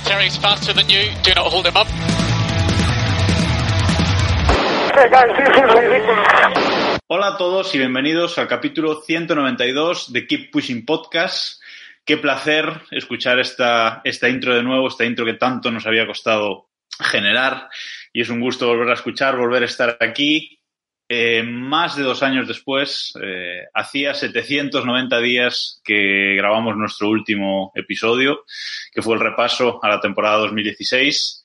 Valtteri's faster than you. Do not hold him up. Hola a todos y bienvenidos al capítulo 192 de Keep Pushing Podcast. Qué placer escuchar esta, esta intro de nuevo, esta intro que tanto nos había costado generar. Y es un gusto volver a escuchar, volver a estar aquí. Eh, más de dos años después, eh, hacía 790 días que grabamos nuestro último episodio, que fue el repaso a la temporada 2016.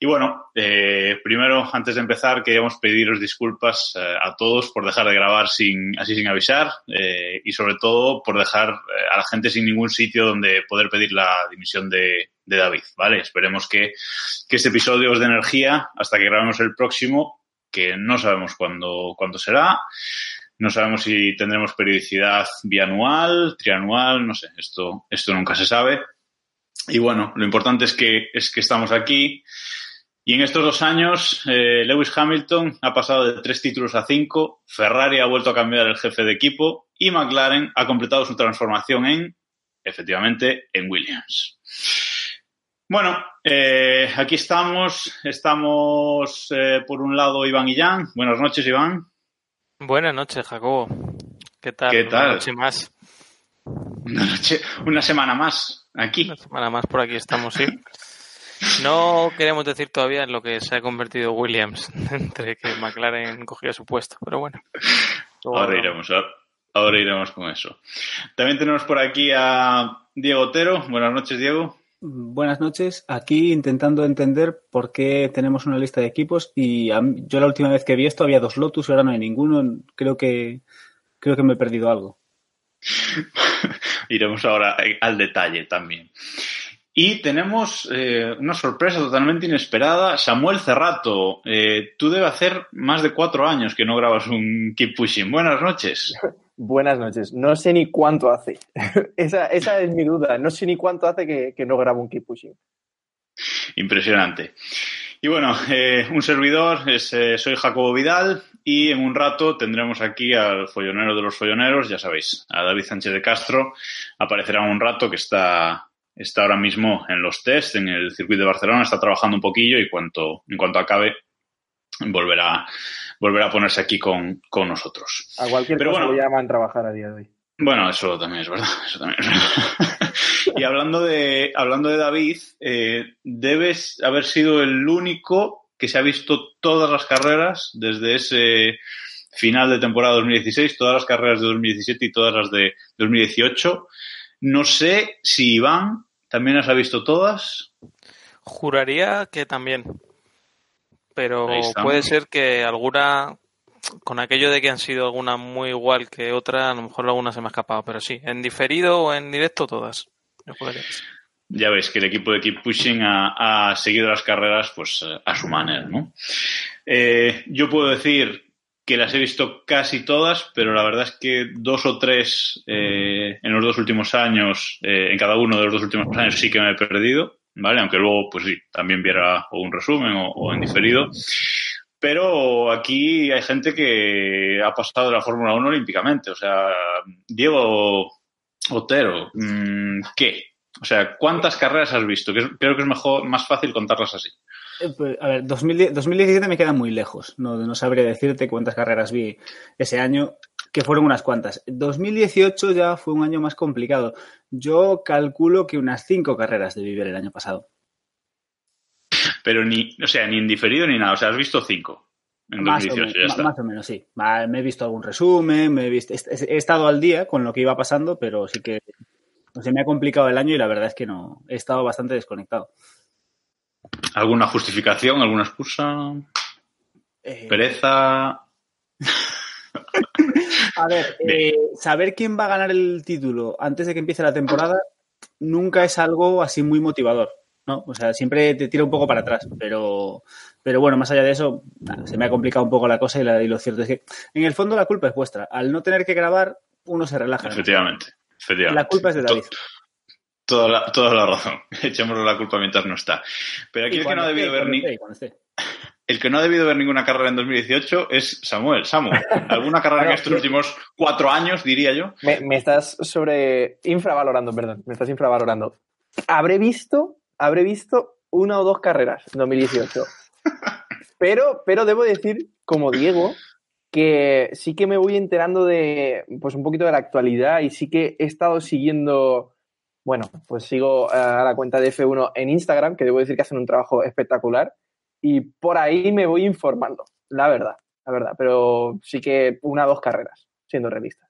Y bueno, eh, primero, antes de empezar, queríamos pediros disculpas a todos por dejar de grabar sin, así sin avisar y sobre todo por dejar a la gente sin ningún sitio donde poder pedir la dimisión de, de David, ¿vale? Esperemos que, que este episodio os dé energía hasta que grabemos el próximo, que no sabemos cuándo, cuándo será. No sabemos si tendremos periodicidad bianual, trianual, no sé, esto, esto nunca se sabe. Y bueno, lo importante es que, es que estamos aquí. Y en estos dos años, eh, Lewis Hamilton ha pasado de tres títulos a cinco, Ferrari ha vuelto a cambiar el jefe de equipo y McLaren ha completado su transformación en, efectivamente, en Williams. Bueno, eh, aquí estamos. Estamos, eh, por un lado, Iván y Jan. Buenas noches, Iván. Buenas noches, Jacobo. ¿Qué tal? ¿Qué tal? Una noche más. Una, noche, una semana más aquí. Una semana más por aquí estamos, sí. No queremos decir todavía en lo que se ha convertido Williams, entre que McLaren cogía su puesto, pero bueno. Ahora iremos, a- ahora iremos con eso. También tenemos por aquí a Diego Otero. Buenas noches, Diego. Buenas noches. Aquí intentando entender por qué tenemos una lista de equipos y mí- yo la última vez que vi esto había dos Lotus y ahora no hay ninguno. Creo que creo que me he perdido algo. Iremos ahora al detalle también. Y tenemos eh, una sorpresa totalmente inesperada. Samuel Cerrato, eh, tú debes hacer más de cuatro años que no grabas un Keep Pushing. Buenas noches. Buenas noches. No sé ni cuánto hace. esa, esa es mi duda. No sé ni cuánto hace que, que no grabo un Keep Pushing. Impresionante. Y bueno, eh, un servidor, eh, soy Jacobo Vidal y en un rato tendremos aquí al follonero de los folloneros, ya sabéis, a David Sánchez de Castro. Aparecerá un rato que está, está ahora mismo en los test en el circuito de Barcelona, está trabajando un poquillo y cuanto, en cuanto acabe volverá, volverá a ponerse aquí con, con nosotros. A cualquier Pero cosa bueno. lo llaman trabajar a día de hoy. Bueno, eso también es verdad. Eso también es verdad. y hablando de, hablando de David, eh, debes haber sido el único que se ha visto todas las carreras desde ese final de temporada 2016, todas las carreras de 2017 y todas las de 2018. No sé si Iván también las ha visto todas. Juraría que también. Pero puede ser que alguna, con aquello de que han sido alguna muy igual que otra, a lo mejor alguna se me ha escapado. Pero sí, en diferido o en directo todas. Ya veis que el equipo de Keep Pushing ha, ha seguido las carreras pues eh, a su manera, ¿no? Eh, yo puedo decir que las he visto casi todas, pero la verdad es que dos o tres eh, en los dos últimos años, eh, en cada uno de los dos últimos años sí que me he perdido, ¿vale? Aunque luego, pues sí, también viera o un resumen o, en diferido. Pero aquí hay gente que ha pasado de la Fórmula 1 olímpicamente. O sea, Diego Otero, mm, ¿qué? O sea, ¿cuántas carreras has visto? Creo que es mejor, más fácil contarlas así. Eh, pues, a ver, 2010 2017 me queda muy lejos. No, no sabría decirte cuántas carreras vi ese año, que fueron unas cuantas. 2018 ya fue un año más complicado. Yo calculo que unas cinco carreras debí ver el año pasado. Pero ni, o sea, ni en diferido ni nada. O sea, has visto cinco en Más o, 2018, men- ya ma- está. más o menos, sí. Me he visto algún resumen, me he, visto, he- estado al día con lo que iba pasando, pero sí que se me ha complicado el año y la verdad es que no, he estado bastante desconectado. ¿Alguna justificación, alguna excusa? Eh, ¿Pereza? A ver, eh, saber quién va a ganar el título antes de que empiece la temporada nunca es algo así muy motivador. ¿no? O sea, siempre te tira un poco para atrás, pero, pero bueno, más allá de eso, nada, se me ha complicado un poco la cosa y, la, y lo cierto es que en el fondo la culpa es vuestra. Al no tener que grabar, uno se relaja. Efectivamente. efectivamente. La culpa es de David. To- Toda la, toda la razón. Echémosle la culpa mientras no está. Pero aquí el que no ha debido ver ni, esté. El que no ha debido ver ninguna carrera en 2018 es Samuel. Samu, ¿alguna carrera en estos últimos cuatro años, diría yo? Me, me estás sobre infravalorando, perdón, me estás infravalorando. Habré visto, habré visto una o dos carreras en 2018. Pero, pero debo decir, como Diego, que sí que me voy enterando de, pues un poquito de la actualidad y sí que he estado siguiendo, bueno, pues sigo eh, a la cuenta de F1 en Instagram, que debo decir que hacen un trabajo espectacular y por ahí me voy informando, la verdad, la verdad, pero sí que una o dos carreras, siendo realista.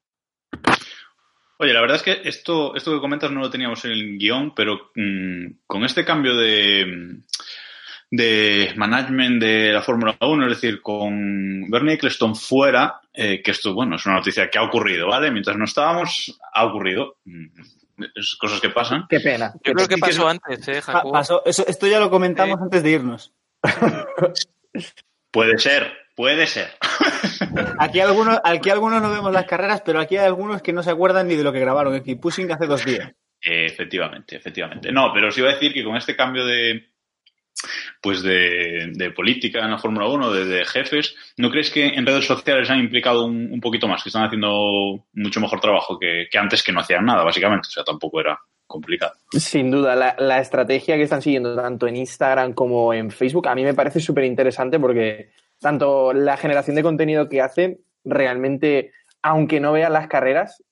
Oye, la verdad es que esto, esto que comentas no lo teníamos en el guion, pero mm, con este cambio de, de management de la Fórmula 1, es decir, con Bernie Eccleston fuera, eh, que esto, bueno, es una noticia que ha ocurrido, ¿vale? Mientras no estábamos, ha ocurrido. Mm, Es cosas que pasan. Qué pena. Yo creo que pasó antes, ¿eh, Jacobo? pasó- eso- esto ya lo comentamos antes de irnos. Puede ser, puede ser. Aquí algunos, aquí algunos no vemos las carreras, pero aquí hay algunos que no se acuerdan ni de lo que grabaron en Keep Pushing hace dos días. Efectivamente, efectivamente. No, pero os iba a decir que con este cambio de pues de, de política en la Fórmula 1, de, de jefes, ¿no crees que en redes sociales han implicado un, un poquito más? Que están haciendo mucho mejor trabajo que, que antes que no hacían nada, básicamente. O sea, tampoco era complicado. Sin duda, la, estrategia que están siguiendo tanto en Instagram como en Facebook a mí me parece súper interesante porque tanto la generación de contenido que hacen realmente, aunque no veas las carreras,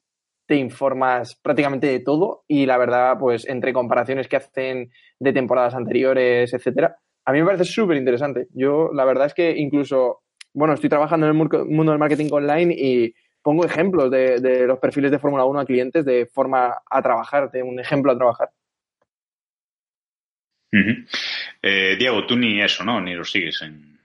te informas prácticamente de todo y la verdad, pues entre comparaciones que hacen de temporadas anteriores, etcétera, a mí me parece súper interesante. Yo la verdad es que incluso, bueno, estoy trabajando en el mundo del marketing online y pongo ejemplos de, de los perfiles de Fórmula 1 a clientes de forma a trabajar, de un ejemplo a trabajar. Eh, Diego, tú ni eso, ¿no? Ni lo sigues en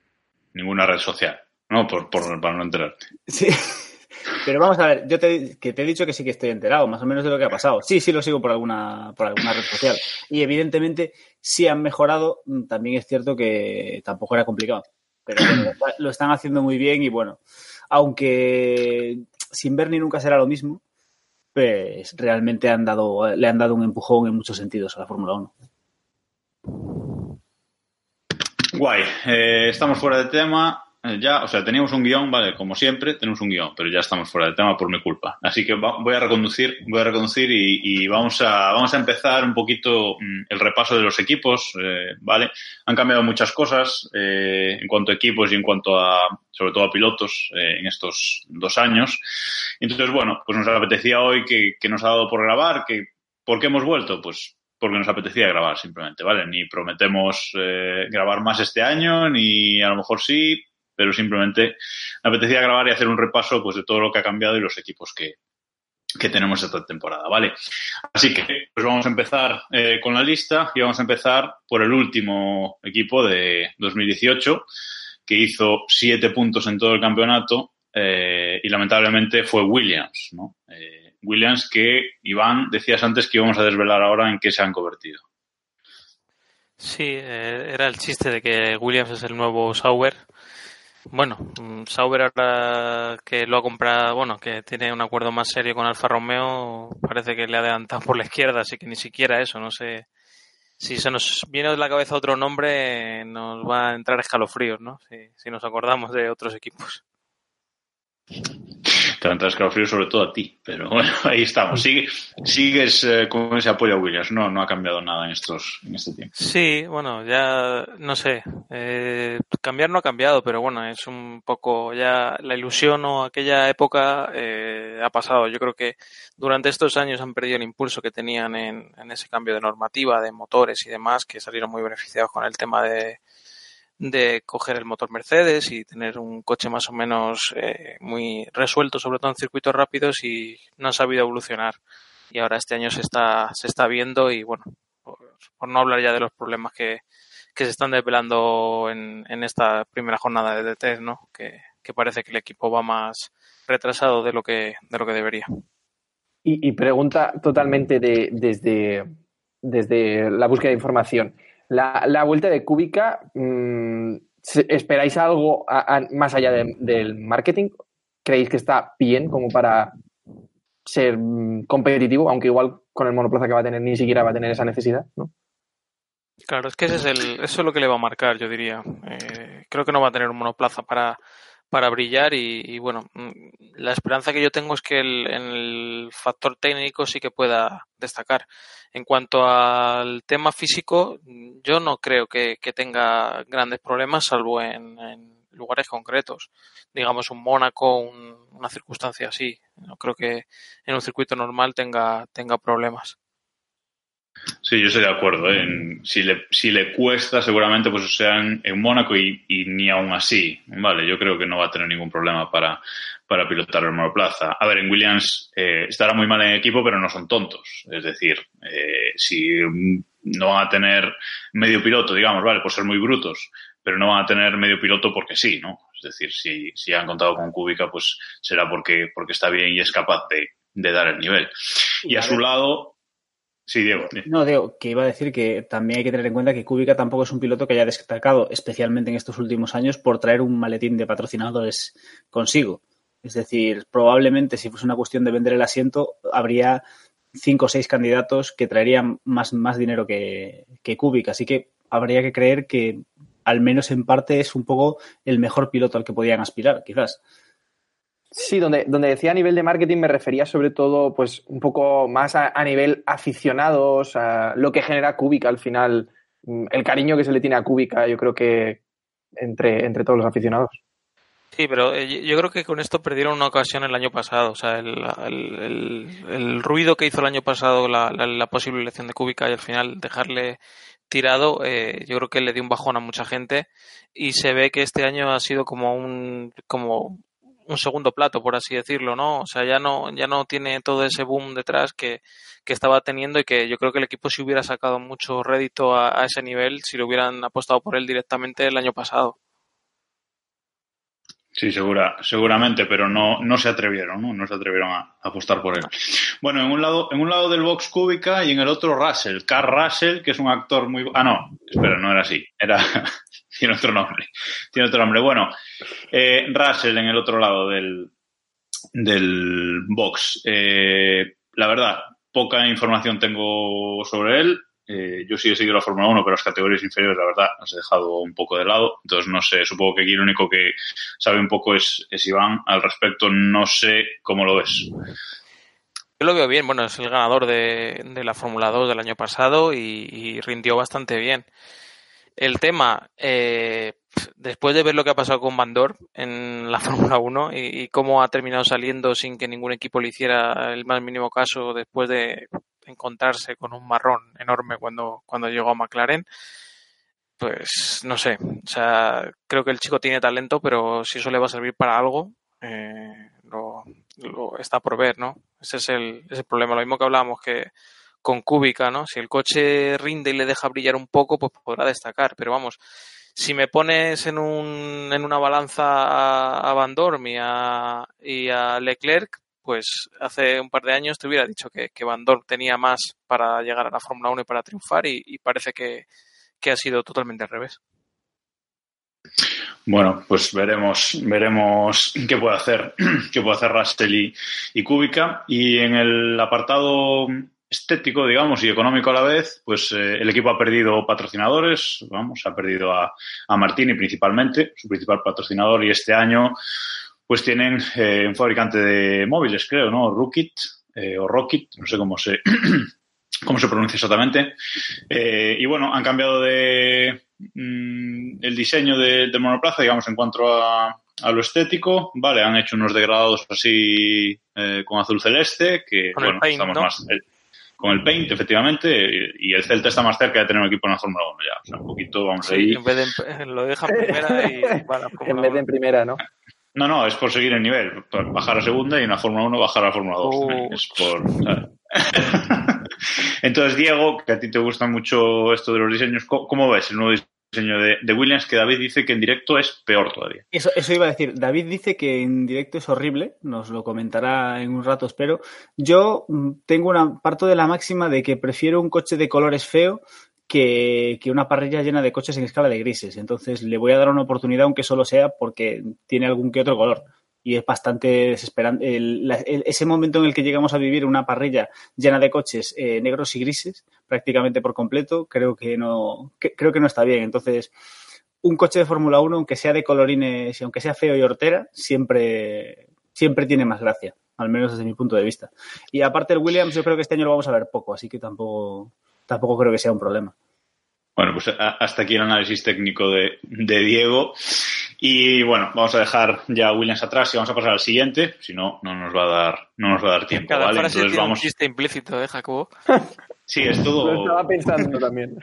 ninguna red social, ¿no? Por, por, para no enterarte. Sí. Pero vamos a ver, yo te, que te he dicho que sí que estoy enterado, más o menos de lo que ha pasado. Sí, sí lo sigo por alguna, por alguna red social. Y evidentemente, sí han mejorado. Mm, También es cierto que tampoco era complicado. Pero bueno, lo están haciendo muy bien y bueno, aunque sin Bernie nunca será lo mismo, pues realmente le han dado un empujón en muchos sentidos a la Fórmula 1. Guay, eh, estamos fuera de tema. Eh, ya, o sea, teníamos un guion, vale, como siempre, tenemos un guion, pero ya estamos fuera de tema por mi culpa. Así que voy a reconducir, voy a reconducir y, y vamos a vamos a empezar un poquito mm, el repaso de los equipos, eh, vale. Han cambiado muchas cosas eh, en cuanto a equipos y en cuanto a, sobre todo a pilotos eh, en estos dos años. Entonces, bueno, pues nos apetecía hoy que, que nos ha dado por grabar, que ¿por qué hemos vuelto? Pues porque nos apetecía grabar simplemente, ¿vale? Ni prometemos eh, grabar más este año, ni a lo mejor sí, pero simplemente me apetecía grabar y hacer un repaso pues de todo lo que ha cambiado y los equipos que, que tenemos esta temporada, ¿vale? Así que pues vamos a empezar eh, con la lista y vamos a empezar por el último equipo de 2018 que hizo siete puntos en todo el campeonato eh, y lamentablemente fue Williams, ¿no? Eh, Williams que, Iván, decías antes que íbamos a desvelar ahora en qué se han convertido. Sí, era el chiste de que Williams es el nuevo Sauber. Bueno, mm, Sauber que lo ha comprado, bueno, que tiene un acuerdo más serio con Alfa Romeo, parece que le ha adelantado por la izquierda, así que ni siquiera eso, no sé. Si se nos viene de la cabeza otro nombre, nos va a entrar escalofríos, ¿no? Si, si nos acordamos de otros equipos. Te va a sobre todo a ti, pero bueno, ahí estamos. Sigue, sigues eh, con ese apoyo a Williams, no, no ha cambiado nada en estos en este tiempo. Sí, bueno, ya no sé. eh, cambiar no ha cambiado, pero bueno, es un poco ya la ilusión o aquella época eh, ha pasado. Yo creo que durante estos años han perdido el impulso que tenían en, en ese cambio de normativa, de motores y demás, que salieron muy beneficiados con el tema de, de coger el motor Mercedes y tener un coche más o menos eh, muy resuelto, sobre todo en circuitos rápidos y no han sabido evolucionar. Y ahora este año se está, se está viendo y bueno, por, no hablar ya de los problemas que, que se están desvelando en, en esta primera jornada de DT, ¿no? Que, que parece que el equipo va más retrasado de lo que, de lo que debería. Y, y pregunta totalmente de, desde, desde la búsqueda de información. La, la vuelta de Kubica, mm, ¿esperáis algo más allá del marketing? ¿Creéis que está bien como para ser mm, competitivo, aunque igual con el monoplaza que va a tener ni siquiera va a tener esa necesidad, ¿no? Claro, es que ese es el, eso es lo que le va a marcar, yo diría. Eh, creo que no va a tener un monoplaza para, para brillar y, bueno, mm, la esperanza que yo tengo es que el, en el factor técnico sí que pueda destacar. En cuanto al tema físico, yo no creo que, tenga grandes problemas, salvo en, lugares concretos. Digamos un Mónaco, una circunstancia así. No creo que en un circuito normal tenga, tenga problemas. Sí, yo estoy de acuerdo. ¿eh? si, le, si le cuesta, seguramente pues sea en, Mónaco y, ni aún así. Vale, yo creo que no va a tener ningún problema para, para pilotar el monoplaza. A ver, en Williams eh, estará muy mal en equipo, pero no son tontos. Es decir, eh, si no van a tener medio piloto, digamos, vale, por ser muy brutos, pero no van a tener medio piloto porque sí, ¿no? Es decir, si, si han contado con Kubica, pues será porque, porque está bien y es capaz de, de dar el nivel. Y a su lado, Sí, Diego. No, Diego, que iba a decir que también hay que tener en cuenta que Kubica tampoco es un piloto que haya destacado, especialmente en estos últimos años, por traer un maletín de patrocinadores consigo. Es decir, probablemente si fuese una cuestión de vender el asiento, habría cinco o seis candidatos que traerían más, más dinero que, que Kubica. Así que habría que creer que, al menos en parte, es un poco el mejor piloto al que podían aspirar, quizás. Sí, donde, donde decía a nivel de marketing me refería sobre todo, pues, un poco más a, nivel aficionados, a lo que genera Cúbica al final, mm, el cariño que se le tiene a Cúbica, yo creo que entre, entre todos los aficionados. Sí, pero eh, yo creo que con esto perdieron una ocasión el año pasado. O sea, el, el, ruido que hizo el año pasado la, posible elección de Cúbica y al final dejarle tirado, eh, yo creo que le dio un bajón a mucha gente y se ve que este año ha sido como un como un segundo plato, por así decirlo, ¿no? O sea, ya no, ya no tiene todo ese boom detrás que, que estaba teniendo y que yo creo que el equipo si hubiera sacado mucho rédito a, ese nivel si lo hubieran apostado por él directamente el año pasado. Sí, segura, seguramente, pero no, no se atrevieron, ¿no? No se atrevieron a, apostar por él. Bueno, en un lado, en un lado del box cúbica y en el otro Russell, Carl Russell, que es un actor muy ah no, espera, no era así, era tiene otro nombre. Tiene otro nombre. Bueno, eh, Russell en el otro lado del, del box. Eh, la verdad, poca información tengo sobre él. Eh, yo sí he seguido la Fórmula 1, pero las categorías inferiores, la verdad, las he dejado un poco de lado. Entonces, no sé, supongo que aquí el único que sabe un poco es, Iván. Al respecto, no sé cómo lo ves. Yo lo veo bien, bueno, es el ganador de, la Fórmula 2 del año pasado y, rindió bastante bien. El tema, eh, después de ver lo que ha pasado con Bandor en la Fórmula 1 y, cómo ha terminado saliendo sin que ningún equipo le hiciera el más mínimo caso después de encontrarse con un marrón enorme cuando, cuando llegó a McLaren, pues no sé. O sea, creo que el chico tiene talento, pero si eso le va a servir para algo, eh, lo, está por ver, ¿no? Ese es el, ese problema. Lo mismo que hablábamos que con Cúbica, ¿no? Si el coche rinde y le deja brillar un poco, pues podrá destacar. Pero vamos, si me pones en, un, en una balanza a Van Dorm y a, y a Leclerc, pues hace un par de años te hubiera dicho que, que Van Dorn tenía más para llegar a la Fórmula 1 y para triunfar y, parece que, ha sido totalmente al revés. Bueno, pues veremos, veremos qué puede hacer, qué puede hacer Russell y, y Kubica. Y en el apartado estético, digamos, y económico a la vez, pues eh, el equipo ha perdido patrocinadores, vamos, ha perdido a, a Martini principalmente, su principal patrocinador, y este año pues tienen eh, un fabricante de móviles, creo, ¿no? Rookit eh, o Rocket, no sé cómo se, cómo se pronuncia exactamente. y bueno, han cambiado de mm, el diseño del de monoplaza, digamos, en cuanto a, a lo estético, vale, han hecho unos degradados así con azul celeste, que bueno, estamos más con el Paint, efectivamente, y el Celta está más cerca de tener un equipo en la Fórmula 1 ya. O sea, un poquito vamos ahí. En vez de, lo dejan primera y En vez de en primera, ¿no? No, no, es por seguir el nivel. Bajar a segunda y en la Fórmula 1 bajar a la Fórmula 2. Uh. Es por. Entonces, Diego, que a ti te gusta mucho esto de los diseños, ¿cómo ves el nuevo diseño? de, Williams que David dice que en directo es peor todavía. Eso, eso iba a decir. David dice que en directo es horrible, nos lo comentará en un rato, espero. Yo mm, tengo una parto de la máxima de que prefiero un coche de colores feo que, una parrilla llena de coches en escala de grises. Entonces le voy a dar una oportunidad, aunque solo sea porque tiene algún que otro color. Y es bastante desesperante. Ese momento en el que llegamos a vivir una parrilla llena de coches eh, negros y grises, prácticamente por completo, creo que no, creo que no está bien. Entonces, un coche de Fórmula 1, aunque sea de colorines y aunque sea feo y hortera, siempre, siempre tiene más gracia, al menos desde mi punto de vista. Y aparte el Williams, yo creo que este año lo vamos a ver poco, así que tampoco, tampoco creo que sea un problema. Bueno, pues hasta aquí el análisis técnico de, de, Diego. Y bueno, vamos a dejar ya a Williams atrás y vamos a pasar al siguiente. Si no, no nos va a dar, no nos va a dar tiempo. Cada ¿vale? Entonces vamos. Un chiste implícito, ¿eh, Jacobo? Sí, es todo. Lo estaba pensando también.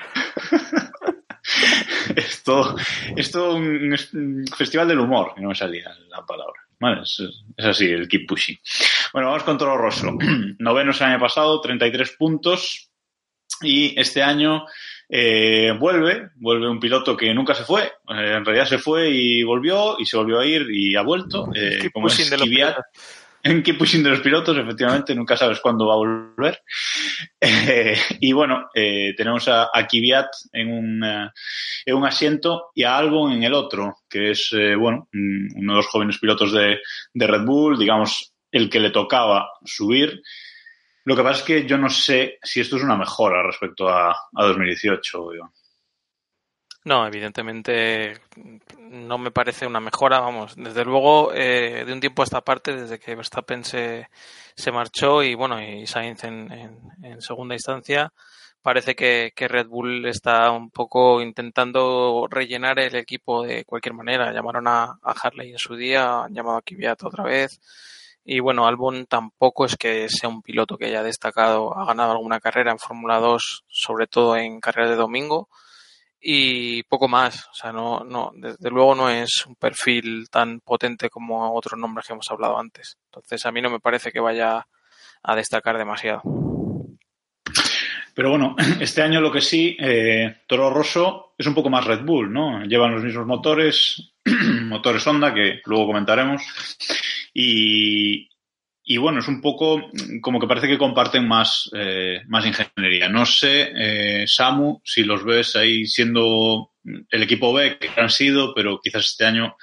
es todo, es todo un, un, festival del humor, no me salía la palabra. Vale, es, es, así, el keep pushing. Bueno, vamos con Toro Rosso. Noveno el año pasado, 33 puntos. Y este año eh, vuelve, vuelve un piloto que nunca se fue, eh, en realidad se fue y volvió, y se volvió a ir y ha vuelto, eh, como es Kvyat, en keep pushing de los pilotos, efectivamente, nunca sabes cuándo va a volver. Eh, y bueno, eh, tenemos a, a Kvyat en un, uh, en un asiento y a Albon en el otro, que es, eh, bueno, uno de los jóvenes pilotos de, de Red Bull, digamos, el que le tocaba subir. Lo que pasa es que yo no sé si esto es una mejora respecto a, a 2018. Iván. No, evidentemente no me parece una mejora, vamos. Desde luego, eh, de un tiempo a esta parte, desde que Verstappen se, se marchó y bueno, y Sainz en, en, en segunda instancia, parece que, que, Red Bull está un poco intentando rellenar el equipo de cualquier manera. Llamaron a, a Harley en su día, han llamado a Kvyat otra vez. Y bueno, Albon tampoco es que sea un piloto que haya destacado, ha ganado alguna carrera en Fórmula 2, sobre todo en carreras de domingo y poco más. O sea, no, no, desde luego no es un perfil tan potente como otros nombres que hemos hablado antes. Entonces, a mí no me parece que vaya a destacar demasiado. Pero bueno, este año lo que sí, eh, Toro Rosso es un poco más Red Bull, ¿no? Llevan los mismos motores, motores Honda, que luego comentaremos. Y, y bueno, es un poco como que parece que comparten más, eh, más ingeniería. No sé, eh, Samu, si los ves ahí siendo el equipo B que han sido, pero quizás este año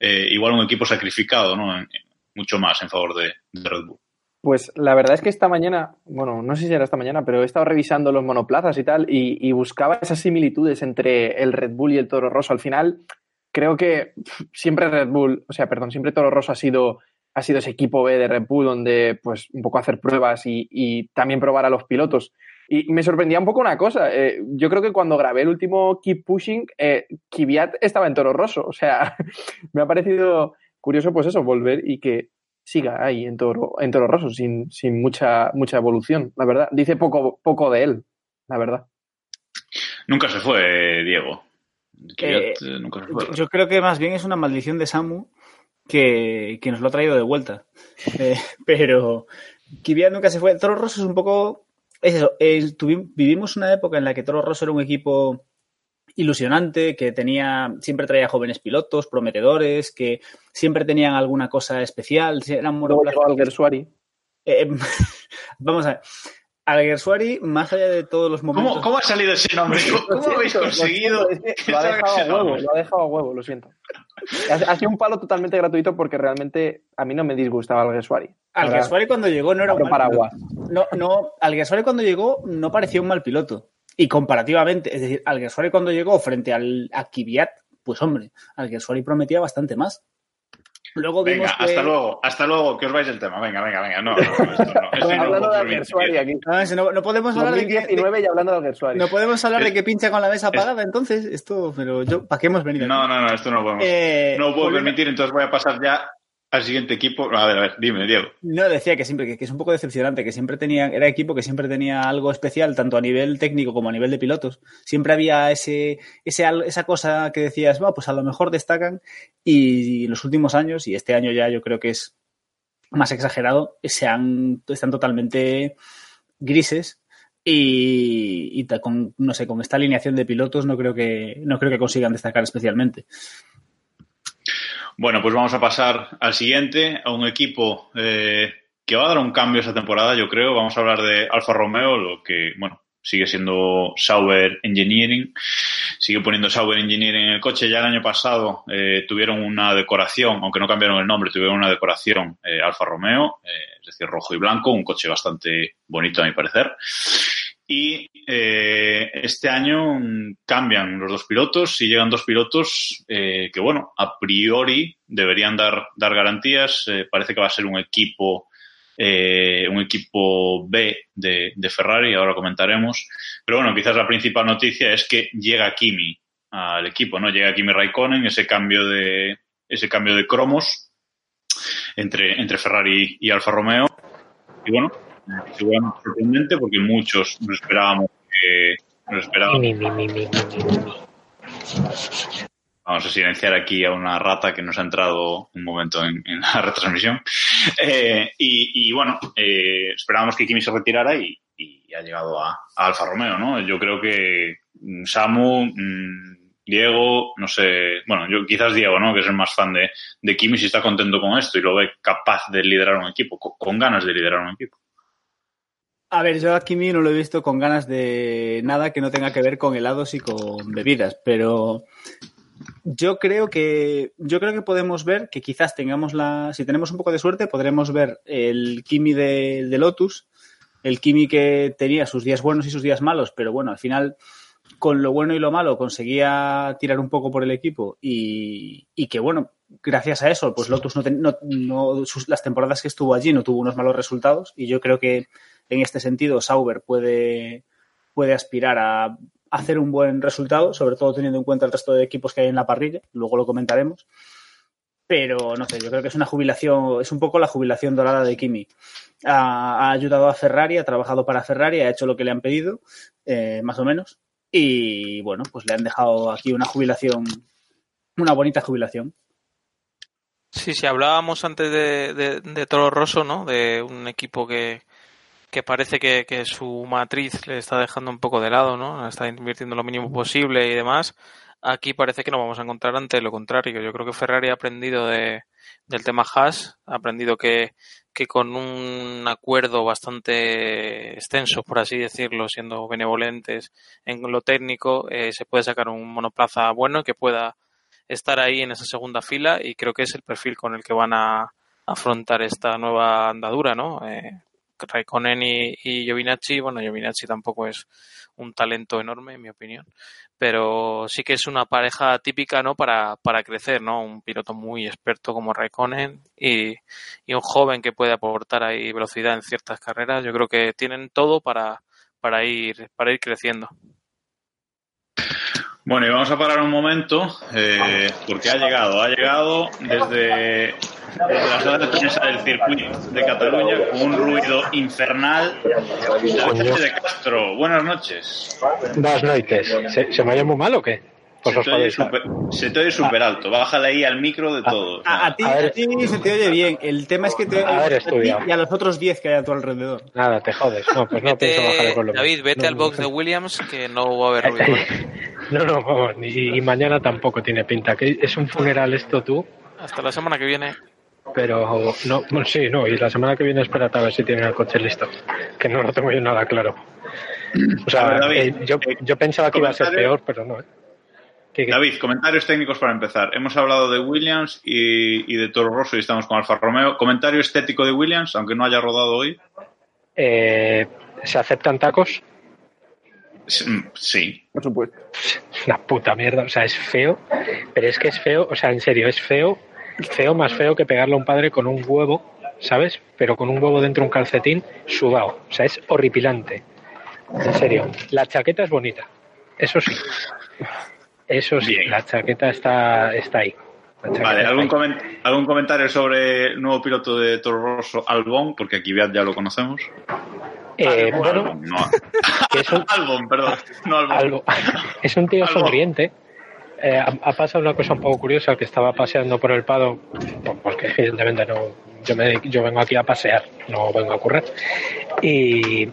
eh, igual un equipo sacrificado, ¿no? Mucho más en favor de, Red Bull. Pues la verdad es que esta mañana, bueno, no sé si era esta mañana, pero he estado revisando los monoplazas y tal y, y buscaba esas similitudes entre el Red Bull y el Toro Rosso. Al final, creo que siempre Red Bull, o sea, perdón, siempre Toro Rosso ha sido ha sido ese equipo B de Red Bull donde pues un poco hacer pruebas y, y también probar a los pilotos. Y me sorprendía un poco una cosa. Eh, yo creo que cuando grabé el último Keep Pushing, eh, Kvyat estaba en Toro Rosso. O sea, me ha parecido curioso pues eso, volver y que siga ahí en Toro, en Toro Rosso sin, sin mucha, mucha evolución, la verdad. Dice poco, poco de él, la verdad. Nunca se fue, Diego. Eh, nunca se fue. Yo creo que más bien es una maldición de Samu que, que, nos lo ha traído de vuelta. Eh, pero Kvyat nunca se fue. Toro Rosso es un poco. Es eso. Es, tuvimos, vivimos una época en la que Toro Rosso era un equipo ilusionante, que tenía, siempre traía jóvenes pilotos, prometedores, que siempre tenían alguna cosa especial. Eran. Eh, vamos a ver. Alguersuari, más allá de todos los momentos. ¿Cómo, cómo ha salido ese nombre? ¿Cómo, lo habéis conseguido? Lo, es que lo, ha dejado a huevo, lo ha dejado a huevo, lo siento. Ha sido un palo totalmente gratuito porque realmente a mí no me disgustaba Alguersuari. Alguersuari cuando llegó no era un mal paraguas. No, no, Alguersuari cuando llegó no parecía un mal piloto. Y comparativamente, es decir, Alguersuari cuando llegó frente al a Kvyat, pues hombre, Alguersuari prometía bastante más. Luego venga, vimos hasta que... luego, hasta luego, que os vais del tema. Venga, venga, venga. No, no, no, esto no, esto bueno, no hablando lo de aquí. No, no, no podemos hablar de que, 2019 y hablando de no podemos hablar de que pincha con la mesa apagada, entonces esto, pero yo, ¿para qué hemos venido? No, no, no, esto no lo podemos. Eh, no lo puedo permitir, entonces voy a pasar ya al siguiente equipo. A ver, a ver, dime, Diego. No, decía que siempre, que, es un poco decepcionante, que siempre tenía, era equipo que siempre tenía algo especial, tanto a nivel técnico como a nivel de pilotos. Siempre había ese, ese esa cosa que decías, "Bueno, pues a lo mejor destacan, y, en los últimos años, y este año ya yo creo que es más exagerado, se han, están totalmente grises. Y, y con, no sé, con esta alineación de pilotos no creo que, no creo que consigan destacar especialmente. Bueno, pues vamos a pasar al siguiente, a un equipo eh, que va a dar un cambio esa temporada, yo creo. Vamos a hablar de Alfa Romeo, lo que, bueno, sigue siendo Sauber Engineering, sigue poniendo Sauber Engineering en el coche. Ya el año pasado eh, tuvieron una decoración, aunque no cambiaron el nombre, tuvieron una decoración eh, Alfa Romeo, eh, es decir, rojo y blanco, un coche bastante bonito a mi parecer. Y eh, este año cambian los dos pilotos y llegan dos pilotos eh, que, bueno, a priori deberían dar, dar garantías. Eh, parece que va a ser un equipo, eh, un equipo B de, de Ferrari, ahora comentaremos. Pero bueno, quizás la principal noticia es que llega Kimi al equipo, ¿no? Llega Kimi Raikkonen, ese cambio de, ese cambio de cromos entre, entre Ferrari y Alfa Romeo. Y bueno, seguramente sorprendente porque muchos nos esperábamos que nos esperábamos. Mi, mi, mi. Vamos a silenciar aquí a una rata que nos ha entrado un momento en, en la retransmisión. Eh, y, y bueno, eh, esperábamos que Kimi se retirara y, y ha llegado a, a Alfa Romeo, ¿no? Yo creo que mm, Samu, mm, Diego, no sé, bueno, yo quizás Diego, ¿no? Que es el más fan de, de Kimi, si está contento con esto y lo ve capaz de liderar un equipo, con, con ganas de liderar un equipo. A ver, yo a Kimi no lo he visto con ganas de nada que no tenga que ver con helados y con bebidas, pero yo creo que yo creo que podemos ver que quizás tengamos la si tenemos un poco de suerte podremos ver el Kimi de, Lotus, el Kimi que tenía sus días buenos y sus días malos, pero bueno, al final con lo bueno y lo malo conseguía tirar un poco por el equipo y, y que bueno, gracias a eso, pues Lotus no, ten- las temporadas que estuvo allí no tuvo unos malos resultados y yo creo que en este sentido Sauber puede, puede aspirar a hacer un buen resultado, sobre todo teniendo en cuenta el resto de equipos que hay en la parrilla, luego lo comentaremos. Pero no sé, yo creo que es una jubilación, es un poco la jubilación dorada de Kimi. Ha, ayudado a Ferrari, ha trabajado para Ferrari, ha hecho lo que le han pedido, eh, más o menos. Y bueno, pues le han dejado aquí una jubilación, una bonita jubilación. Sí, sí, hablábamos antes de Toro Rosso, ¿no? De un equipo que, que parece que, que su matriz le está dejando un poco de lado, ¿no? Está invirtiendo lo mínimo posible y demás. Aquí parece que nos vamos a encontrar ante lo contrario. Yo creo que Ferrari ha aprendido de, del tema Haas, ha aprendido que, que con un acuerdo bastante extenso, por así decirlo, siendo benevolentes en lo técnico, eh, se puede sacar un monoplaza bueno que pueda estar ahí en esa segunda fila y creo que es el perfil con el que van a afrontar esta nueva andadura, ¿no? Eh, Raikkonen y, y Giovinacci, bueno, Giovinacci tampoco es un talento enorme, en mi opinión, pero sí que es una pareja típica, ¿no? Para, para crecer, ¿no? Un piloto muy experto como Raikkonen y, y un joven que puede aportar ahí velocidad en ciertas carreras. Yo creo que tienen todo para, para ir, para ir creciendo. Bueno, y vamos a parar un momento, eh, porque ha llegado, ha llegado desde, la sala de prensa del circuito de Cataluña con un ruido infernal. Buenas noches. Buenas noites. ¿Se, ¿Se me oye muy mal o qué? Pues Se te oye súper- se te oye súper alto, bájale ahí al micro de todo. A, a ti, A ti se te oye bien. El tema es que te A ver, a ti estudia. y a los otros 10 que hay a tu alrededor. Nada, te jodes. No, pues no pienso bajar el Vete, volumen. David, vete No, al box no, de Williams que no va a haber ruido. No, no, vamos, y, y mañana tampoco tiene pinta. Que es un funeral esto tú, Hasta la semana que viene. pero no, bueno, sí, no, y la semana que viene espérate a ver si tienen el coche listo, que no lo tengo yo nada claro. O sea, A ver, David, eh, yo, eh, yo pensaba que iba a ser peor, pero no. ¿eh? David, comentarios técnicos para empezar. Hemos hablado de Williams y, y de Toro Rosso y estamos con Alfa Romeo. Comentario estético de Williams, aunque no haya rodado hoy. eh, ¿Se aceptan tacos? Sí. Por supuesto. Una puta mierda, o sea, es feo, pero es que es feo, o sea, en serio, es feo, feo más feo que pegarle a un padre con un huevo, ¿sabes? Pero con un huevo dentro de un calcetín sudado, o sea, es horripilante. En serio, la chaqueta es bonita, eso sí. Eso sí, Bien. la chaqueta está, está ahí. Vale, está ¿algún, ¿algún comentario sobre el nuevo piloto de Toro Rosso, Albon? Porque aquí ya lo conocemos. Eh, Albon, bueno, Albon, no. que es un, Albon, perdón. No Albon. algo. Es un tío sonriente. Eh, ha, ha pasado una cosa un poco curiosa, que estaba paseando por el Pado, porque evidentemente no, yo, me, yo vengo aquí a pasear, no vengo a currar, y,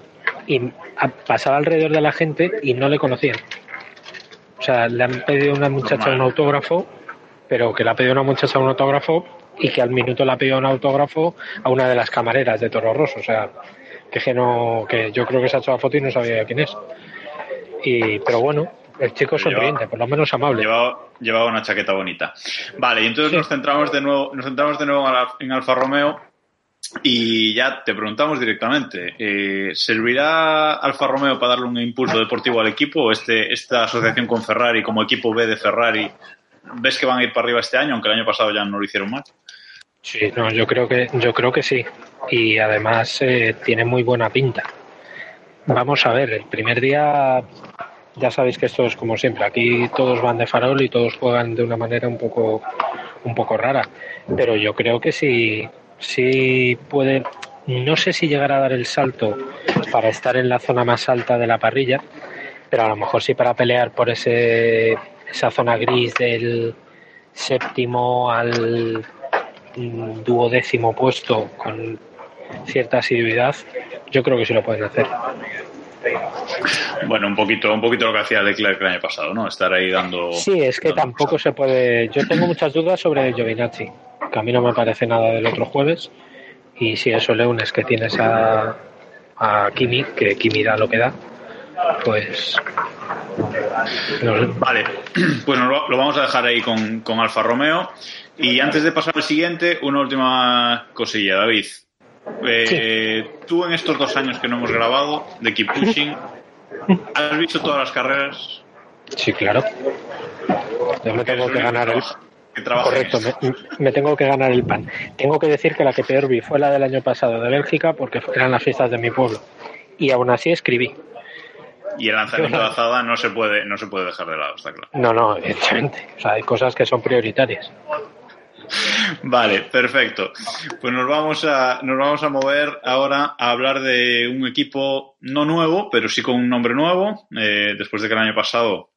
y a- pasaba alrededor de la gente y no le conocían. O sea, le han pedido a una muchacha un autógrafo, pero que le ha pedido a una muchacha un autógrafo y que al minuto le ha pedido un autógrafo a una de las camareras de Toro Rosso. O sea, que, que no, que yo creo que se ha hecho la foto y no sabía quién es. Y, pero bueno, el chico sonriente, por lo menos amable. Llevaba, llevaba una chaqueta bonita. Vale, y entonces nos centramos de nuevo, nos centramos de nuevo en Alfa Romeo y ya te preguntamos directamente, eh, ¿servirá Alfa Romeo para darle un impulso deportivo al equipo este, esta asociación con Ferrari como equipo B de Ferrari? ¿Ves que van a ir para arriba este año, aunque el año pasado ya no lo hicieron mal? Sí, no, yo creo que, yo creo que sí. Y además eh, tiene muy buena pinta. Vamos a ver, el primer día ya sabéis que esto es como siempre, aquí todos van de farol y todos juegan de una manera un poco, un poco rara, pero yo creo que sí, sí puede, no sé si llegará a dar el salto para estar en la zona más alta de la parrilla, pero a lo mejor sí para pelear por ese, esa zona gris del séptimo al duodécimo puesto con cierta asiduidad, yo creo que sí lo pueden hacer. Bueno, un poquito, un poquito lo que hacía Leclerc el año pasado, ¿no? Estar ahí dando. Sí, es que tampoco se puede. Yo tengo muchas dudas sobre Giovinazzi, que a mí no me parece nada del otro jueves. Y si eso es que tienes a, a Kimi, que Kimi da lo que da, pues. Vale, pues lo, lo, vamos a dejar ahí con, con Alfa Romeo. Y antes de pasar al siguiente, una última cosilla, David. Eh, Tú en estos dos años que no hemos grabado de Keep Pushing, ¿has visto todas las carreras? Sí, claro. Yo me tengo que ganar el Correcto, me, tengo que ganar el pan. Tengo que decir que la que peor vi fue la del año pasado de Bélgica porque eran las fiestas de mi pueblo. Y aún así escribí. Y el lanzamiento de azada no se puede, no se puede dejar de lado, está claro. No, no, evidentemente. O sea, hay cosas que son prioritarias. Vale, perfecto. Pues nos vamos a, nos vamos a mover ahora a hablar de un equipo no nuevo, pero sí con un nombre nuevo. Eh, después de que el año pasado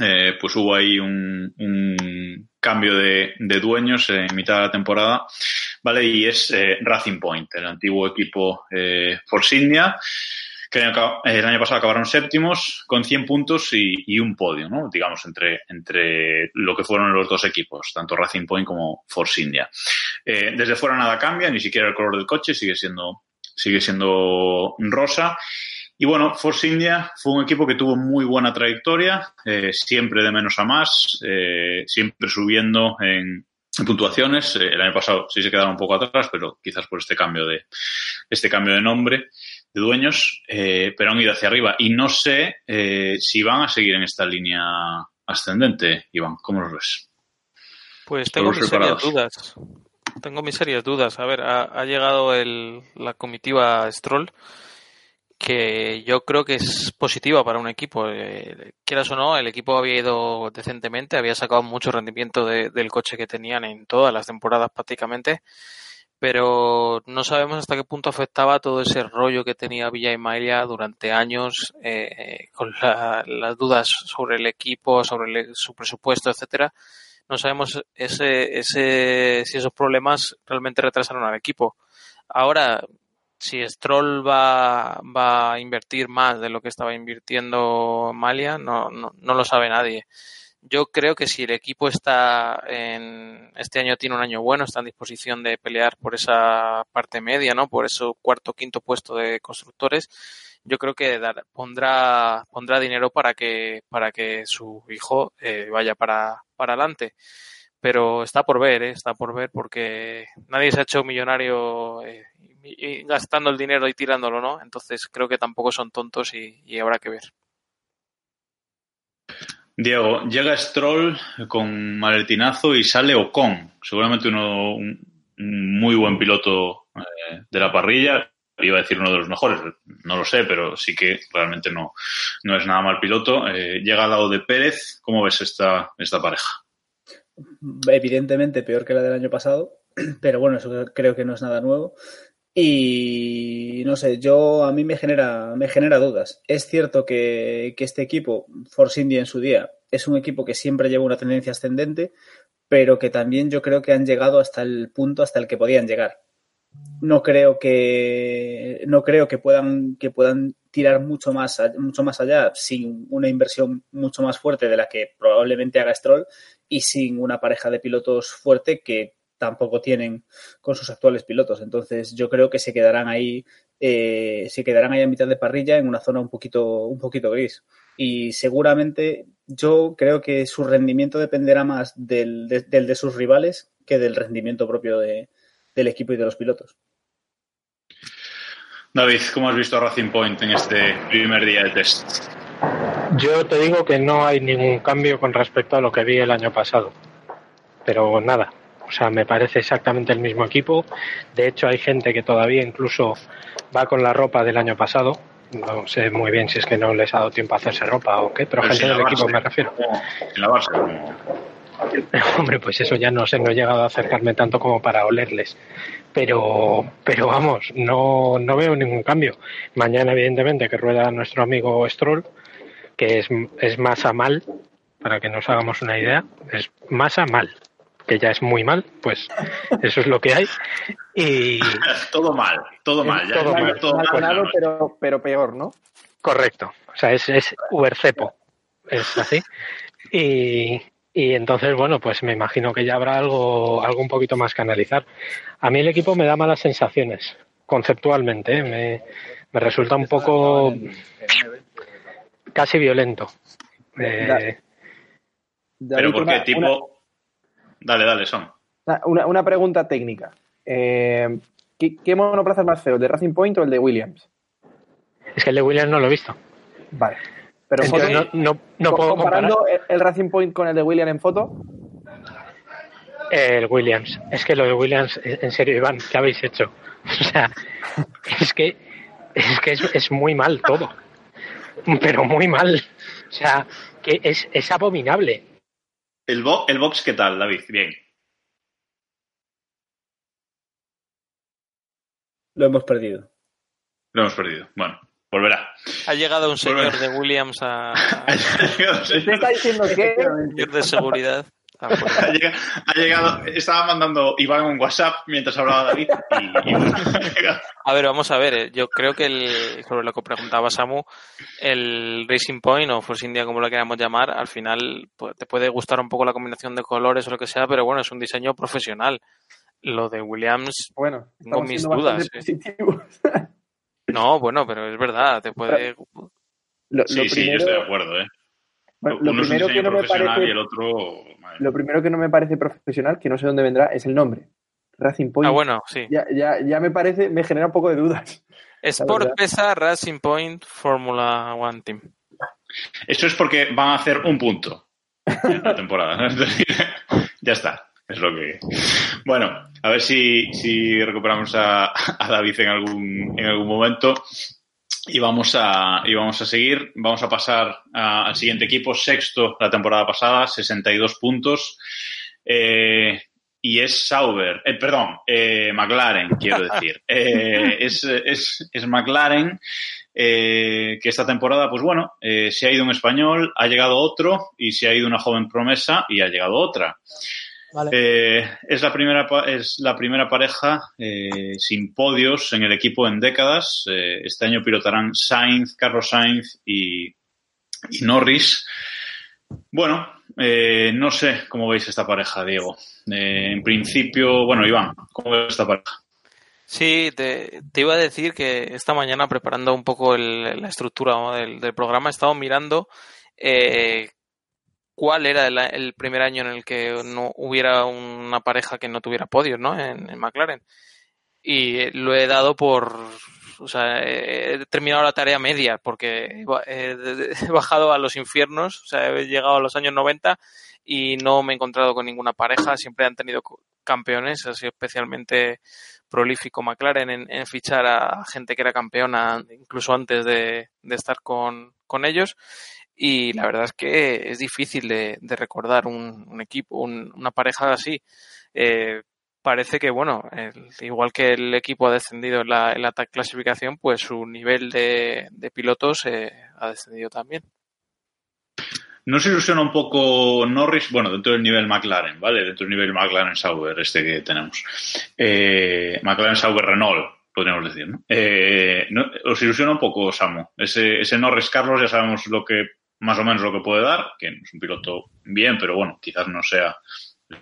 eh, pues hubo ahí un, un cambio de, de, dueños en mitad de la temporada, ¿vale? Y es eh, Racing Point, el antiguo equipo eh, Force India que el año, pasado acabaron séptimos con 100 puntos y, un podio, ¿no? digamos, entre, entre lo que fueron los dos equipos, tanto Racing Point como Force. Eh, desde fuera nada cambia, ni siquiera el color del coche sigue siendo, sigue siendo rosa. Y bueno, Force India fue un equipo que tuvo muy buena trayectoria, eh, siempre de menos a más, eh, siempre subiendo en, puntuaciones. el año pasado sí se quedaron un poco atrás, pero quizás por este cambio de, este cambio de nombre de dueños, eh, pero han ido hacia arriba. Y no sé eh, si van a seguir en esta línea ascendente, Iván. ¿Cómo lo ves? Pues tengo mis serias dudas. Tengo mis serias dudas. A ver, ha, llegado el, la comitiva Stroll, que yo creo que es positiva para un equipo. Eh, quieras o no, el equipo había ido decentemente, había sacado mucho rendimiento del coche que tenían en todas las temporadas prácticamente pero no sabemos hasta qué punto afectaba todo ese rollo que tenía Villa Emilia durante años eh, con las dudas sobre el equipo, sobre su presupuesto, etcétera. No sabemos ese, ese, si esos problemas realmente retrasaron al equipo. Ahora, si Stroll va, va a invertir más de lo que estaba invirtiendo Malia, no, no, no lo sabe nadie yo creo que si el equipo está en este año tiene un año bueno, está en disposición de pelear por esa parte media, ¿no? Por ese cuarto quinto puesto de constructores, yo creo que pondrá pondrá dinero para que para que su hijo eh, vaya para para adelante. Pero está por ver, ¿eh? está por ver porque nadie se ha hecho millonario eh, gastando el dinero y tirándolo, ¿no? Entonces creo que tampoco son tontos y habrá que ver. Diego, llega Stroll con maletinazo y sale Ocon, seguramente uno, un, muy buen piloto eh, de la parrilla, iba a decir uno de los mejores, no lo sé, pero sí que realmente no, no es nada mal piloto. Eh, llega al lado de Pérez, ¿cómo ves esta, esta pareja? Evidentemente peor que la del año pasado, pero bueno, eso creo que no es nada nuevo. Y no sé, yo a mí me genera, me genera dudas. Es cierto que, que, este equipo, Force India en su día, es un equipo que siempre lleva una tendencia ascendente, pero que también yo creo que han llegado hasta el punto hasta el que podían llegar. No creo que, no creo que puedan, que puedan tirar mucho más, mucho más allá sin una inversión mucho más fuerte de la que probablemente haga Stroll y sin una pareja de pilotos fuerte que tampoco tienen con sus actuales pilotos. Entonces yo creo que se quedarán ahí, eh, se quedarán ahí a mitad de parrilla en una zona un poquito, un poquito gris. Y seguramente yo creo que su rendimiento dependerá más del de, sus rivales que del rendimiento propio del equipo y de los pilotos. David, ¿cómo has visto a Racing Point en este primer día de test? Yo te digo que no hay ningún cambio con respecto a lo que vi el año pasado. Pero nada, o sea, me parece exactamente el mismo equipo. De hecho, hay gente que todavía incluso va con la ropa del año pasado. No sé muy bien si es que no les ha dado tiempo a hacerse ropa o qué, pero, gente del equipo me refiero. Hombre, pues eso ya no sé, no he llegado a acercarme tanto como para olerles. Pero, pero vamos, no, no veo ningún cambio. Mañana, evidentemente, que rueda nuestro amigo Stroll, que es, es masa mal, para que nos hagamos una idea, es masa mal, que ya es muy mal, pues eso es lo que hay. Y todo mal, todo mal, ya todo mal, todo mal, pero, pero peor, ¿no? Correcto, o sea, es, es Ubercepo, es así. Y, y entonces, bueno, pues me imagino que ya habrá algo, algo un poquito más que analizar. A mí el equipo me da malas sensaciones, conceptualmente, ¿eh? me, me resulta un poco casi violento. Eh, pero porque tipo... Dale, dale, son. Una, una pregunta técnica. Eh, ¿qué, monoplaza es más feo, el de Racing Point o el de Williams? Es que el de Williams no lo he visto. Vale. Pero no, no, puedo comparando el Racing Point con el de Williams en foto. El Williams. Es que lo de Williams, en serio, Iván, ¿qué habéis hecho? O sea, es que es que es, muy mal todo. Pero muy mal. O sea, que es, es abominable. ¿El, ¿El box qué tal, David? Bien. Lo hemos perdido. Lo hemos perdido. Bueno, volverá. Ha llegado un señor de Williams a. ¿Usted está diciendo que? de seguridad. Ha llegado, estaba mandando Iván un WhatsApp mientras hablaba David. a ver, vamos a ver. Eh, yo creo que el, sobre lo que preguntaba Samu, el Racing Point o Force India, como lo queramos llamar, al final pues, te puede gustar un poco la combinación de colores o lo que sea, pero bueno, es un diseño profesional. Lo de Williams, bueno, tengo mis dudas. ¿eh? No, bueno, pero es verdad, te puede. sí, sí, yo estoy de acuerdo, ¿eh? Lo primero que no me parece, el otro... Lo primero que no me parece profesional, que no sé dónde vendrá, es el nombre. Racing Point. Ah, bueno, sí. Ya, ya, ya me parece, me genera un poco de dudas. Sport Pesa Racing Point Formula One Team. Eso es porque van a hacer un punto en la temporada. ya está. Es lo que. Bueno, a ver si, si recuperamos a, a David en algún, en algún momento. Y vamos a, y vamos a seguir. Vamos a pasar al siguiente equipo, sexto la temporada pasada, 62 puntos. Eh, y es Sauber, eh, perdón, eh, McLaren, quiero decir. Eh, es, es, es, McLaren eh, que esta temporada, pues bueno, eh, se ha ido un español, ha llegado otro y se ha ido una joven promesa y ha llegado otra. Eh, es, la primera, es la primera pareja eh, sin podios en el equipo en décadas. Eh, este año pilotarán Sainz, Carlos Sainz y, y Norris. Bueno, no sé cómo veis esta pareja, Diego. en principio, bueno, Iván, ¿cómo ves esta pareja? Sí, te, iba a decir que esta mañana preparando un poco la estructura del, del, programa he estado mirando eh, cuál era el, primer año en el que no hubiera una pareja que no tuviera podios, ¿no? En, McLaren. Y lo he dado por, o sea, he terminado la tarea media porque he bajado a los infiernos, o sea, he llegado a los años 90 y no me he encontrado con ninguna pareja, siempre han tenido campeones, ha sido especialmente prolífico McLaren en, fichar a gente que era campeona incluso antes de, estar con, con ellos y la verdad es que es difícil de, recordar un, equipo, una pareja así. Eh, parece que, bueno, igual que el equipo ha descendido en la, en la clasificación, pues su nivel de, pilotos eh, ha descendido también. ¿No se ilusiona un poco Norris? Bueno, dentro del nivel McLaren, ¿vale? Dentro del nivel McLaren Sauber, este que tenemos. Eh, McLaren Sauber Renault, podríamos decir, ¿no? ¿Os ilusiona un poco, Samu? Ese Norris Carlos, ya sabemos lo que más o menos lo que puede dar, que es un piloto bien, pero bueno, quizás no sea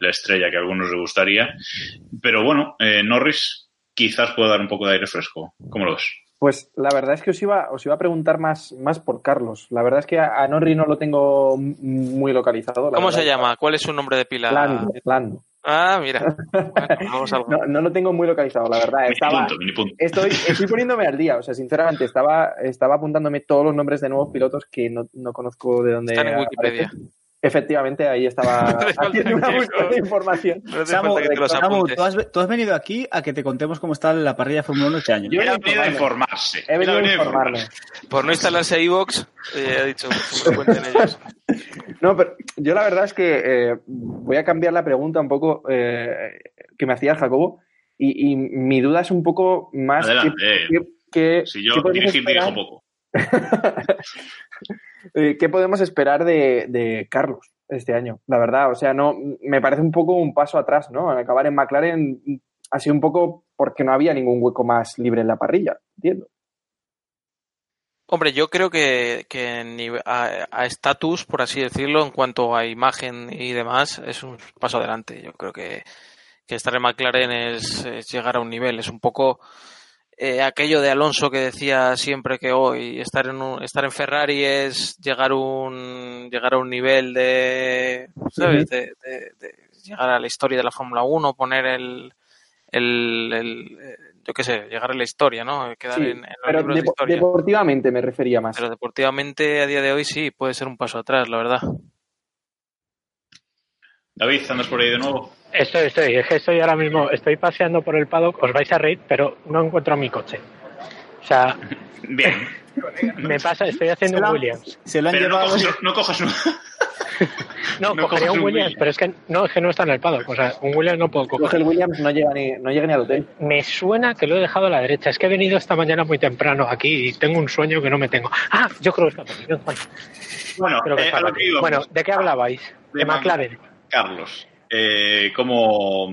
la estrella que a algunos les gustaría. Pero bueno, eh, Norris quizás pueda dar un poco de aire fresco. ¿Cómo lo ves? Pues la verdad es que os iba, os iba a preguntar más, más por Carlos. La verdad es que a, a Norris no lo tengo muy localizado. la ¿Cómo verdad. se llama? ¿Cuál es su nombre de pila? Lando, Lando. Ah, mira. Bueno, vamos al- No, no lo tengo muy localizado, la verdad. Mini Estaba, punto, mini punto. estoy, estoy poniéndome al día. O sea, sinceramente, estaba, estaba apuntándome todos los nombres de nuevos pilotos que no, no conozco de dónde. Están en Wikipedia. aparecen. Efectivamente, ahí estaba haciendo una que- búsqueda de información. No Samu, falta que te los Samu. ¿tú, has, tú has venido aquí a que te contemos cómo está la parrilla de Fórmula 1 este año. Yo- ha venido a informarse. He venido a a informarme. Por no instalarse iVoox, eh, ha dicho que cuenten ellos. No, pero yo la verdad es que eh, voy a cambiar la pregunta un poco eh, que me hacía Jacobo y, y mi duda es un poco más Adelante. qué- qué- qué- Si yo dirigir, dirijo poco. eh, ¿Qué podemos esperar de, de Carlos este año? La verdad, o sea, no me parece un poco un paso atrás, ¿no? Al acabar en McLaren ha sido un poco porque no había ningún hueco más libre en la parrilla, entiendo. Hombre, yo creo que, que a estatus, por así decirlo, en cuanto a imagen y demás, es un paso adelante. Yo creo que, que estar en McLaren es llegar a un nivel. Es un poco eh, aquello de Alonso que decía siempre que hoy estar en un, estar en Ferrari es llegar un llegar a un nivel de, ¿sabes? De, de- de llegar a la historia de la Fórmula 1, poner el, el, el, eh, yo qué sé, llegar a la historia, ¿no? Quedar Sí, en, en los pero de historia. deportivamente me refería más. Pero deportivamente a día de hoy sí, puede ser un paso atrás, la verdad. David, ¿andas por ahí de nuevo? Estoy, estoy, es que estoy ahora mismo, estoy paseando por el paddock, os vais a reír, pero no encuentro mi coche. O sea, Bien. me pasa, estoy haciendo un Williams. Se lo han Pero no llevado. cojas, no cojas un... No, No cogería un un Williams, Williams. pero es que no, es que no está en el paddock. O sea, un Williams no puedo Coge coger. el Williams, no llega ni, no llega ni al hotel. Me suena que lo he dejado a la derecha. Es que he venido esta mañana muy temprano aquí y tengo un sueño que no me tengo. Ah, yo creo que está por aquí. Bueno, Bueno, creo que eh, está por aquí. Bueno, ¿de qué hablabais? De De Man- McLaren. Carlos, eh, ¿cómo,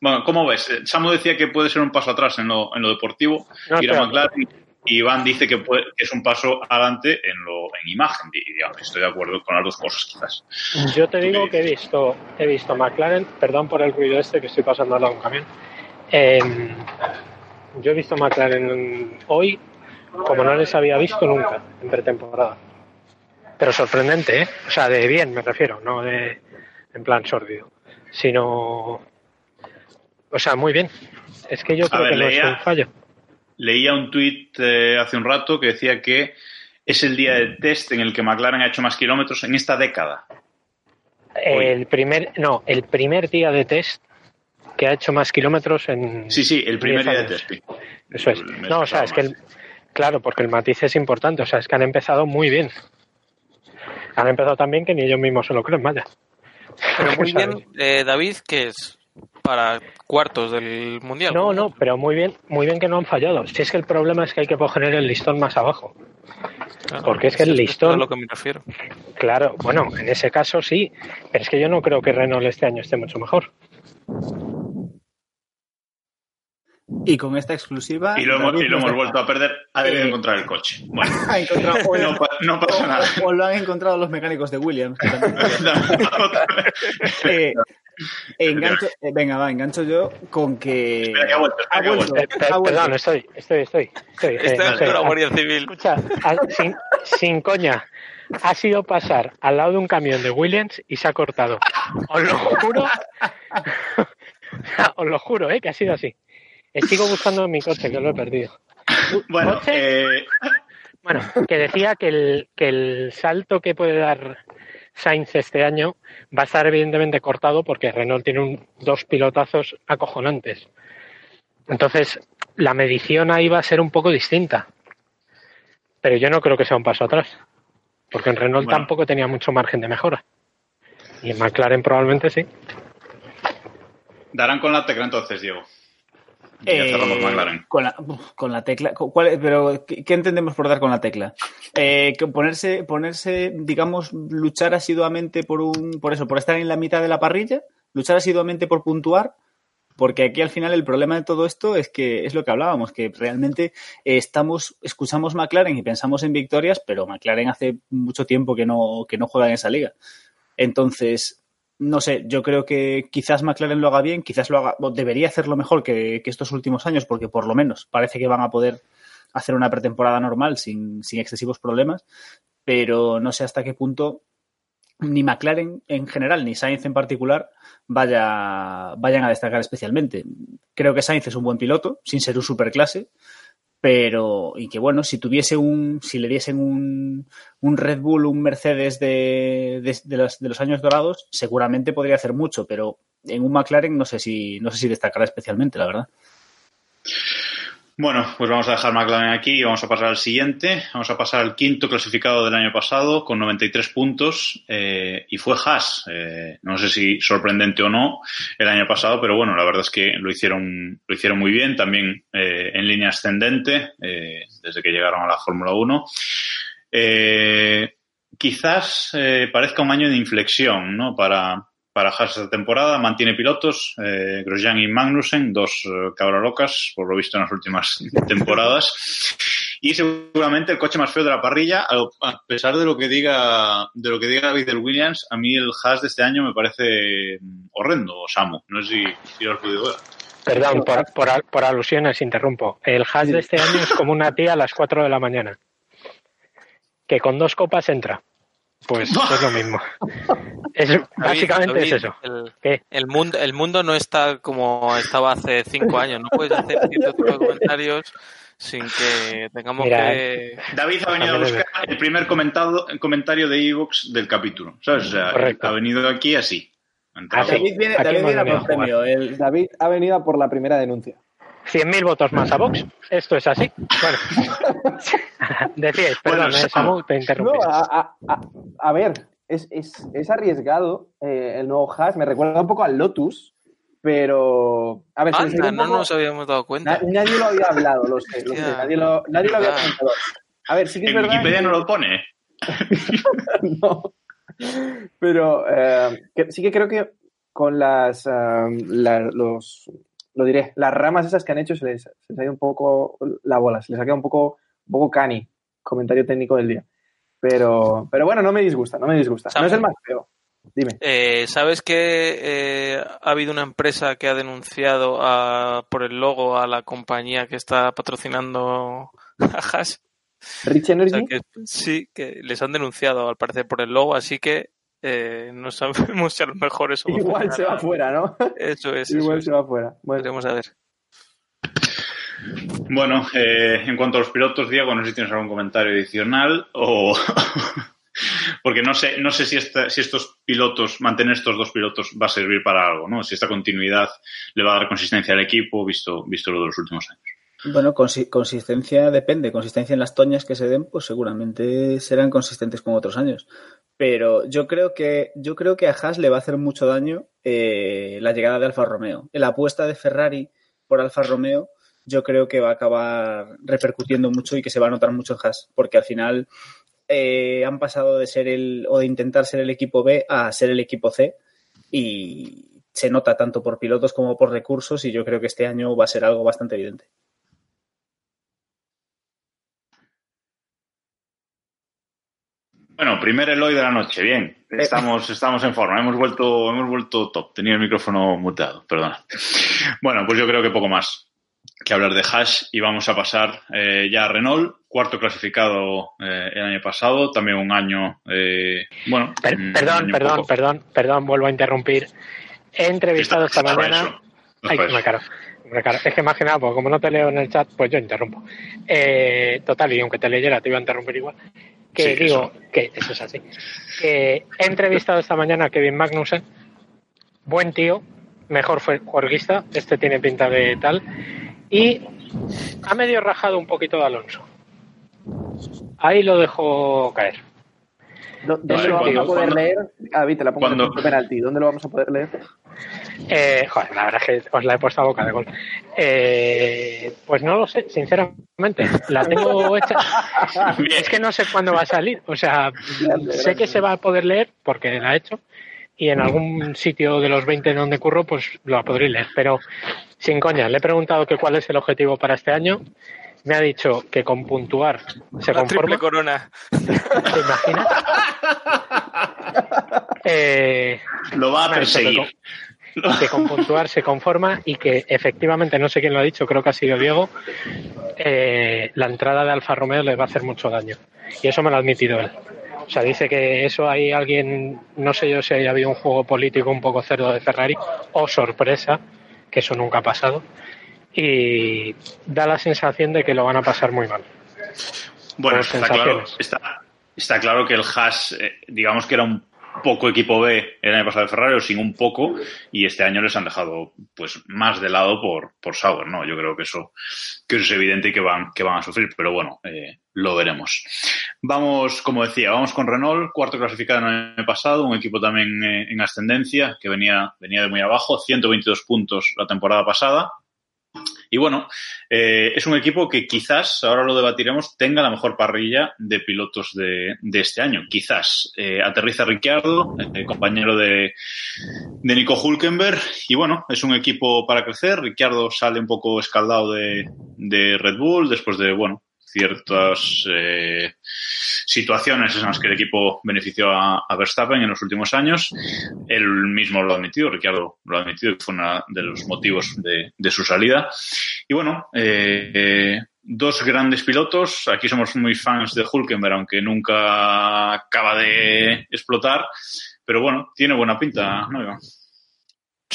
bueno, ¿cómo ves? Eh, Samu decía que puede ser un paso atrás en lo, en lo deportivo. No, ir a. McLaren. Y Iván dice que, puede- que es un paso adelante en, lo, en imagen. Digamos, estoy de acuerdo con las dos cosas, quizás. Yo te ¿Tú digo que he visto, he visto McLaren, perdón por el ruido este que estoy pasando al lado de un camión. Em, yo he visto McLaren hoy como no les había visto nunca en pretemporada. Pero sorprendente, ¿eh? O sea, de bien me refiero, no de en plan sórdido, sino, o sea, muy bien. Es que yo A creo ver, que no leía- es un fallo. Leía un tuit eh, hace un rato que decía que es el día de test en el que McLaren ha hecho más kilómetros en esta década. Hoy. El primer, no, el primer día de test que ha hecho más kilómetros en Sí, sí, el primer 10 día de test. Eso es. No, o sea, es que, el- claro, porque el matiz es importante. O sea, es que han empezado muy bien. Han empezado tan bien que ni ellos mismos se lo creen, vaya. Pero muy bien, eh, David, que es para cuartos del mundial. No, no, pero muy bien, muy bien que no han fallado. Si es que el problema es que hay que poner el listón más abajo. Claro, porque es que el listón- lo que me refiero. Claro, bueno, en ese caso sí, pero es que yo no creo que Renault este año esté mucho mejor. Y con esta exclusiva. Y lo, hemos, y lo hemos vuelto a perder. Ha debido Eh, encontrar el coche. Bueno, Ha encontrado- o, no, pa- no pasa nada. o- o lo han encontrado los mecánicos de Williams. que también- Eh, engancho, eh, venga, va, engancho yo con que. Espera, que ha vuelto, Ha vuelto, vuelto. Per- ha vuelto. perdón, estoy, estoy, estoy. estoy, en estoy. la Guardia Civil. Escucha, ha- sin, sin coña, ha sido pasar al lado de un camión de Williams y se ha cortado. Os lo juro, os lo juro, ¿eh? que ha sido así. Sigo buscando mi coche, que lo he perdido. Eh, Bueno, que decía que el, que el salto que puede dar Sainz este año va a estar evidentemente cortado porque Renault tiene un- dos pilotazos acojonantes. Entonces, la medición ahí va a ser un poco distinta. Pero yo no creo que sea un paso atrás. Porque en Renault Bueno. tampoco tenía mucho margen de mejora. Y en McLaren probablemente sí. darán con la tecla entonces, Diego. Y ya Eh, cerramos McLaren. con, la, con la tecla. con- ¿cuál- pero, ¿qué, qué entendemos por dar con la tecla? Eh, que ponerse, ponerse, digamos, luchar asiduamente por un, por eso, por estar en la mitad de la parrilla, luchar asiduamente por puntuar, porque aquí al final el problema de todo esto es que es lo que hablábamos, que realmente eh, estamos, escuchamos McLaren y pensamos en victorias, pero McLaren hace mucho tiempo que no, que no juega en esa liga. Entonces, no sé, yo creo que quizás McLaren lo haga bien, quizás lo haga, debería hacerlo mejor que, estos últimos años, porque por lo menos parece que van a poder hacer una pretemporada normal sin, sin excesivos problemas, pero no sé hasta qué punto ni McLaren en general, ni Sainz en particular, vaya, vayan a destacar especialmente. Creo que Sainz es un buen piloto, sin ser un superclase, pero y que bueno, si tuviese un, si le diesen un, un Red Bull, un Mercedes de, de, los, de, los, años dorados, seguramente podría hacer mucho, pero en un McLaren no sé si, no sé si destacará especialmente, la verdad. Bueno, pues vamos a dejar McLaren aquí y vamos a pasar al siguiente. Vamos a pasar al quinto clasificado del año pasado con 93 puntos eh, y fue Haas. Eh, no sé si sorprendente o no el año pasado, pero bueno, la verdad es que lo hicieron, lo hicieron muy bien, también eh, en línea ascendente desde que llegaron a la Fórmula 1. quizás parezca un año de inflexión ¿no? para, para Haas esta temporada. Mantiene pilotos, eh, Grosjean y Magnussen, dos eh, cabralocas, por lo visto en las últimas temporadas. Y seguramente el coche más feo de la parrilla, a pesar de lo que diga, de lo que diga David del Williams, a mí el Haas de este año me parece horrendo, Samu. No sé si, si lo has podido ver. Perdón, por, por, por alusiones interrumpo. El Haas de este año es como una tía a las 4 de la mañana, que con dos copas entra. Pues es lo mismo. Es, básicamente David, es eso. El, ¿Qué? el, mundo, el mundo no está como estaba hace cinco años. No puedes hacer cierto tipo de comentarios sin que tengamos Mira, que. David ha venido a buscar el primer comentado, comentario de Evox del capítulo. ¿Sabes? O sea, Correcto. ha venido aquí así. Así. David viene, David viene a por premio. El, David ha venido a por la primera denuncia. 100.000 votos más a Vox. Esto es así. Bueno, decíais, perdón, Bueno, eh, Samu, te interrumpí. a, a- a- a ver, es, es- es arriesgado eh, el nuevo Haas. Me recuerda un poco al Lotus, pero. A ver, Anda, no poco- nos habíamos dado cuenta. Na- nadie lo había hablado, lo sé, lo sé, Hostia. nadie lo, nadie lo había comentado. A ver, sí que es En verdad. Wikipedia que- no lo pone. no. Pero eh, que- sí que creo que con las, la- los, lo diré, las ramas esas que han hecho se les, se les ha ido un poco la bola, se les ha quedado un poco, un poco cani, comentario técnico del día. Pero, pero bueno, no me disgusta, no me disgusta. No es el más feo. Dime. Eh, ¿Sabes que eh, ha habido una empresa que ha denunciado a- por el logo a la compañía que está patrocinando a Haas? Rich O Energy. sea que sí, que les han denunciado al parecer por el logo, así que eh, no sabemos si a lo mejor eso va a Igual se va fuera, ¿no? Eso es, eso Igual es. se va fuera. Bueno, Veremos a ver. Bueno, eh, en cuanto a los pilotos, Diego, no sé si tienes algún comentario adicional o. Porque no sé, no sé si, esta- si estos pilotos, mantener estos dos pilotos va a servir para algo, ¿no? Si esta continuidad le va a dar consistencia al equipo, visto, visto lo de los últimos años. Bueno, consi- consistencia depende. Consistencia en las toñas que se den, pues seguramente serán consistentes con otros años. Pero yo creo que yo creo que a Haas le va a hacer mucho daño eh, la llegada de Alfa Romeo. La apuesta de Ferrari por Alfa Romeo, yo creo que va a acabar repercutiendo mucho y que se va a notar mucho en Haas, porque al final eh, han pasado de ser el o de intentar ser el equipo B a ser el equipo C y se nota tanto por pilotos como por recursos y yo creo que este año va a ser algo bastante evidente. Bueno, primer Eloy de la noche, bien. Estamos, estamos en forma, hemos vuelto, hemos vuelto top. Tenía el micrófono muteado, perdona. Bueno, pues yo creo que poco más que hablar de Hash y vamos a pasar eh, ya a Renault, cuarto clasificado eh, el año pasado, también un año, eh, bueno, Per- perdón, año perdón, poco- perdón, perdón, vuelvo a interrumpir. He entrevistado esta mañana. Ay, claro. Hombre, claro. Es que más que nada, porque como no te leo en el chat, pues yo interrumpo. Eh, total, y aunque te leyera, te iba a interrumpir igual. Que Sí, digo, que eso es así. Que he entrevistado esta mañana a Kevin Magnussen, buen tío, mejor fue juerguista, este tiene pinta de tal, y ha medio rajado un poquito de Alonso. Ahí lo dejo caer. ¿Dó- ¿dónde Vale, lo vamos a poder cuando- leer? Ah, vi, te la pongo cuando- en punto penalti. ¿Dónde lo vamos a poder leer? Eh, joder, la verdad es que os la he puesto a boca de gol. Eh, pues no lo sé, sinceramente. La tengo hecha. Es que no sé cuándo va a salir. O sea, sé que se va a poder leer porque la he hecho. Y en algún sitio de los 20 donde curro, pues lo podré leer. Pero sin coña, le he preguntado que cuál es el objetivo para este año. Me ha dicho que con puntuar se La conforma. triple corona. ¿Te imaginas? Eh, Lo va a que perseguir. que con puntuar se conforma y que efectivamente, no sé quién lo ha dicho, creo que ha sido Diego, eh, la entrada de Alfa Romeo le va a hacer mucho daño. Y eso me lo ha admitido él. O sea, dice que eso hay alguien, no sé yo si haya habido un juego político un poco cerdo de Ferrari o sorpresa, que eso nunca ha pasado. Y da la sensación de que lo van a pasar muy mal. Bueno, está claro, está, está claro que el Haas, eh, digamos que era un poco equipo B el año pasado de Ferrari, o sin un poco, y este año les han dejado pues más de lado por, por Sauber, ¿no? Yo creo que eso, que eso es evidente y que van, que van a sufrir, pero bueno, eh, lo veremos. Vamos, como decía, vamos con Renault, cuarto clasificado en el año pasado, un equipo también eh, en ascendencia, que venía, venía de muy abajo, 122 puntos la temporada pasada. Y bueno, eh, es un equipo que quizás, ahora lo debatiremos, tenga la mejor parrilla de pilotos de, este año. Quizás eh, aterriza Ricciardo, eh, compañero de, Nico Hulkenberg. Y bueno, es un equipo para crecer. Ricciardo sale un poco escaldado de Red Bull después de, bueno, ciertas eh, situaciones en las que el equipo benefició a, Verstappen en los últimos años. Él mismo lo ha admitido, Ricardo lo ha admitido, que fue uno de los motivos de, su salida. Y bueno, eh, dos grandes pilotos. Aquí somos muy fans de Hulkenberg, aunque nunca acaba de explotar. Pero bueno, tiene buena pinta, ¿no?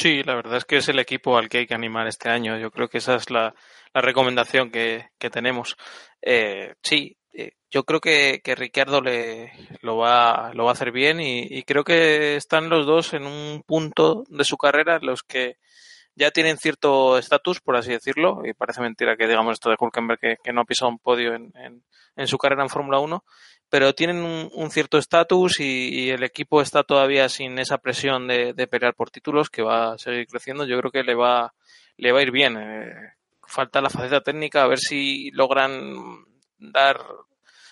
Sí, la verdad es que es el equipo al que hay que animar este año. Yo creo que esa es la, la recomendación que, que tenemos. Eh, sí, eh, yo creo que, que Ricciardo le, lo, va, lo va a hacer bien y, y, creo que están los dos en un punto de su carrera en los que ya tienen cierto estatus, por así decirlo, y parece mentira que digamos esto de Hulkenberg que, no ha pisado un podio en, su carrera en Fórmula 1, pero tienen un, un cierto estatus y, el equipo está todavía sin esa presión de, de, pelear por títulos que va a seguir creciendo. Yo creo que le va, le va a ir bien. Eh, falta la faceta técnica, a ver si logran dar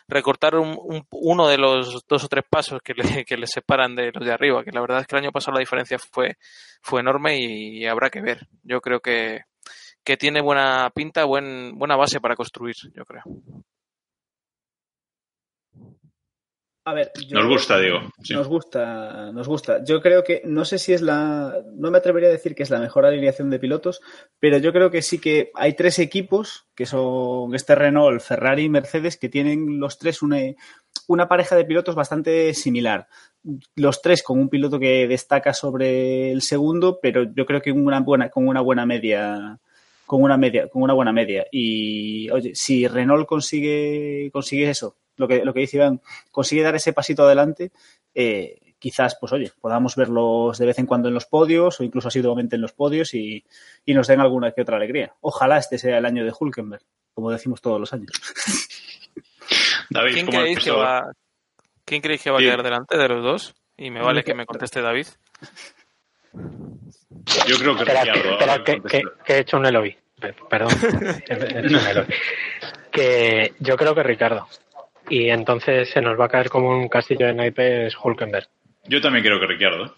recortar un, un, uno de los dos o tres pasos que le, separan de los de arriba, que la verdad es que el año pasado la diferencia fue, fue enorme y, y habrá que ver. Yo creo que, que tiene buena pinta, buen, buena base para construir, yo creo. A ver, yo, nos gusta, digo. Sí. Nos gusta, nos gusta. Yo creo que, no sé si es la, no me atrevería a decir que es la mejor alineación de pilotos, pero yo creo que sí que hay tres equipos, que son este Renault, Ferrari y Mercedes, que tienen los tres una, una pareja de pilotos bastante similar. Los tres con un piloto que destaca sobre el segundo, pero yo creo que una buena, con una buena media, con una media, con una buena media. Y oye, si Renault consigue, consigue eso, lo que, lo que dice Iván, consigue dar ese pasito adelante, eh, quizás, pues oye, podamos verlos de vez en cuando en los podios o incluso asiduamente en los podios y, y, nos den alguna que otra alegría. Ojalá este sea el año de Hulkenberg, como decimos todos los años. David, ¿quién creéis que va, ¿quién creéis que va a quedar delante de los dos? Y me vale que me conteste David. Yo creo que espera, que, espera, que, que, que, he hecho un Eloy. Perdón. he hecho un Eloy. Que yo creo que Ricardo y entonces se nos va a caer como un castillo de naipes Hulkenberg. Yo también creo que Ricardo.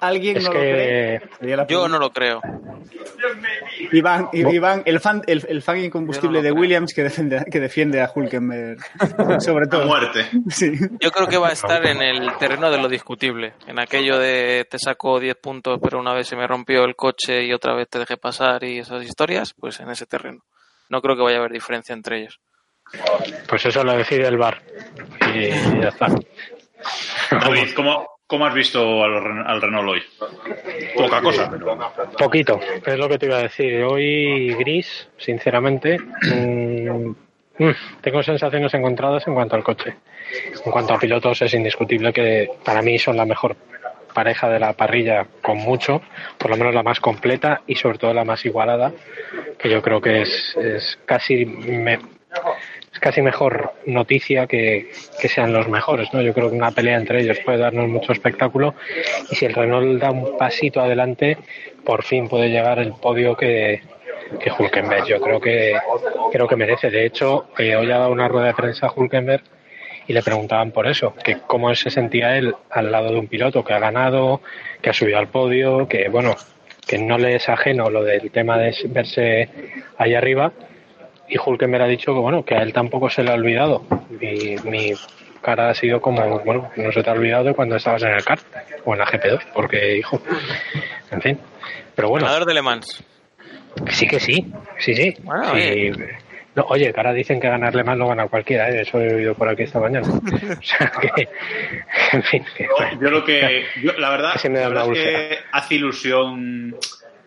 ¿Alguien es no que... lo cree? Yo no lo creo. Iván, Iván el, fan, el, el fan incombustible no de Williams que defiende, que defiende a Hulkenberg. Sobre todo. A muerte. Sí. Yo creo que va a estar en el terreno de lo discutible. En aquello de te saco 10 puntos, pero una vez se me rompió el coche y otra vez te dejé pasar y esas historias, pues en ese terreno. No creo que vaya a haber diferencia entre ellos. Pues eso lo decide el bar. Y ya está. David, ¿cómo, ¿cómo has visto al, al, Renault hoy? Poca cosa. Poquito, es lo que te iba a decir. Hoy gris, sinceramente. Mmm, tengo sensaciones encontradas en cuanto al coche. En cuanto a pilotos, es indiscutible que para mí son la mejor pareja de la parrilla con mucho, por lo menos la más completa y sobre todo la más igualada, que yo creo que es, es casi me, es casi mejor noticia que, sean los mejores, ¿no? Yo creo que una pelea entre ellos puede darnos mucho espectáculo y si el Renault da un pasito adelante, por fin puede llegar el podio que, que Hulkenberg. Yo creo que creo que merece. De hecho, eh, hoy ha dado una rueda de prensa a Hulkenberg y le preguntaban por eso, que cómo se sentía él al lado de un piloto que ha ganado, que ha subido al podio, que bueno, que no le es ajeno lo del tema de verse ahí arriba y Hulkenberg ha dicho que bueno, que a él tampoco se le ha olvidado. Mi, mi cara ha sido como, bueno, no se te ha olvidado de cuando estabas en el kart o en la GP2, porque, hijo, en fin. Pero bueno. Ganador de Le Mans. Sí que sí, sí, sí. Bueno, Sí. oye. No, oye, que ahora dicen que ganarle más lo gana cualquiera, ¿eh? eso he oído por aquí esta mañana. o sea que, en fin. que. Yo lo que. yo, la verdad, la verdad es que hace ilusión.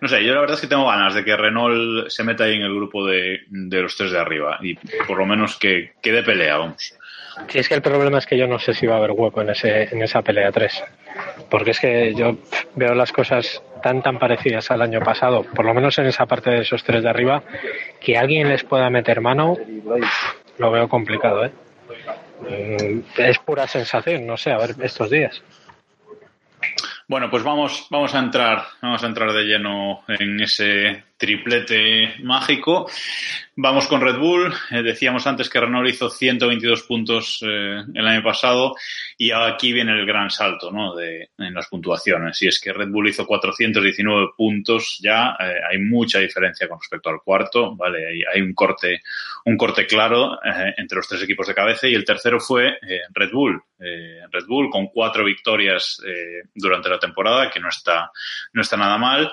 No sé, yo la verdad es que tengo ganas de que Renault se meta ahí en el grupo de, de los tres de arriba y por lo menos que, que dé pelea, vamos. Si es que el problema es que yo no sé si va a haber hueco en, ese, en esa pelea 3. Porque es que yo veo las cosas tan tan parecidas al año pasado, por lo menos en esa parte de esos tres de arriba, que alguien les pueda meter mano, lo veo complicado, ¿eh? Mm, Es pura sensación, no sé, a ver estos días. Bueno, pues vamos, vamos a entrar, vamos a entrar de lleno en ese triplete mágico. Vamos con Red Bull. Eh, decíamos antes que Renault hizo 122 puntos eh, el año pasado y aquí viene el gran salto ¿no? de, en las puntuaciones. Y es que Red Bull hizo 419 puntos ya. eh, hay mucha diferencia con respecto al cuarto. Vale, hay, hay un corte, un corte claro entre los tres equipos de cabeza y el tercero fue Red Bull. Red Bull con cuatro victorias durante la temporada, que no está, no está nada mal.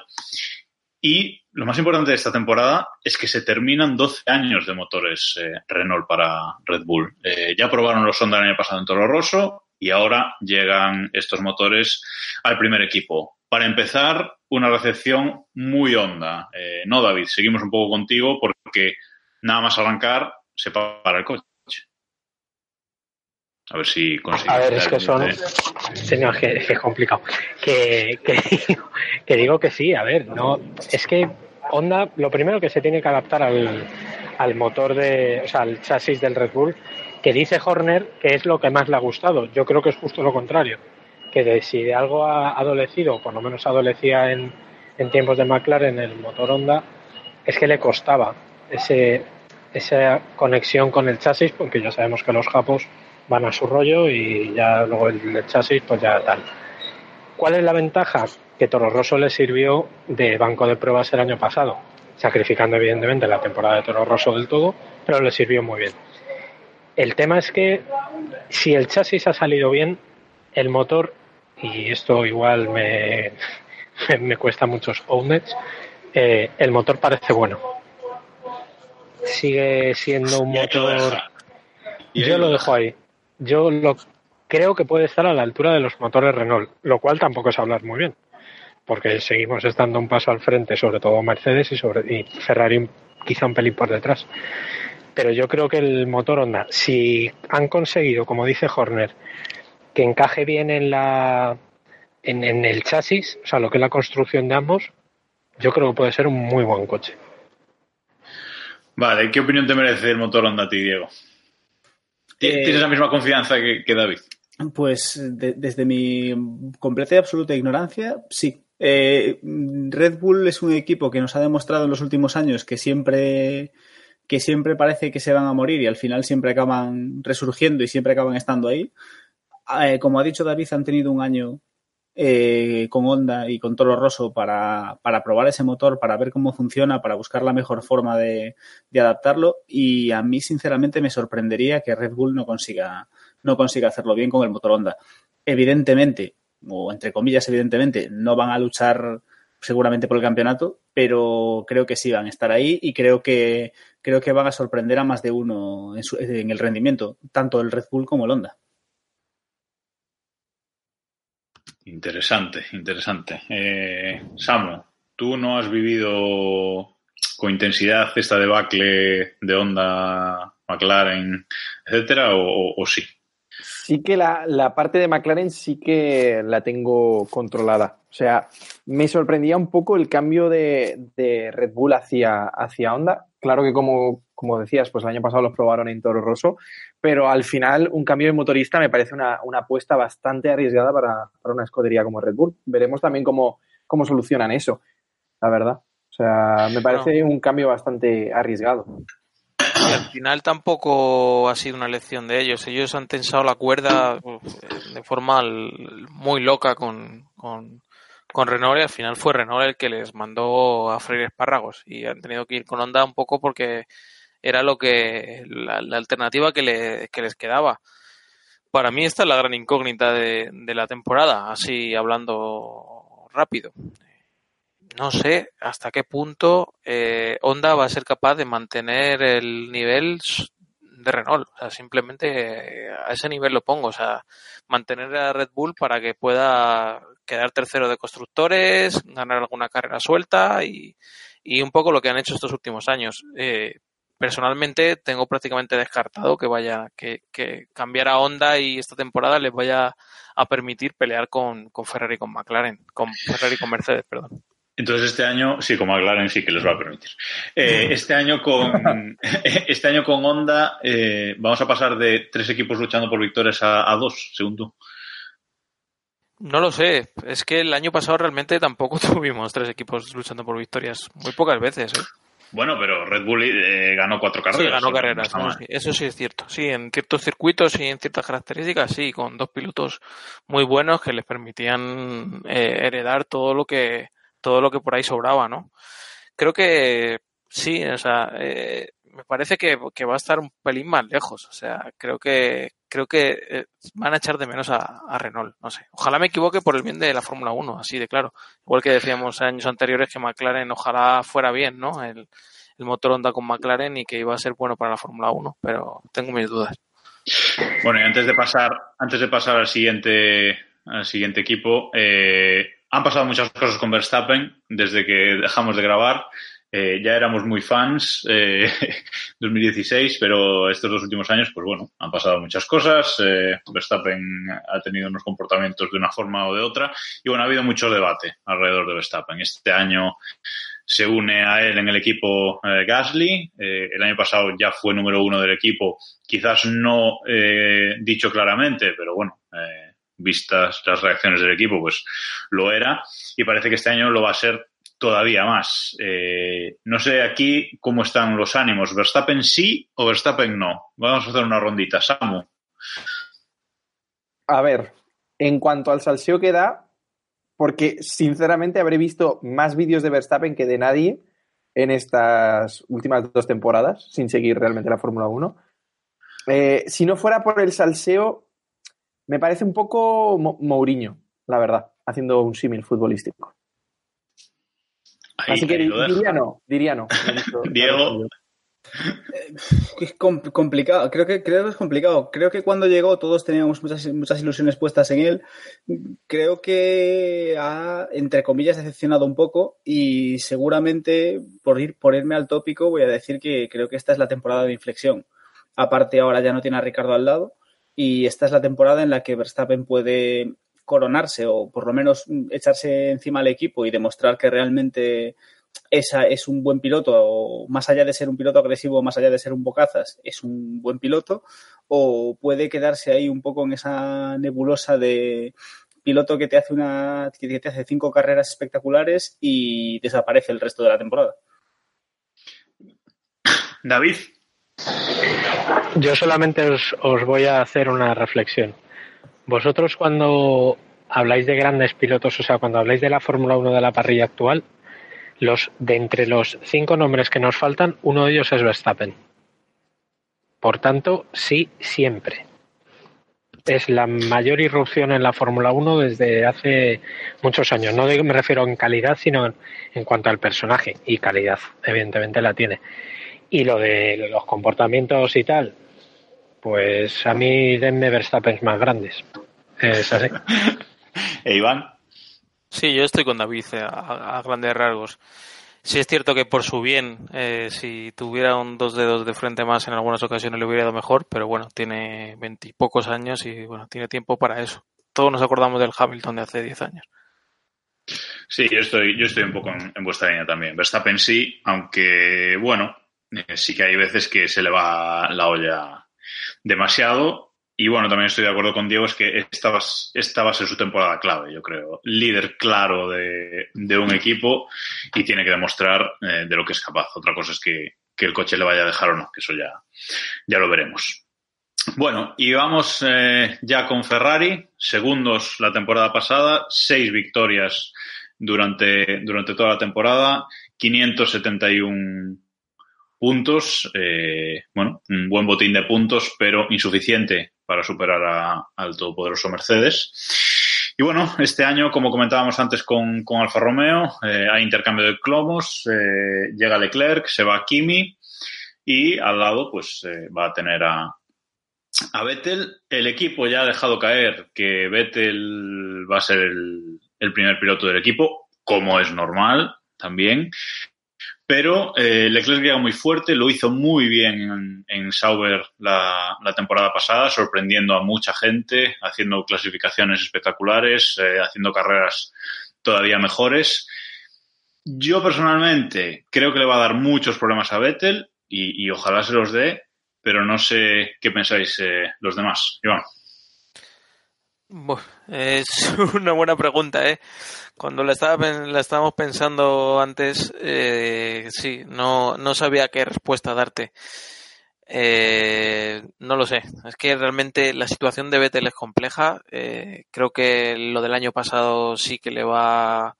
Y lo más importante de esta temporada es que se terminan 12 años de motores eh, Renault para Red Bull. Eh, ya probaron los Honda el año pasado en Toro Rosso y ahora llegan estos motores al primer equipo. Para empezar, una recepción muy honda. Eh, no, David, seguimos un poco contigo porque nada más arrancar se para el coche. A ver si consigues. A ver, es que son. No, es que, es que es complicado. Que, que, digo, que digo que sí, a ver, no. Es que Honda, lo primero que se tiene que adaptar al, al motor de. O sea, al chasis del Red Bull, que dice Horner que es lo que más le ha gustado. Yo creo que es justo lo contrario. Que de, si de algo ha adolecido, por lo menos adolecía en, en tiempos de McLaren el motor Honda, es que le costaba ese, esa conexión con el chasis, porque ya sabemos que los japos van a su rollo y ya luego el, el chasis, pues ya tal. ¿Cuál es la ventaja? Que Toro Rosso le sirvió de banco de pruebas el año pasado, sacrificando evidentemente la temporada de Toro Rosso del todo, pero le sirvió muy bien. El tema es que si el chasis ha salido bien, el motor, y esto igual me, me cuesta muchos ownets, eh, el motor parece bueno. Sigue siendo un motor. Yo lo lo dejo ahí. Yo lo creo que puede estar a la altura de los motores Renault, lo cual tampoco es hablar muy bien, porque seguimos estando un paso al frente, sobre todo Mercedes y sobre y Ferrari quizá un pelín por detrás. Pero yo creo que el motor Honda, si han conseguido, como dice Horner, que encaje bien en la en, en el chasis, o sea, lo que es la construcción de ambos, yo creo que puede ser un muy buen coche. Vale, ¿qué opinión te merece el motor Honda a ti, Diego? ¿Ti- Eh, ¿Tienes la misma confianza que, que David? Pues de- desde mi completa y absoluta ignorancia, sí. Eh, Red Bull es un equipo que nos ha demostrado en los últimos años que siempre, que siempre parece que se van a morir y al final siempre acaban resurgiendo y siempre acaban estando ahí. Eh, como ha dicho David, han tenido un año eh, con Honda y con Toro Rosso para, para probar ese motor, para ver cómo funciona, para buscar la mejor forma de, de adaptarlo. Y a mí, sinceramente, me sorprendería que Red Bull no consiga, no consiga hacerlo bien con el motor Honda. Evidentemente, o entre comillas, evidentemente, no van a luchar seguramente por el campeonato, pero creo que sí van a estar ahí y creo que creo que van a sorprender a más de uno en, su- en el rendimiento, tanto el Red Bull como el Honda. Interesante, interesante. Eh, Samu, ¿tú no has vivido con intensidad esta debacle de Honda, McLaren, etcétera, o, sí? Sí que la, la parte de McLaren sí que la tengo controlada. O sea, me sorprendía un poco el cambio de, de Red Bull hacia, hacia Honda. Claro que como, como decías, pues el año pasado los probaron en Toro Rosso, pero al final un cambio de motorista me parece una, una apuesta bastante arriesgada para, para una escudería como Red Bull. Veremos también cómo, cómo solucionan eso, la verdad. O sea, me parece un cambio bastante arriesgado. Al final tampoco ha sido una elección de ellos. Ellos han tensado la cuerda de forma muy loca con, con, con Renault y al final fue Renault el que les mandó a freír espárragos y han tenido que ir con Honda un poco porque era lo que la, la alternativa que, le- que les quedaba. para mí esta es la gran incógnita de, de la temporada, así hablando rápido. No sé hasta qué punto eh, Honda va a ser capaz de mantener el nivel de Renault. O sea, simplemente eh, a ese nivel lo pongo. O sea, mantener a Red Bull para que pueda quedar tercero de constructores, ganar alguna carrera suelta y, un poco lo que han hecho estos últimos años. Eh, personalmente tengo prácticamente descartado que vaya, que, que cambiar a Honda y esta temporada les vaya a permitir pelear con, con Ferrari y con McLaren, con Ferrari y con Mercedes, perdón. Entonces este año, sí, con McLaren sí que les va a permitir. Eh, este año con este año con Honda eh, vamos a pasar de tres equipos luchando por victorias a, a dos, según tú. No lo sé, es que el año pasado realmente tampoco tuvimos tres equipos luchando por victorias, muy pocas veces. ¿eh? Bueno, pero Red Bull eh, ganó cuatro carreras. Sí, ganó no carreras, sí, eso sí es cierto. Sí, en ciertos circuitos y en ciertas características, sí, con dos pilotos muy buenos que les permitían eh, heredar todo lo que todo lo que por ahí sobraba, ¿no? Creo que sí, o sea, eh, me parece que, que va a estar un pelín más lejos. O sea, creo que creo que eh, van a echar de menos a, a Renault, no sé. Ojalá me equivoque por el bien de la Fórmula 1, así de claro. Igual que decíamos años anteriores que McLaren ojalá fuera bien, ¿no? El, motor Honda con McLaren y que iba a ser bueno para la Fórmula 1, pero tengo mis dudas. Bueno, y antes de pasar, antes de pasar al siguiente, al siguiente equipo, eh, han pasado muchas cosas con Verstappen desde que dejamos de grabar. Eh, ya éramos muy fans, eh, 2016, pero estos dos últimos años, pues bueno, han pasado muchas cosas. Eh, Verstappen ha tenido unos comportamientos de una forma o de otra. Y bueno, ha habido mucho debate alrededor de Verstappen. Este año se une a él en el equipo eh, Gasly. El año pasado ya fue número uno del equipo, quizás no dicho claramente, pero bueno, vistas las reacciones del equipo, pues lo era. Y parece que este año lo va a ser todavía más. Eh, no sé aquí cómo están los ánimos. ¿Verstappen sí o Verstappen no? Vamos a hacer una rondita. Samu. A ver, en cuanto al salseo que da, porque sinceramente habré visto más vídeos de Verstappen que de nadie en estas últimas dos temporadas, sin seguir realmente la Fórmula 1. Eh, si no fuera por el salseo, me parece un poco Mo- Mourinho, la verdad, haciendo un símil futbolístico. Ahí, Así que diría no, diría no. Diego. Es com- complicado, creo que, creo que es complicado. Creo que cuando llegó todos teníamos muchas, muchas ilusiones puestas en él. Creo que ha, entre comillas, decepcionado un poco y seguramente, por, ir, por irme al tópico, voy a decir que creo que esta es la temporada de inflexión. Aparte, ahora ya no tiene a Ricardo al lado y esta es la temporada en la que Verstappen puede coronarse o por lo menos echarse encima al equipo y demostrar que realmente esa es un buen piloto, o más allá de ser un piloto agresivo, más allá de ser un bocazas, es un buen piloto, o puede quedarse ahí un poco en esa nebulosa de piloto que te hace una que te hace cinco carreras espectaculares y desaparece el resto de la temporada. David. Yo solamente os, voy a hacer una reflexión. Vosotros cuando habláis de grandes pilotos, o sea, cuando habláis de la Fórmula 1 de la parrilla actual, los de entre los cinco nombres que nos faltan, uno de ellos es Verstappen. Por tanto, sí, siempre. Es la mayor irrupción en la Fórmula 1 desde hace muchos años. No me refiero en calidad, sino en cuanto al personaje. Y calidad, evidentemente, la tiene. Y lo de los comportamientos y tal, pues a mí denme Verstappen más grandes. Es así. E Iván. Sí, yo estoy con David eh, a, a grandes rasgos. Sí es cierto que por su bien, eh, si tuviera un dos dedos de frente más en algunas ocasiones le hubiera ido mejor, pero bueno, tiene veintipocos años y bueno, tiene tiempo para eso. Todos nos acordamos del Hamilton de hace diez años. Sí, yo estoy, yo estoy un poco en, en vuestra línea también. Verstappen sí, aunque bueno, sí que hay veces que se le va la olla demasiado. Y bueno, también estoy de acuerdo con Diego, es que esta va, a ser su temporada clave, yo creo. Líder claro de, de un equipo y tiene que demostrar eh, de lo que es capaz. Otra cosa es que, que, el coche le vaya a dejar o no, que eso ya, ya lo veremos. Bueno, y vamos eh, ya con Ferrari, segundos la temporada pasada, seis victorias durante, durante toda la temporada, 571 puntos, eh, bueno, un buen botín de puntos, pero insuficiente para superar a- al todopoderoso Mercedes. Y bueno, este año, como comentábamos antes con, con Alfa Romeo, eh, hay intercambio de cromos, eh, llega Leclerc, se va Kimi y al lado pues va a tener a, a Vettel. El equipo ya ha dejado caer que Vettel va a ser el primer piloto del equipo, como es normal también. Pero eh, Leclerc llega muy fuerte, lo hizo muy bien en, Sauber la, temporada pasada, sorprendiendo a mucha gente, haciendo clasificaciones espectaculares, eh, haciendo carreras todavía mejores. Yo personalmente creo que le va a dar muchos problemas a Vettel y, y ojalá se los dé, pero no sé qué pensáis eh, los demás. Iván. Es una buena pregunta, ¿eh? Cuando la, estaba, la estábamos pensando antes, eh, sí, no, no sabía qué respuesta darte. Eh, no lo sé. Es que realmente la situación de Vettel es compleja. Eh, creo que lo del año pasado sí que le va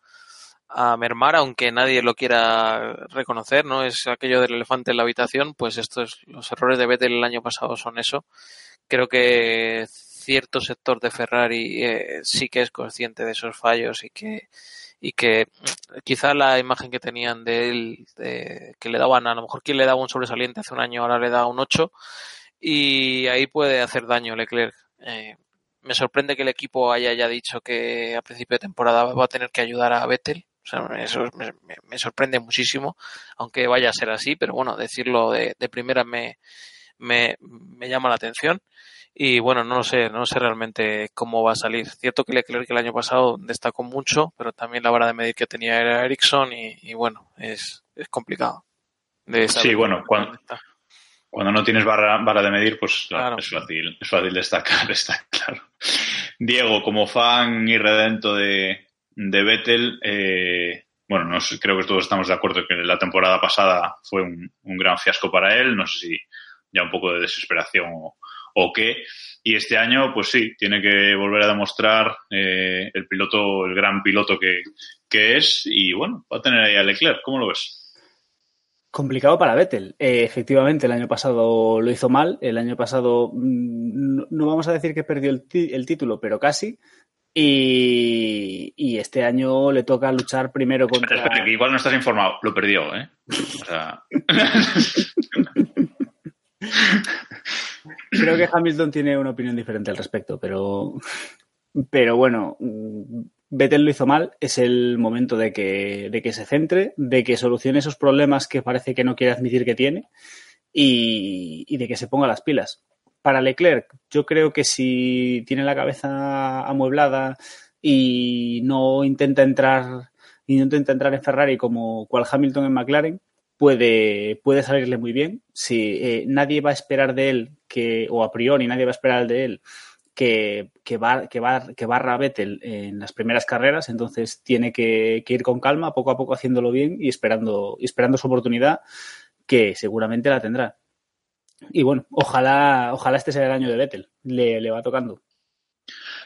a mermar, aunque nadie lo quiera reconocer, ¿no? Es aquello del elefante en la habitación, pues estos, los errores de Vettel el año pasado son eso. Creo que cierto sector de Ferrari eh, sí que es consciente de esos fallos y que y que mm, quizá la imagen que tenían de él, que le daban, a lo mejor quien le daba un sobresaliente hace un año, ahora le da un 8, y ahí puede hacer daño Leclerc. Eh, me sorprende que el equipo haya ya dicho que a principio de temporada va a tener que ayudar a Vettel. O sea, eso me sorprende muchísimo, aunque vaya a ser así, pero bueno, decirlo de, de primera me, me, me llama la atención. Y bueno, no lo sé, no sé realmente cómo va a salir. Cierto que Leclerc el año pasado destacó mucho, pero también la vara de medir que tenía era Ericsson y, y bueno, es, es complicado. de Sí, bueno, cuando, cuando no tienes barra, vara de medir, pues claro, es fácil, es fácil destacar, está claro. Diego, como fan irredento de, de Vettel, eh, bueno, no sé, creo que todos estamos de acuerdo que la temporada pasada fue un, un gran fiasco para él, no sé si ya un poco de desesperación o, o qué. Y este año, pues sí, tiene que volver a demostrar eh, el piloto, el gran piloto que, que es, y bueno, va a tener ahí a Leclerc, ¿cómo lo ves? Complicado para Vettel. Eh, efectivamente, el año pasado lo hizo mal. El año pasado mm, no, no vamos a decir que perdió el, el título, pero casi. Y, y este año le toca luchar primero contra. Espera, espera, que igual no estás informado. Lo perdió, ¿eh? O sea, Creo que Hamilton tiene una opinión diferente al respecto, pero, pero bueno, Vettel lo hizo mal. Es el momento de que, de que se centre, de que solucione esos problemas que parece que no quiere admitir que tiene y, y de que se ponga las pilas. Para Leclerc, yo creo que si tiene la cabeza amueblada y no intenta entrar y no intenta entrar en Ferrari como cual Hamilton en McLaren, puede, puede salirle muy bien. Si eh, nadie va a esperar de él que, o a priori nadie va a esperar de él que, que, va, que, va, que barra a Vettel en las primeras carreras, entonces tiene que, que ir con calma, poco a poco haciéndolo bien y esperando, y esperando su oportunidad, que seguramente la tendrá. Y bueno, ojalá, ojalá este sea el año de Vettel, le, le va tocando.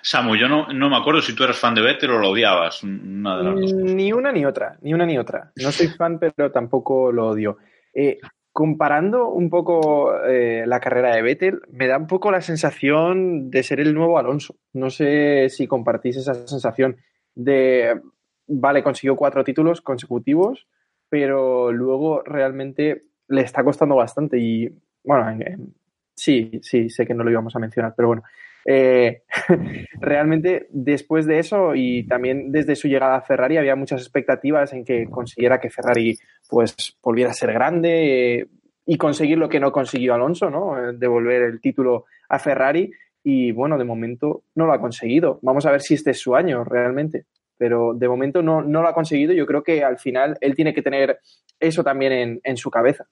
Samu, yo no, no me acuerdo si tú eras fan de Vettel o lo odiabas. Una de las dos. Ni una ni otra, ni una ni otra. No soy fan, pero tampoco lo odio. Eh, comparando un poco eh, la carrera de Vettel, me da un poco la sensación de ser el nuevo Alonso. No sé si compartís esa sensación de, vale, consiguió cuatro títulos consecutivos, pero luego realmente le está costando bastante y, bueno, en- en- sí, sí, sé que no lo íbamos a mencionar, pero bueno. Eh, realmente después de eso y también desde su llegada a Ferrari había muchas expectativas en que consiguiera que Ferrari pues volviera a ser grande eh, y conseguir lo que no consiguió Alonso, ¿no? Eh, Devolver el título a Ferrari y bueno, de momento no lo ha conseguido. Vamos a ver si este es su año realmente. Pero de momento no, no lo ha conseguido. Yo creo que al final él tiene que tener eso también en, en su cabeza.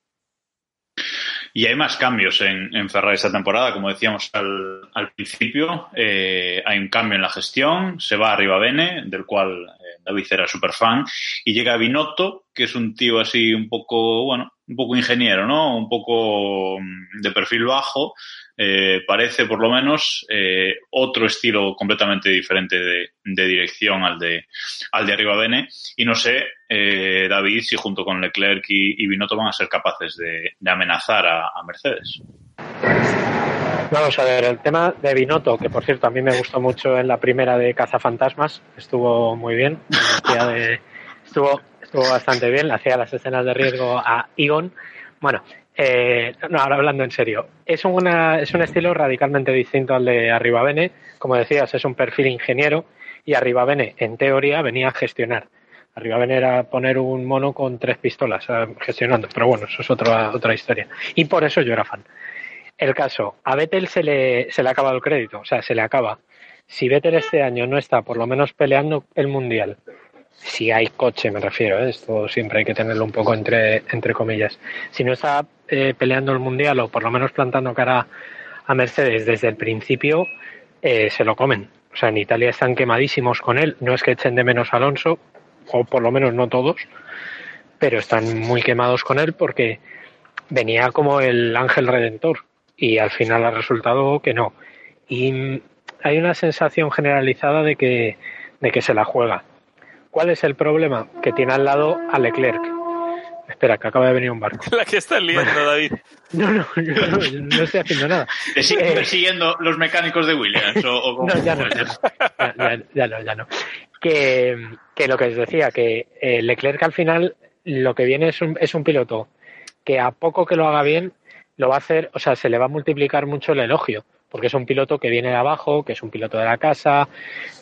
Y hay más cambios en, en Ferrari esta temporada, como decíamos al, al principio. eh, hay un cambio en la gestión, se va arriba Bene, del cual eh, David era súper fan, y llega Binotto, que es un tío así un poco, bueno, un poco ingeniero, ¿no? Un poco mm, de perfil bajo. eh, parece, por lo menos, eh, otro estilo completamente diferente de, dirección al de, al de arriba Bene. Y no sé, eh, David, si junto con Leclerc y, y Binotto van a ser capaces de, amenazar a, a Mercedes. Vamos a ver, el tema de Binotto, que por cierto a mí me gustó mucho en la primera de Cazafantasmas, estuvo muy bien, estuvo, estuvo bastante bien, hacía las escenas de riesgo a Egon. Bueno, eh, no, ahora hablando en serio, es, una, es un estilo radicalmente distinto al de Arribavene, como decías, es un perfil ingeniero y Arribavene, en teoría, venía a gestionar. Arribavene era poner un mono con tres pistolas gestionando, pero bueno, eso es otra, otra historia. Y por eso yo era fan. El caso, a Vettel se le, se le ha acabado el crédito, o sea, se le acaba. Si Vettel este año no está por lo menos peleando el Mundial, si hay coche me refiero, ¿eh? esto siempre hay que tenerlo un poco entre, entre comillas, si no está eh, peleando el Mundial o por lo menos plantando cara a Mercedes desde el principio, eh, se lo comen. O sea, en Italia están quemadísimos con él, no es que echen de menos a Alonso, o por lo menos no todos, pero están muy quemados con él porque venía como el ángel redentor y al final ha resultado que no. Y hay una sensación generalizada de que, de que se la juega. ¿Cuál es el problema? Que tiene al lado a Leclerc. Espera, que acaba de venir un barco. La que está liando, David. No, no, yo no, estoy haciendo nada. ¿Te siguen eh, persiguiendo los mecánicos de Williams? O, no, ya no, ya no, ya, no, Que, que, lo que os decía, que eh, Leclerc al final lo que viene es un, es un piloto que a poco que lo haga bien lo va a hacer, o sea, se le va a multiplicar mucho el elogio, porque es un piloto que viene de abajo, que es un piloto de la casa,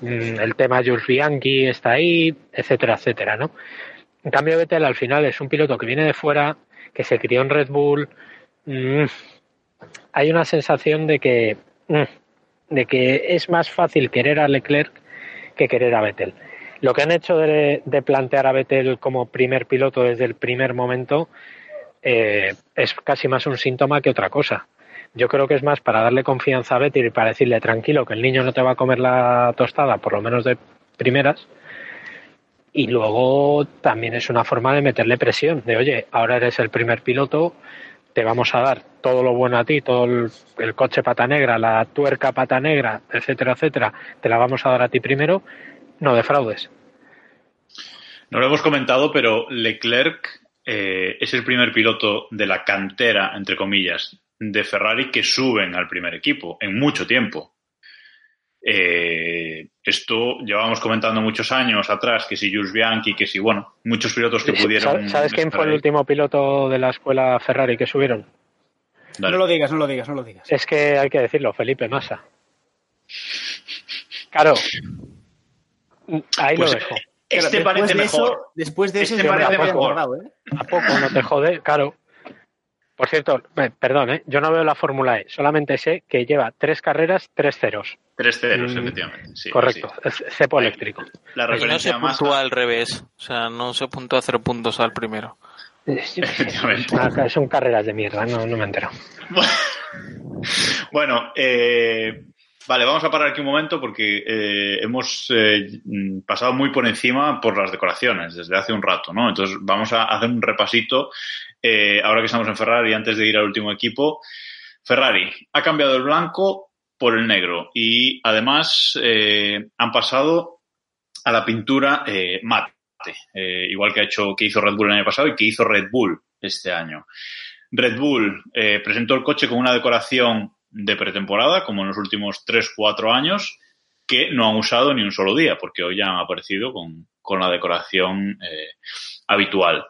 mm, el tema Jules Bianchi está ahí, etcétera, etcétera, ¿no? En cambio, Vettel al final es un piloto que viene de fuera, que se crió en Red Bull. Mm, hay una sensación de que, mm, de que es más fácil querer a Leclerc que querer a Vettel. Lo que han hecho de, plantear a Vettel como primer piloto desde el primer momento eh, es casi más un síntoma que otra cosa. Yo creo que es más para darle confianza a Betty y para decirle tranquilo que el niño no te va a comer la tostada, por lo menos de primeras. Y luego también es una forma de meterle presión, de oye, ahora eres el primer piloto, te vamos a dar todo lo bueno a ti, todo el, el, coche pata negra, la tuerca pata negra, etcétera, etcétera, te la vamos a dar a ti primero, no defraudes. No lo hemos comentado, pero Leclerc eh, es el primer piloto de la cantera, entre comillas, de Ferrari que suben al primer equipo en mucho tiempo. Eh, esto llevamos comentando muchos años atrás, que si Jules Bianchi, que si, bueno, muchos pilotos que pudieron. ¿Sabes quién fue el último piloto de la escuela Ferrari que subieron? No lo digas, no lo digas, no lo digas. Es que hay que decirlo, Felipe Massa. Claro. Ahí lo pues, dejo. Este parece mejor. después de eso, este parece poco, ¿eh? ¿A poco no te jode? Claro. Por cierto, perdón, ¿eh? yo no veo la Fórmula E, solamente sé que lleva tres carreras, tres ceros. Tres ceros, mm, efectivamente. Sí, correcto, cepo eléctrico. La referencia no se puntúa al revés, o sea, no se puntúa cero puntos al primero. Ah, son carreras de mierda, no, no me entero. bueno, eh, Vale, vamos a parar aquí un momento porque eh, hemos eh, pasado muy por encima por las decoraciones desde hace un rato, ¿no? Entonces vamos a hacer un repasito eh, ahora que estamos en Ferrari antes de ir al último equipo. Ferrari ha cambiado el blanco por el negro y además han pasado a la pintura mate, igual que ha hecho que hizo Red Bull el año pasado y que hizo Red Bull este año. Red Bull presentó el coche con una decoración de pretemporada, como en los últimos 3-4 años, que no han usado ni un solo día, porque hoy ya han aparecido con, la decoración eh, habitual.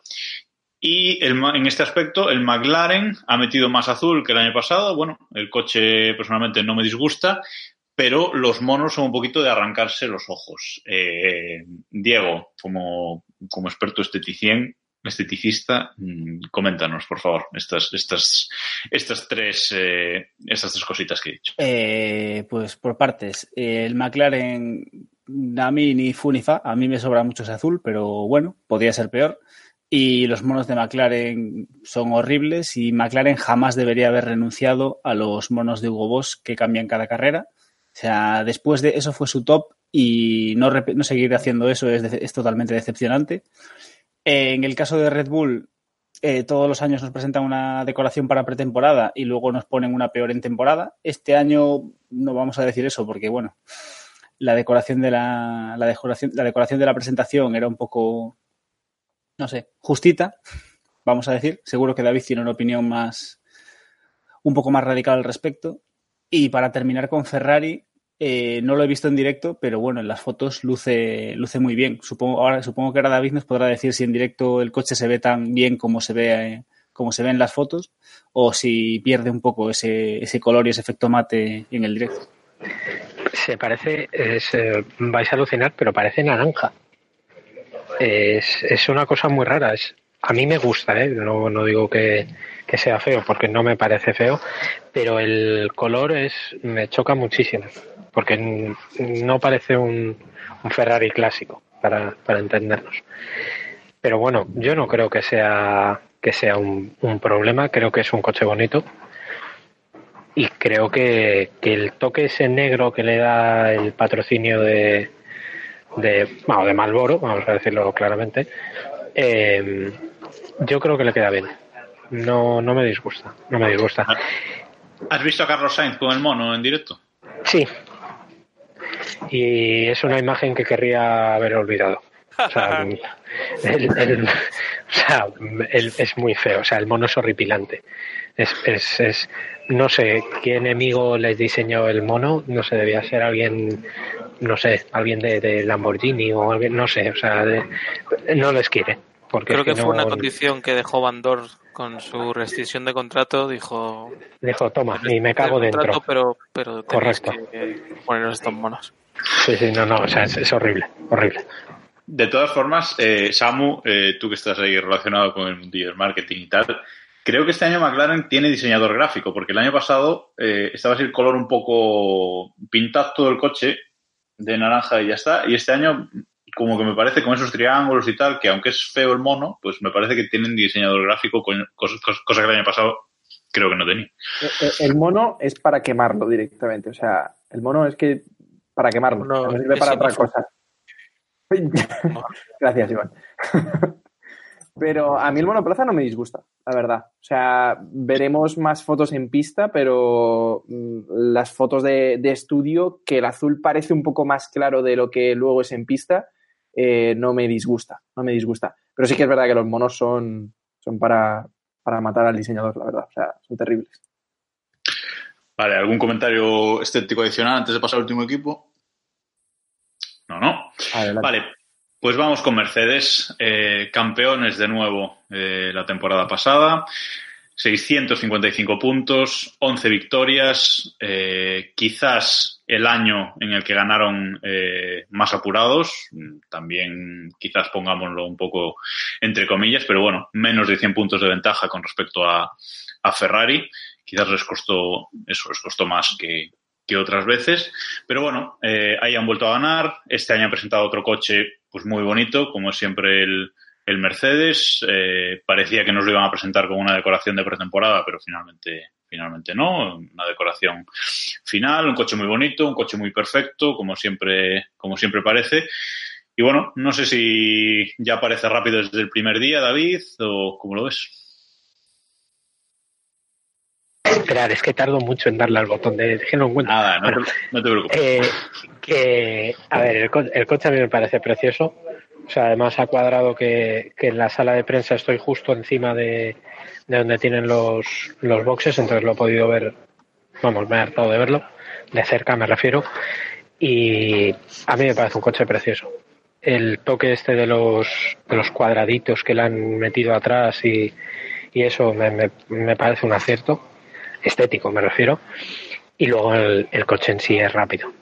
Y en este aspecto, el McLaren ha metido más azul que el año pasado. Bueno, el coche personalmente no me disgusta, pero los monos son un poquito de arrancarse los ojos. Eh, Diego, como, como experto esteticien, esteticista, mm, coméntanos, por favor, estas, estas, estas, tres, eh, estas tres cositas que he dicho. Eh, pues por partes. El McLaren, a mí ni fu ni fa, a mí me sobra mucho ese azul, pero bueno, podría ser peor. Y los monos de McLaren son horribles y McLaren jamás debería haber renunciado a los monos de Hugo Boss que cambian cada carrera. O sea, después de eso fue su top y no, no seguir haciendo eso es, es totalmente decepcionante. En el caso de Red Bull, eh, todos los años nos presentan una decoración para pretemporada y luego nos ponen una peor en temporada. Este año no vamos a decir eso porque, bueno, la decoración de la, decoración, la decoración de la presentación era un poco, no sé, justita, vamos a decir. Seguro que David tiene una opinión más, un poco más radical al respecto. Y para terminar con Ferrari, eh, no lo he visto en directo, pero bueno, en las fotos luce, luce muy bien. Supongo, ahora, supongo que ahora David nos podrá decir si en directo el coche se ve tan bien como se ve, como se ve en las fotos, o si pierde un poco ese, ese color y ese efecto mate en el directo. Se parece, eh, vais a alucinar, pero parece naranja. Es, es una cosa muy rara. Es, a mí me gusta, ¿eh? no, no digo que, que sea feo, porque no me parece feo, pero el color es me choca muchísimo, porque no parece un, un Ferrari clásico, para, para entendernos. Pero bueno, yo no creo que sea que sea un, un problema, creo que es un coche bonito y creo que, que el toque ese negro que le da el patrocinio de de, bueno, de Malboro, vamos a decirlo claramente, eh, yo creo que le queda bien. No, no me disgusta, no me disgusta. ¿Has visto a Carlos Sainz con el mono en directo? Sí. Y es una imagen que querría haber olvidado. O sea, el- el- o sea, el- es muy feo. O sea, el mono es horripilante. Es, es, es- no sé qué enemigo les diseñó el mono. No sé, debía ser alguien, no sé, alguien de, de Lamborghini o alguien, no sé. O sea, de- no les quiere. Porque Creo es que fue no- una condición que dejó Van Dor con su rescisión de contrato. Dijo: Dijo, toma, y me cago "El contrato, dentro. Pero, pero Correcto. que poneros estos monos. Sí, sí, no, no, o sea, es, es horrible, horrible. De todas formas, eh, Samu, eh, tú que estás ahí relacionado con el mundillo del marketing y tal, creo que este año McLaren tiene diseñador gráfico, porque el año pasado eh, estaba así el color un poco pintado todo el coche de naranja y ya está, y este año como que me parece con esos triángulos y tal, que aunque es feo el mono, pues me parece que tienen diseñador gráfico, cosa que el año pasado creo que no tenía. Eh, El mono es para quemarlo directamente. O sea, el mono es que para quemarlo. No, No, sirve para otra cosa. Gracias, Iván. Pero a mí el monoplaza no me disgusta, la verdad. O sea, veremos más fotos en pista, pero mm, las fotos de, de estudio, que el azul parece un poco más claro de lo que luego es en pista, eh, no me disgusta, no me disgusta. Pero sí que es verdad que los monos son, son para, para matar al diseñador, la verdad. O sea, son terribles. Vale, ¿algún comentario estético adicional antes de pasar al último equipo? No, no. Adelante. Vale, pues vamos con Mercedes, eh, campeones de nuevo eh, la temporada pasada, 655 puntos, 11 victorias, eh, quizás el año en el que ganaron eh, más apurados, también quizás pongámoslo un poco entre comillas, pero bueno, menos de 100 puntos de ventaja con respecto a, a Ferrari, quizás les costó, eso les costó más que, que otras veces. Pero bueno, eh, ahí han vuelto a ganar. Este año han presentado otro coche pues muy bonito, como siempre el, el Mercedes. Eh, parecía que nos lo iban a presentar con una decoración de pretemporada, pero finalmente, finalmente no. Una decoración final, un coche muy bonito, un coche muy perfecto, como siempre, como siempre parece. Y bueno, no sé si ya parece rápido desde el primer día, David, o cómo lo ves. Esperar, es que tardo mucho en darle al botón de, que no encuentro. Nada, no, Bueno, te, no te preocupes. Eh, que, a ver, el, co- el coche a mí me parece precioso. O sea, además ha cuadrado que, que en la sala de prensa estoy justo encima de, de donde tienen los, los boxes, entonces lo he podido ver, vamos, me he hartado de verlo, de cerca me refiero. Y a mí me parece un coche precioso. El toque este de los, de los cuadraditos que le han metido atrás y, y eso me, me, me parece un acierto, estético me refiero. Y luego el, el coche en sí es rápido.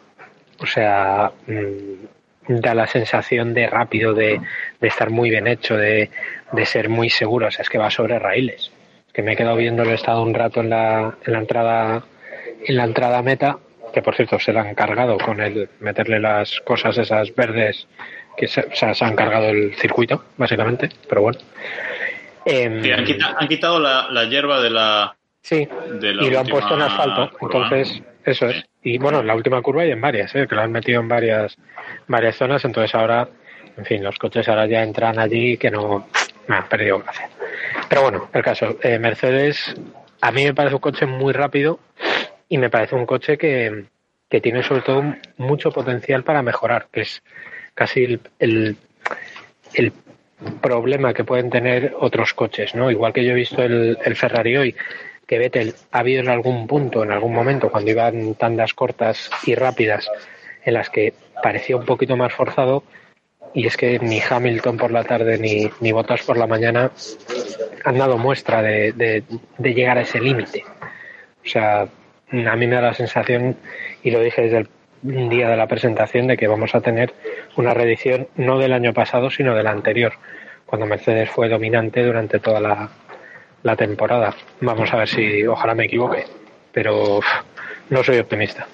O sea, mm, da la sensación de rápido, de, de estar muy bien hecho, de, de ser muy seguro. O sea, es que va sobre raíles. Es que me he quedado viéndolo, he estado un rato en la, en la entrada en la entrada meta, que por cierto se la han cargado con el meterle las cosas esas verdes, que se, o sea, se han cargado el circuito, básicamente, pero bueno. Em, Sí, han, quita- han quitado la, la hierba de la, sí, y lo han puesto en asfalto. curva. Entonces, eso es. Y bueno, en la última curva y en varias, ¿eh? que lo han metido en varias, varias zonas. Entonces ahora, en fin, los coches ahora ya entran allí que no me han perdido gracia. Pero bueno, el caso, eh, Mercedes, a mí me parece un coche muy rápido y me parece un coche que, que tiene sobre todo mucho potencial para mejorar, que es casi el, el, el problema que pueden tener otros coches, ¿no? Igual que yo he visto el, el Ferrari hoy, que Vettel ha habido en algún punto, en algún momento, cuando iban tandas cortas y rápidas, en las que parecía un poquito más forzado, y es que ni Hamilton por la tarde ni, ni Bottas por la mañana han dado muestra de, de, llegar a ese límite. O sea, a mí me da la sensación, y lo dije desde el día de la presentación, de que vamos a tener una reedición no del año pasado, sino del anterior, cuando Mercedes fue dominante durante toda la, la temporada. Vamos a ver si, ojalá me equivoque, pero no soy optimista.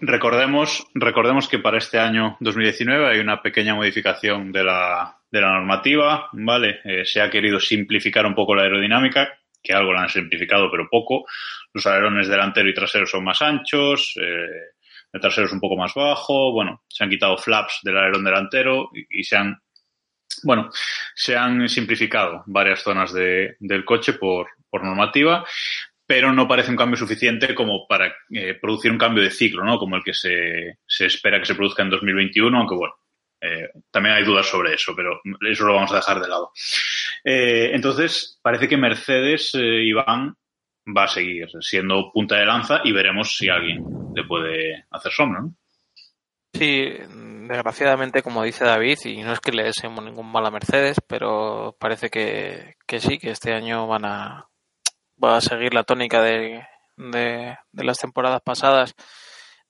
Recordemos, recordemos que para este año 2019 hay una pequeña modificación de la, de la normativa, ¿vale? Eh, se ha querido simplificar un poco la aerodinámica, que algo la han simplificado, pero poco. Los alerones delantero y trasero son más anchos, eh, el trasero es un poco más bajo, bueno, se han quitado flaps del alerón delantero y, y se han, bueno, se han simplificado varias zonas de, del coche por, normativa, pero no parece un cambio suficiente como para eh, producir un cambio de ciclo, ¿no? Como el que se, se espera que se produzca en 2021, aunque bueno, eh, también hay dudas sobre eso, pero eso lo vamos a dejar de lado. Eh, entonces, parece que Mercedes, eh, Iván, va a seguir siendo punta de lanza y veremos si alguien le puede hacer sombra, ¿no? Sí, desgraciadamente, como dice David, y no es que le deseemos ningún mal a Mercedes, pero parece que, que sí, que este año van a, va a seguir la tónica de, de, las temporadas pasadas.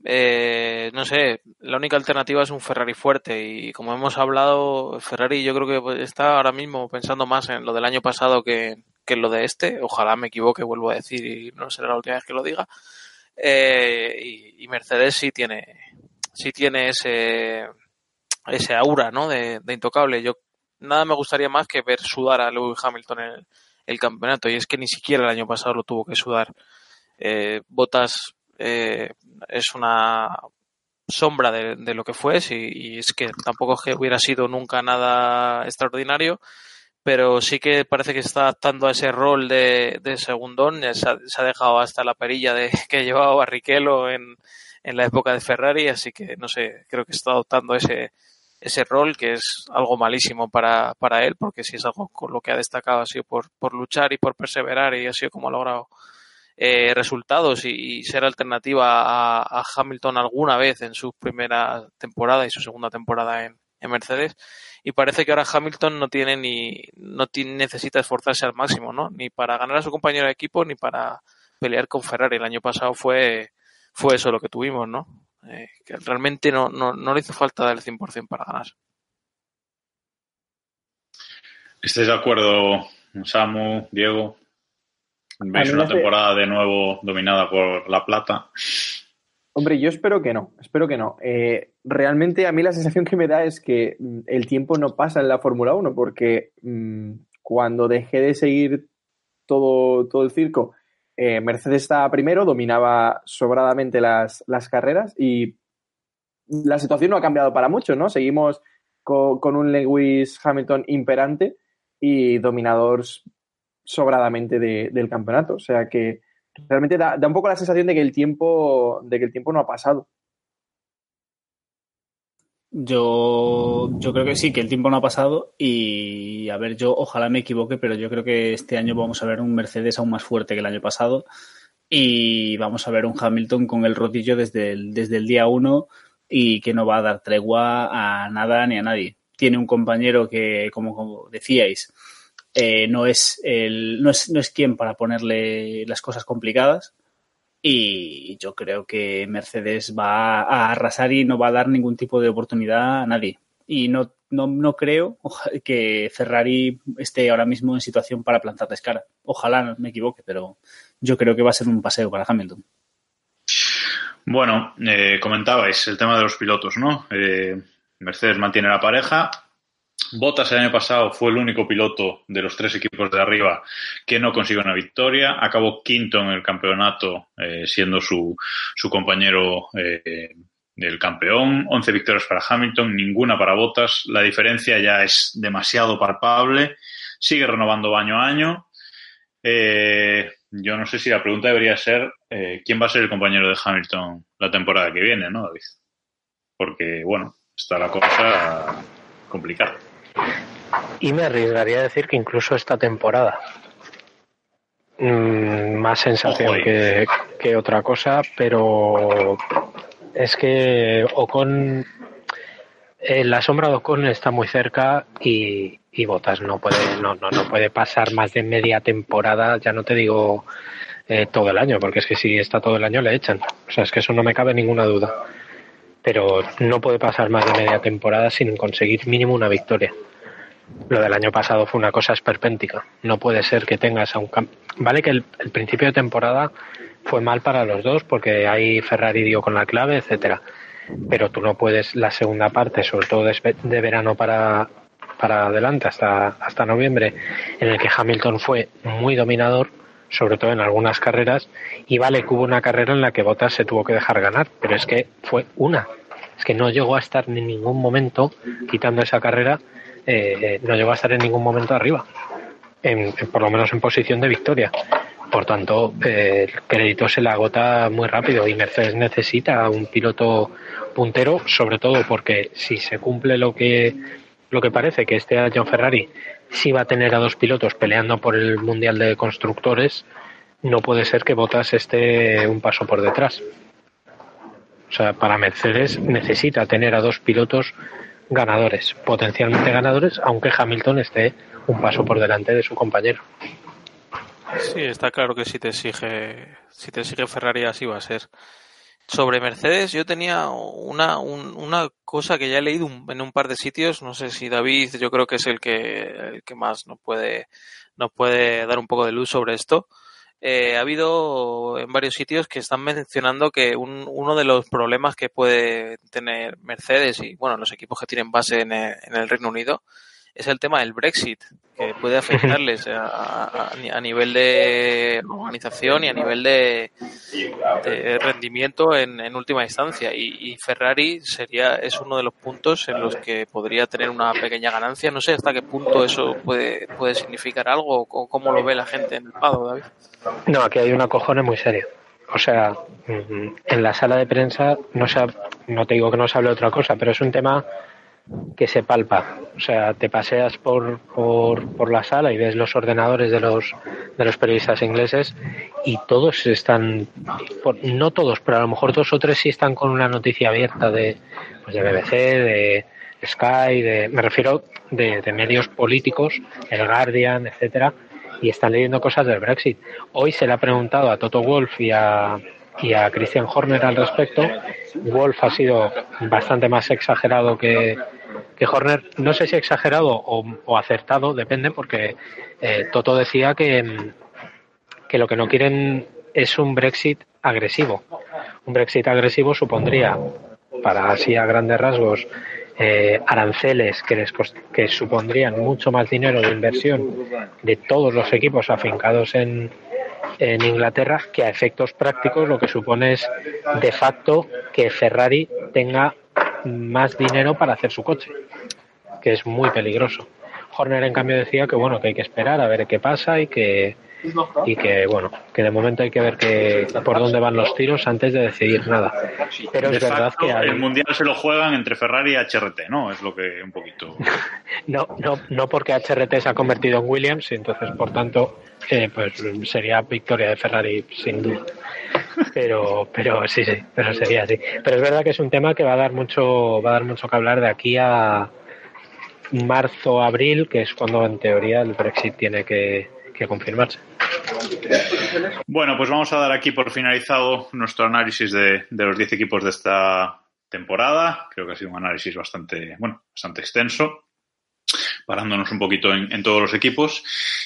Eh, no sé, la única alternativa es un Ferrari fuerte y como hemos hablado, Ferrari yo creo que está ahora mismo pensando más en lo del año pasado que, que en lo de este. Ojalá me equivoque, vuelvo a decir, y no será la última vez que lo diga. Eh, y, Mercedes sí tiene, sí tiene ese, aura, ¿no? De, intocable. Yo nada me gustaría más que ver sudar a Lewis Hamilton el, el campeonato y es que ni siquiera el año pasado lo tuvo que sudar. Eh, Botas eh, es una sombra de, lo que fue y es que tampoco es que hubiera sido nunca nada extraordinario pero sí que parece que está adaptando a ese rol de, de segundón se ha, se ha, dejado hasta la perilla de que llevaba Barrichello en, en la época de Ferrari así que no sé creo que está adoptando ese ese rol que es algo malísimo para, para él porque si es algo con lo que ha destacado ha sido por, por luchar y por perseverar y ha sido como ha logrado eh, resultados y, ser alternativa a, Hamilton alguna vez en su primera temporada y su segunda temporada en, en, Mercedes. Y parece que ahora Hamilton no tiene ni, no necesita esforzarse al máximo, ¿no? Ni para ganar a su compañero de equipo ni para pelear con Ferrari. El año pasado fue, fue eso lo que tuvimos, ¿no? Eh, que realmente no, no, no le hizo falta dar el 100% para ganar. ¿Estáis de acuerdo, Samu, Diego? ¿Veis una temporada de nuevo dominada por La Plata? Hombre, yo espero que no, espero que no. Eh, realmente a mí la sensación que me da es que mm, el tiempo no pasa en la Fórmula 1 porque mmm, cuando dejé de seguir todo, todo el circo, eh, Mercedes estaba primero, dominaba sobradamente las, las, carreras y la situación no ha cambiado para mucho, ¿no? Seguimos con, con un Lewis Hamilton imperante y dominador sobradamente de, del campeonato. O sea que realmente da, da, un poco la sensación de que el tiempo, de que el tiempo no ha pasado. Yo, yo creo que sí, que el tiempo no ha pasado y a ver, yo ojalá me equivoque, pero yo creo que este año vamos a ver un Mercedes aún más fuerte que el año pasado y vamos a ver un Hamilton con el rodillo desde el, desde el día uno y que no va a dar tregua a nada ni a nadie. Tiene un compañero que, como, como decíais, eh, no, es el, no, es, no es quien para ponerle las cosas complicadas. Y yo creo que Mercedes va a arrasar y no va a dar ningún tipo de oportunidad a nadie. Y no, no, no creo que Ferrari esté ahora mismo en situación para plantarles cara. Ojalá me equivoque, pero yo creo que va a ser un paseo para Hamilton. Bueno, eh, comentabais el tema de los pilotos, ¿no? Eh, Mercedes mantiene la pareja, Bottas el año pasado fue el único piloto de los tres equipos de arriba que no consiguió una victoria. Acabó quinto en el campeonato, eh, siendo su, su compañero eh, del campeón. 11 victorias para Hamilton, ninguna para Bottas. La diferencia ya es demasiado palpable. Sigue renovando año a año. Eh, yo no sé si la pregunta debería ser eh, quién va a ser el compañero de Hamilton la temporada que viene, ¿no, David? Porque, bueno, está la cosa complicada. Y me arriesgaría a decir que incluso esta temporada. mm, más sensación que, que, otra cosa, pero es que Ocon, eh, la sombra de Ocon está muy cerca y, y Botas no puede, no, no, no puede pasar más de media temporada, ya no te digo eh, todo el año, porque es que si está todo el año le echan. O sea, es que eso no me cabe ninguna duda. Pero no puede pasar más de media temporada sin conseguir mínimo una victoria. Lo del año pasado fue una cosa esperpéntica. No puede ser que tengas a un Vale que el, principio de temporada fue mal para los dos porque ahí Ferrari dio con la clave, etcétera. Pero tú no puedes la segunda parte, sobre todo de, de verano para, para adelante hasta, hasta noviembre, en el que Hamilton fue muy dominador, sobre todo en algunas carreras, y vale que hubo una carrera en la que Bottas se tuvo que dejar ganar, pero es que fue una. Es que no llegó a estar en ningún momento, quitando esa carrera, eh, no llegó a estar en ningún momento arriba, en, por lo menos en posición de victoria. Por tanto, eh, el crédito se le agota muy rápido y Mercedes necesita un piloto puntero, sobre todo porque si se cumple lo que lo que parece que este año Ferrari si va a tener a dos pilotos peleando por el Mundial de Constructores, no puede ser que Bottas esté un paso por detrás. O sea, para Mercedes necesita tener a dos pilotos ganadores, potencialmente ganadores, aunque Hamilton esté un paso por delante de su compañero. Sí, está claro que si te exige, si te exige Ferrari así va a ser. Sobre Mercedes yo tenía una, una cosa que ya he leído en un par de sitios, no sé si David yo creo que es el que, el que más nos puede, nos puede dar un poco de luz sobre esto. Eh, ha habido en varios sitios que están mencionando que un, uno de los problemas que puede tener Mercedes y bueno los equipos que tienen base en en el Reino Unido es el tema del Brexit, que puede afectarles a, nivel de organización y a nivel de, rendimiento en, última instancia. Y, Ferrari sería es uno de los puntos en los que podría tener una pequeña ganancia. No sé hasta qué punto eso puede, puede significar algo o cómo lo ve la gente en el Pado, David. No, aquí hay una cojona muy seria. O sea, mm, en la sala de prensa no, se no te digo que no se hable otra cosa, pero es un tema que se palpa. O sea, te paseas por, por, por, la sala y ves los ordenadores de los, de los periodistas ingleses y todos están, no todos, pero a lo mejor dos o tres sí están con una noticia abierta de, pues de BBC, de Sky, de, me refiero de, de medios políticos, el Guardian, etcétera, y están leyendo cosas del Brexit. Hoy se le ha preguntado a Toto Wolf y a, y a Christian Horner al respecto. Wolf ha sido bastante más exagerado que, que Horner, no sé si exagerado o, acertado, depende, porque eh, Toto decía que, que lo que no quieren es un Brexit agresivo. Un Brexit agresivo supondría, para así a grandes rasgos, eh, aranceles que, les que supondrían mucho más dinero de inversión de todos los equipos afincados en, en Inglaterra, que a efectos prácticos lo que supone es de facto que Ferrari tenga más dinero para hacer su coche, que es muy peligroso. Horner en cambio decía que bueno que hay que esperar a ver qué pasa y que y que bueno que de momento hay que ver que por dónde van los tiros antes de decidir nada. Pero es verdad que el mundial se lo juegan entre Ferrari y HRT no es lo que un poquito no no no porque HRT se ha convertido en Williams y entonces por tanto eh, pues sería victoria de Ferrari sin duda pero pero sí sí pero sería así. Pero es verdad que es un tema que va a dar mucho va a dar mucho que hablar de aquí a marzo abril que es cuando en teoría el Brexit tiene que, confirmarse. Bueno, pues vamos a dar aquí por finalizado nuestro análisis de, de los 10 equipos de esta temporada. Creo que ha sido un análisis bastante, bueno, bastante extenso parándonos un poquito en, todos los equipos.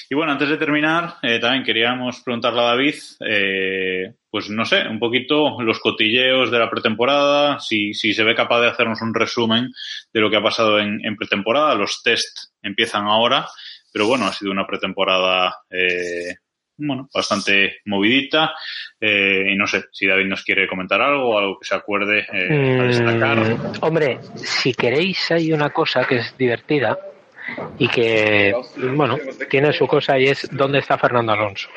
Y bueno, antes de terminar, eh, también queríamos preguntarle a David, eh, pues no sé, un poquito los cotilleos de la pretemporada, si, si se ve capaz de hacernos un resumen de lo que ha pasado en, pretemporada. Los test empiezan ahora, pero bueno, ha sido una pretemporada eh, bueno, bastante movidita. Eh, y no sé si David nos quiere comentar algo, algo que se acuerde eh, destacar. Mm, hombre, si queréis, hay una cosa que es divertida y que, bueno, tiene su cosa y es dónde está Fernando Alonso,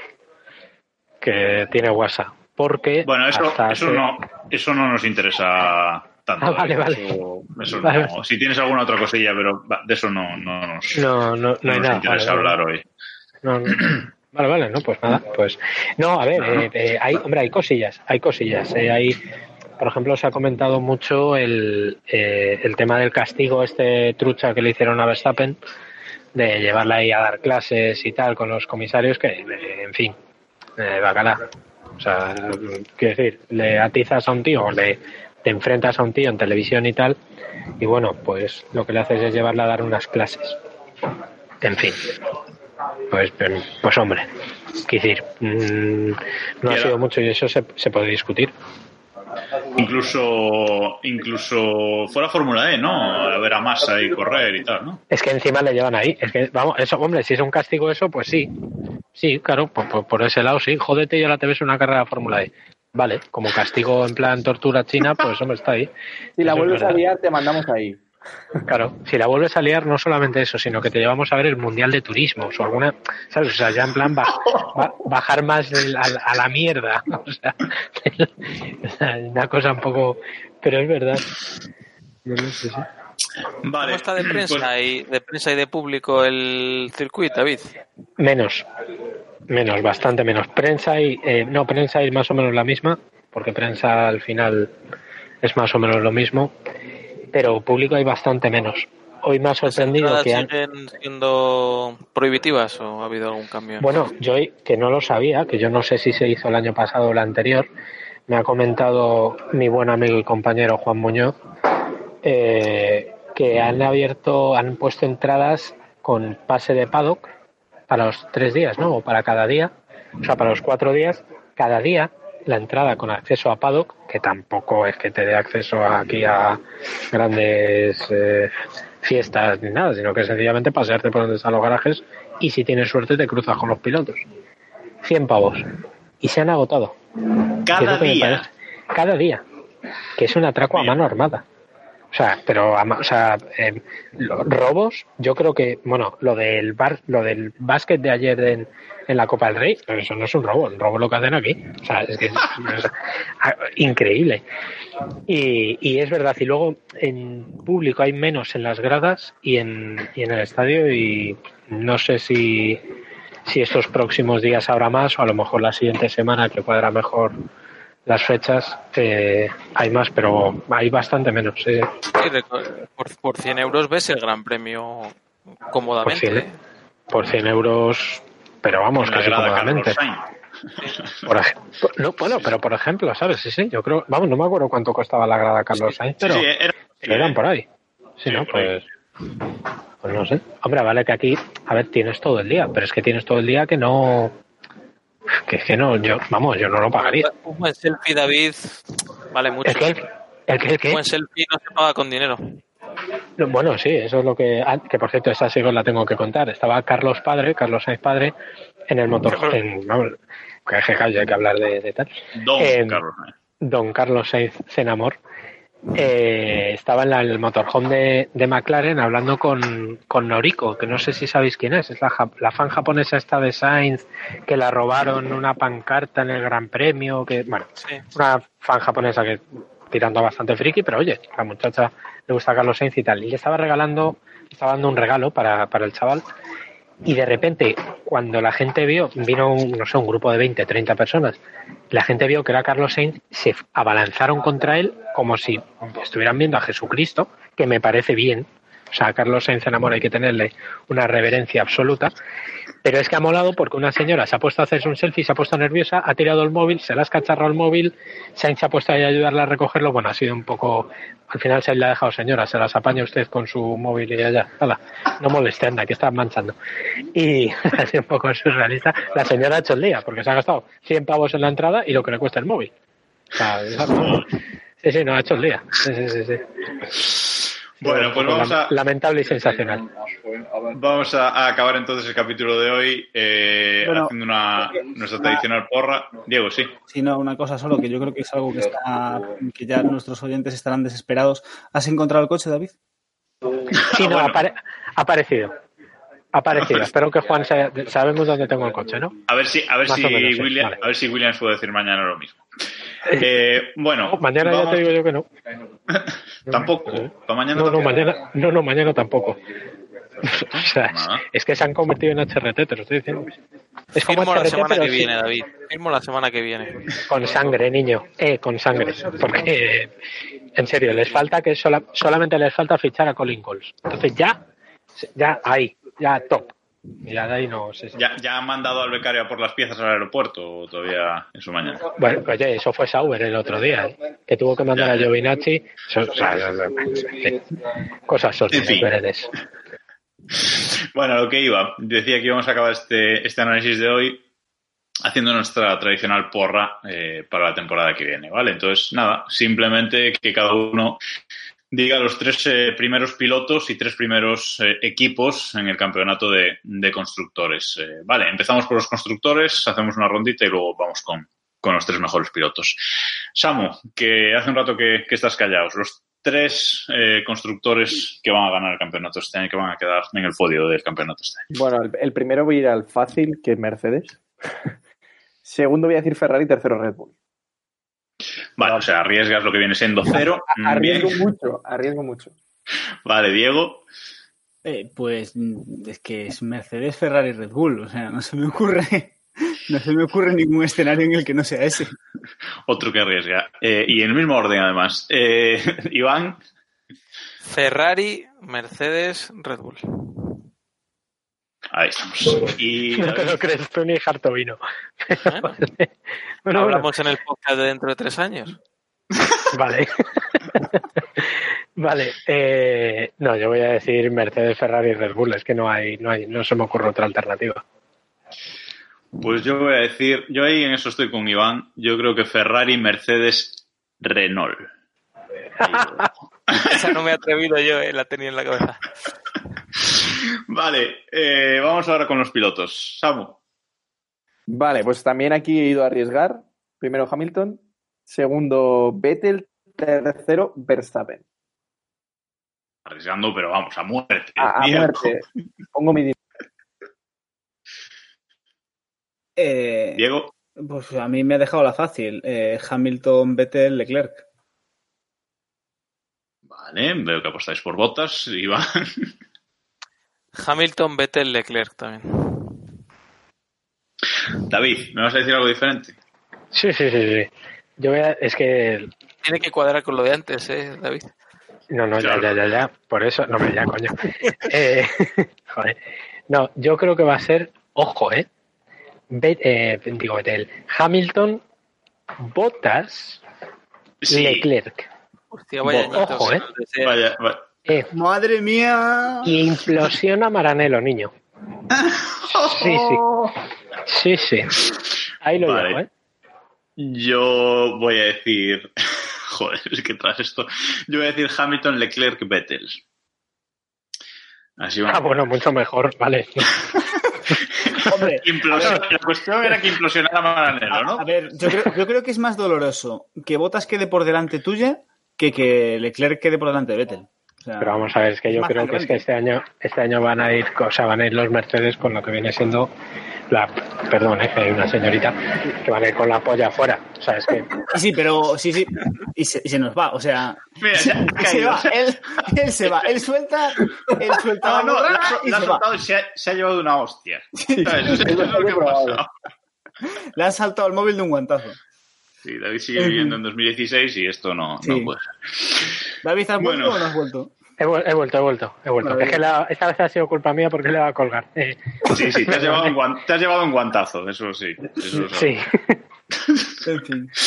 que tiene WhatsApp. Porque bueno, eso, eso, no, eso no nos interesa tanto. Ah, vale, vale. Eso, eso vale. No. Si tienes alguna otra cosilla, pero de eso no, no nos, no, no, no nos nada, interesa hablar hoy. No, no. Vale, vale, no, pues nada, pues no, a ver, eh, eh, hay, hombre, hay cosillas, hay cosillas, eh, hay, por ejemplo, se ha comentado mucho el, eh, el tema del castigo este trucha que le hicieron a Verstappen de llevarla ahí a dar clases y tal con los comisarios que, en fin, eh, bacala. O sea, quiero decir, le atizas a un tío o le te enfrentas a un tío en televisión y tal y bueno, pues lo que le haces es llevarla a dar unas clases. En fin. Pues, pues, hombre, quiero decir, mm, no ha sido mucho y eso se, se puede discutir. Incluso, incluso fuera Fórmula E, ¿no? A ver a Massa y correr y tal, ¿no? Es que encima le llevan ahí. Es que, vamos, eso, hombre, si es un castigo eso, pues sí. Sí, claro, por, por- por ese lado sí. Jódete y ahora te ves una carrera de Fórmula E. Vale, como castigo en plan tortura china, pues hombre, está ahí. Si la Eso vuelves a liar, te mandamos ahí. Claro, si la vuelves a liar, no solamente eso, sino que te llevamos a ver el Mundial de Turismo o alguna, ¿sabes? O sea, ya en plan ba- ba- bajar más el- a, a la mierda. O sea, una cosa un poco... Pero es verdad. No, no sé, sí. Vale. ¿Cómo está de prensa, pues- y, de prensa y de público el circuito, David? Menos, menos, bastante menos. Prensa y eh, no prensa es más o menos la misma, porque prensa al final es más o menos lo mismo, pero público hay bastante menos. Hoy me ha sorprendido ¿Entradas que han, siguen siendo prohibitivas o ha habido algún cambio? bueno, yo que no lo sabía, que yo no sé si se hizo el año pasado o el anterior, me ha comentado mi buen amigo y compañero Juan Muñoz eh, que han abierto, han puesto entradas con pase de paddock para los tres días, ¿no? O para cada día, o sea, para los cuatro días, cada día la entrada con acceso a paddock, que tampoco es que te dé acceso aquí a grandes eh, fiestas ni nada, sino que sencillamente pasearte por donde están los garajes y si tienes suerte te cruzas con los pilotos. 100 pavos. Y se han agotado. Cada día. Cada día. Que es un atraco a mano armada. O sea, pero o sea, lo- robos, yo creo que, bueno, lo del bar, lo del básquet de ayer en, en la Copa del Rey, eso no es un robo, el robo lo que hacen aquí. O sea, es que es, es- a- increíble. Y, y es verdad, y luego en público hay menos en las gradas y en, y en el estadio y no sé si, si estos próximos días habrá más o a lo mejor la siguiente semana que cuadra mejor las fechas eh, hay más, pero hay bastante menos. eh. Sí, por, por 100 euros ves el Gran Premio por, cómodamente. 100, ¿eh? por 100 euros, pero vamos, casi cómodamente. Por no, bueno, pero por ejemplo, ¿sabes? Sí, sí, yo creo, vamos, no me acuerdo cuánto costaba la grada Carlos Sainz, pero, Sí, era- pero eran sí, por ahí. Sí, Sí, ¿no? Pues, pues no sé. Hombre, vale que aquí, a ver, tienes todo el día, pero es que tienes todo el día que no, que es que no, yo, vamos, yo no lo pagaría. Un buen selfie, David, vale mucho. ¿El que, el, que? Un buen selfie no se paga con dinero. No, Bueno, sí, eso es lo que. ah, que por cierto, esa sí os la tengo que contar. Estaba Carlos Padre, Carlos Sainz Padre, en el motor. En, vamos, que que hay que hablar de, de tal. Don Eh, Carlos Sainz. Don Carlos Sainz Cenamor. Eh, estaba en la- el motorhome de, de McLaren hablando con, con Noriko, que no sé si sabéis quién es. Es la, la fan japonesa esta de Sainz, que la robaron una pancarta en el Gran Premio. que Bueno, Sí. una fan japonesa que tirando bastante friki, pero oye, la muchacha le gusta a Carlos Sainz y tal. Y le estaba regalando, estaba dando un regalo para, para el chaval. Y de repente, cuando la gente vio, vino, un, no sé, un grupo de 20, 30 personas, la gente vio que era Carlos Sainz, se abalanzaron contra él como si estuvieran viendo a Jesucristo, que me parece bien. O sea, a Carlos Sainz en amor hay que tenerle una reverencia absoluta. Pero es que ha molado porque una señora se ha puesto a hacerse un selfie, se ha puesto nerviosa, ha tirado el móvil, se la ha escacharrado el móvil, Sainz se ha puesto ahí a ayudarla a recogerlo. Bueno, ha sido un poco. Al final se le ha dejado, señora, se las apaña usted con su móvil y allá. Hala, no moleste, anda, que está manchando. Y ha sido un poco surrealista. La señora ha hecho el día porque se ha gastado 100 pavos en la entrada y lo que le cuesta el móvil. O sea, sí, sí, no, ha hecho el día. Sí, sí, sí. sí. Bueno, pues vamos a, Lamentable y sensacional. vamos a, a acabar entonces el capítulo de hoy eh, Bueno, haciendo una, nuestra tradicional porra. Diego, sí. Sí, no, una cosa solo, que yo creo que es algo que está, que ya nuestros oyentes estarán desesperados. ¿Has encontrado el coche, David? Sí, no, Ah, bueno. ha apare- ha aparecido. Ha aparecido. Espero que Juan se- sabemos dónde tengo el coche, ¿no? A ver si, a ver Más si sí, William, vale. a ver si Williams puede decir mañana lo mismo. Eh, bueno, Mañana ya te digo yo que no. tampoco. Para mañana No, no, tampoco. mañana, no, no, mañana tampoco. O sea, es, que se han convertido en HRT, te lo estoy diciendo. Es como Firmo la semana que sí, viene, David. Firmo la semana que viene. con sangre, niño. Eh, con sangre. Porque, eh, en serio, les falta que sola- solamente les falta fichar a Colin Coles. Entonces ya, ya ahí, ya top. Ya de ahí no sé. si- ¿Ya, ¿Ya han mandado al becario por las piezas al aeropuerto o todavía en su mañana? Bueno, oye, eso fue Sauber el otro día, ¿eh? que tuvo que mandar Ya, a. Giovinazzi. Eso- o sea, cosas. Veredes. Bueno, lo que iba. Decía que íbamos a acabar este, este análisis de hoy haciendo nuestra tradicional porra eh, para la temporada que viene, ¿vale? Entonces, nada, simplemente que cada uno diga los tres eh, primeros pilotos y tres primeros eh, equipos en el campeonato de, constructores. Eh, vale, empezamos por los constructores, hacemos una rondita y luego vamos con, con los tres mejores pilotos. Samu, que hace un rato que, estás callados, los tres constructores que van a ganar el campeonato este año, que van a quedar en el podio del campeonato este año. Bueno, el, el primero voy a ir al fácil, que es Mercedes. Segundo voy a decir Ferrari, tercero Red Bull. Vale, o sea, arriesgas lo que viene siendo cero. Arriesgo Bien. mucho, arriesgo mucho. Vale, Diego. Eh, pues mm, es que es Mercedes, Ferrari, Red Bull. O sea, no se me ocurre, no se me ocurre ningún escenario en el que no sea ese. Otro que arriesga. Eh, y en el mismo orden, además. Eh, Iván. Ferrari, Mercedes, Red Bull. Ahí estamos. Y No te lo crees tú ni Hartovino. Bueno, Bueno, hablamos en el podcast de dentro de tres años. Vale. vale. eh, no, yo voy a decir Mercedes, Ferrari y Red Bull. Es que no hay, no hay, no se me ocurre otra alternativa. Pues yo voy a decir, yo ahí en eso estoy con Iván. Yo creo que Ferrari, Mercedes, Renault. Esa no me he atrevido yo, eh, la tenía en la cabeza. Vale, eh, vamos ahora con los pilotos. Samu. Vale, pues también aquí he ido a arriesgar. Primero Hamilton, segundo Vettel, tercero Verstappen. Arriesgando, pero vamos, a muerte. A, muerte. Pongo mi dinero. Eh, Diego. pues a mí me ha dejado la fácil. Eh, Hamilton, Vettel, Leclerc. Vale, veo que apostáis por botas. Iván. Hamilton, Vettel, Leclerc también. David, ¿me vas a decir algo diferente? Sí, sí, sí, sí. Yo voy a, es que Tiene que cuadrar con lo de antes, ¿eh, David? No, no, Claro. ya, ya, ya, ya. Por eso, no me ya, coño. Eh, joder. No, yo creo que va a ser, ojo, ¿eh? Ve- eh, digo, Vettel, Hamilton, Bottas, Sí. Leclerc. Hostia, vaya Ojo, ¿eh? Vaya, va- Eh, ¡Madre mía! y implosiona Maranello, niño. Sí, sí. Sí, sí. Ahí lo Vale. ¿eh? Yo voy a decir. Joder, es que tras esto. Yo voy a decir Hamilton, Leclerc, Vettel. Así va. Ah, bueno, mucho mejor, vale. Hombre, La cuestión era que implosionara Maranello, a, ¿no? a ver, yo creo, yo creo que es más doloroso que Botas quede por delante tuya que que Leclerc quede por delante de Vettel. Sea, Pero vamos a ver, es que yo creo que es que este año, este año van a ir, o sea, van a ir los Mercedes con lo que viene siendo la, perdón, eh, que hay una señorita que van a ir con la polla afuera. O sea, es que Sí, pero sí, sí. Y se, y se nos va, o sea. Mira, ya ha se va, él, él se va, él suelta, él suelta No, no, la, y la se soltado y se ha, se ha llevado una hostia. ¿Sabes? Eso es lo que ha. Le han saltado el móvil de un guantazo. Sí, David sigue viviendo en 2016 y esto no, Sí. no puede ser. David, ¿has Bueno. vuelto o no has vuelto? He, vuel- he vuelto, he vuelto, he vuelto. Vale. Es que la- esta vez ha sido culpa mía porque le va a colgar. Eh, Sí, sí, te has llevado un, guan- te has llevado un guantazo, eso sí. Eso sí. En fin.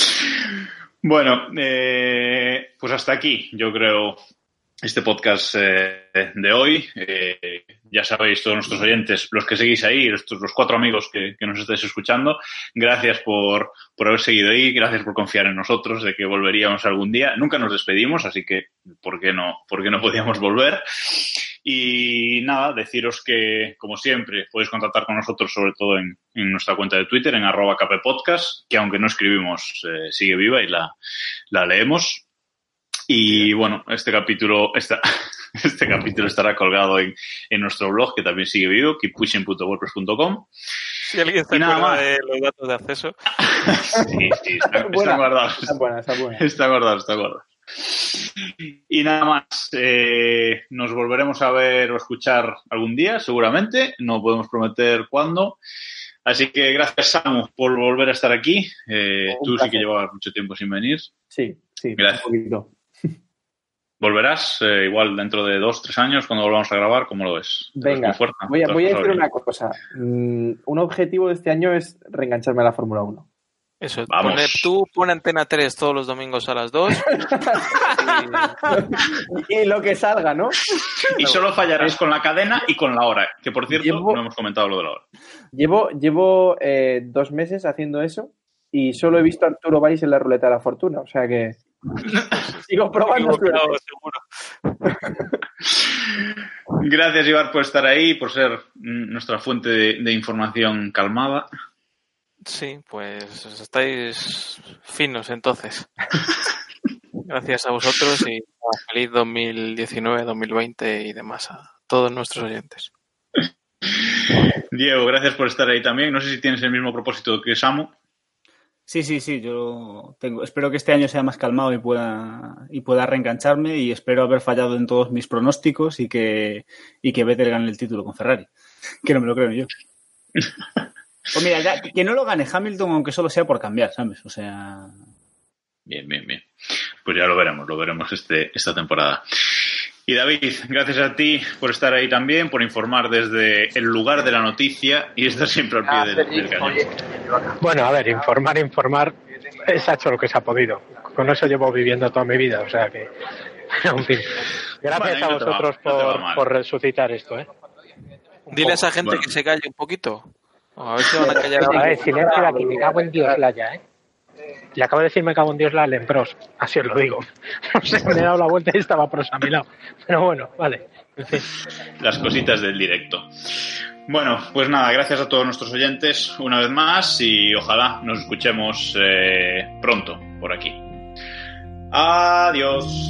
Bueno, eh, pues hasta aquí, yo creo, este podcast eh, de hoy. Eh, ya sabéis, todos nuestros oyentes, los que seguís ahí, estos, los cuatro amigos que, nos estáis escuchando, gracias por, por haber seguido ahí, gracias por confiar en nosotros, de que volveríamos algún día. Nunca nos despedimos, así que, ¿por qué no, por qué no podíamos volver? Y nada, deciros que, como siempre, podéis contactar con nosotros, sobre todo en, nuestra cuenta de Twitter, en arroba kppodcast, que aunque no escribimos, eh, sigue viva y la, la leemos. Y bueno, este capítulo, esta, este capítulo estará colgado en, en nuestro blog, que también sigue vivo, keeppushing.wordpress.com. Si alguien se Y nada acuerda más. de los datos de acceso, Sí, sí, está, Buena. guardados. Está buena, está buena. Está guardado, está guardado. Y nada más, eh, nos volveremos a ver o escuchar algún día, seguramente. No podemos prometer cuándo. Así que gracias, Samu, por volver a estar aquí. Eh, tú sí que llevabas mucho tiempo sin venir. Sí, sí, Gracias. un poquito. ¿Volverás? eh, igual dentro de dos, tres años, cuando volvamos a grabar, ¿cómo lo ves? ¿Te ves Venga, voy a, ¿Te voy a has pasado decir bien? una cosa. Mm, un objetivo de este año es reengancharme a la Fórmula 1. Eso, Vamos. pone- tú pon Antena 3 todos los domingos a las 2. y lo que salga, ¿no? Y solo fallarás con la cadena y con la hora, que por cierto, Llevo- no hemos comentado lo de la hora. Llevo, llevo eh, dos meses haciendo eso y solo he visto a Arturo Valls en la ruleta de la fortuna. O sea que sigo probando suerte. Gracias, Ibar, por estar ahí, por ser nuestra fuente de, de información calmada. Sí, pues estáis finos entonces. Gracias a vosotros y feliz 2019, 2020 y demás a todos nuestros oyentes. Diego, gracias por estar ahí también. No sé si tienes el mismo propósito que Samu. Sí, sí, sí, yo tengo. Espero que este año sea más calmado y pueda y pueda reengancharme y espero haber fallado en todos mis pronósticos y que y que Vettel gane el título con Ferrari, que no me lo creo yo. Pues mira, ya, que no lo gane Hamilton aunque solo sea por cambiar, ¿sabes? O sea, Bien, bien, bien. Pues ya lo veremos, lo veremos este, esta temporada. Y David, gracias a ti por estar ahí también, por informar desde el lugar de la noticia y estar siempre al pie del, del cañón. Bueno, a ver, informar, informar, se ha hecho lo que se ha podido. Con eso llevo viviendo toda mi vida, o sea que, en fin. Gracias Bueno, a vosotros no te va por, resucitar esto, ¿eh? Dile a esa gente Bueno. que se calle un poquito. A ver si van a callar A ahora. ver, silencio aquí, me cago en Dios la ya, ¿eh? Le acabo de decir me cago en Dios la Lempros, así os lo digo. No sé, me he dado la vuelta y estaba pros a mi lado. Pero bueno, vale. En fin. Las cositas del directo. Bueno, pues nada, gracias a todos nuestros oyentes una vez más y ojalá nos escuchemos eh, pronto por aquí. Adiós.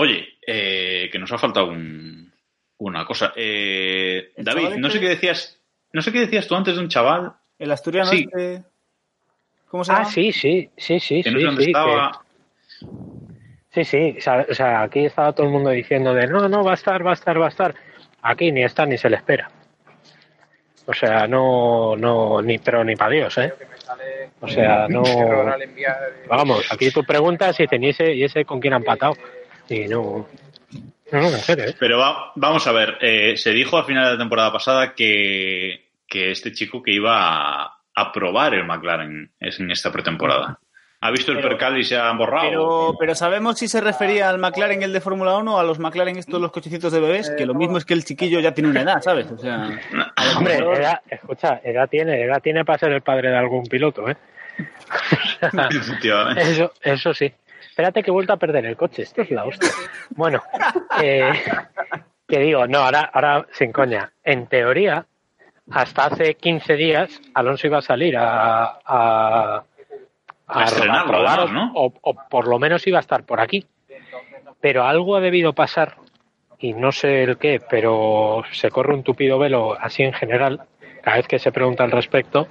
Oye, eh, que nos ha faltado un- una cosa. Eh, ¿El David, no sé este? qué decías. No sé qué decías tú antes de un chaval el asturiano Sí. este, ¿cómo se Ah, llama? sí, sí, sí, sí, que no sí, sé dónde sí, estaba. que- sí, sí, o sea, aquí estaba todo el mundo diciendo de no, no, va a estar, va a estar, va a estar. Aquí ni está ni se le espera. O sea, no, no, ni, pero ni para Dios, ¿eh? O sea, no. Vamos, aquí tú preguntas y te ¿y ese, y ese con quién han patado. Y no. No, no, en serio, ¿eh? Pero va- vamos a ver, eh, se dijo a final de la temporada pasada que, que este chico que iba a, a probar el McLaren es en esta pretemporada. ¿Ha visto el Pero- percal y se ha borrado? Pero, pero sabemos si se refería al McLaren el de Fórmula 1 o a los McLaren estos los cochecitos de bebés, que lo mismo es que el chiquillo ya tiene una edad, ¿sabes? O sea, Hombre, edad, escucha, edad tiene, edad tiene para ser el padre de algún piloto, ¿eh? Eso, eso sí. Espérate que he vuelto a perder el coche. Esto es la hostia. Bueno, eh, que digo, no, ahora, ahora sin coña. En teoría, hasta hace 15 días, Alonso iba a salir a, a, A estrenarlo, probar, ¿no? o, o por lo menos iba a estar por aquí. Pero algo ha debido pasar, y no sé el qué, pero se corre un tupido velo así en general, cada vez que se pregunta al respecto,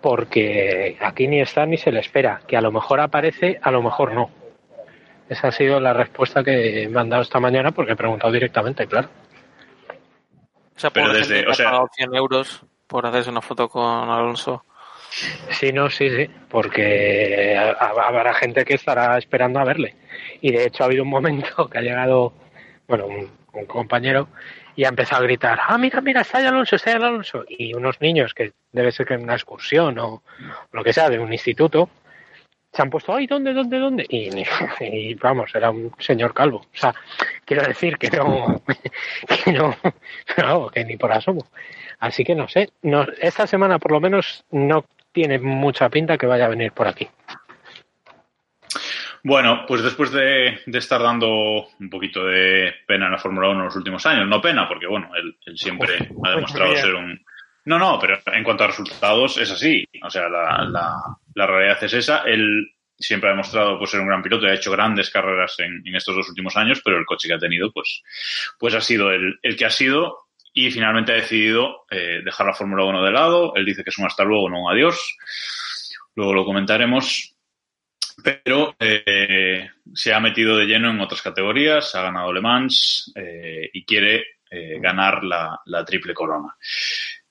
porque aquí ni está ni se le espera. Que a lo mejor aparece, a lo mejor no. Esa ha sido la respuesta que me han dado esta mañana porque he preguntado directamente, claro. Esa Pero pobre desde- o sea- ha pagado 100 euros por hacerse una foto con Alonso. Sí, no, sí, sí, porque ha- ha- habrá gente que estará esperando a verle. Y de hecho ha habido un momento que ha llegado, bueno, un, un compañero y ha empezado a gritar, ah, mira, mira, está ahí Alonso, está ahí Alonso. Y unos niños que debe ser que en una excursión o lo que sea de un instituto, se han puesto, ay, ¿dónde, dónde, dónde? Y, y, vamos, era un señor calvo. O sea, quiero decir que no, que no, no, que ni por asomo. Así que no sé, no, esta semana por lo menos no tiene mucha pinta que vaya a venir por aquí. Bueno, pues después de, estar dando un poquito de pena en la Fórmula 1 en los últimos años, no pena, porque bueno, él, siempre ha demostrado ser un... No, no, pero en cuanto a resultados es así. O sea, la, la, realidad es esa. Él siempre ha demostrado pues, ser un gran piloto y ha hecho grandes carreras en, estos dos últimos años, pero el coche que ha tenido pues, pues ha sido el, el que ha sido y finalmente ha decidido eh, dejar la Fórmula 1 de lado. Él dice que es un hasta luego, no un adiós. Luego lo comentaremos pero eh, se ha metido de lleno en otras categorías, ha ganado Le Mans eh, y quiere eh, ganar la, triple corona.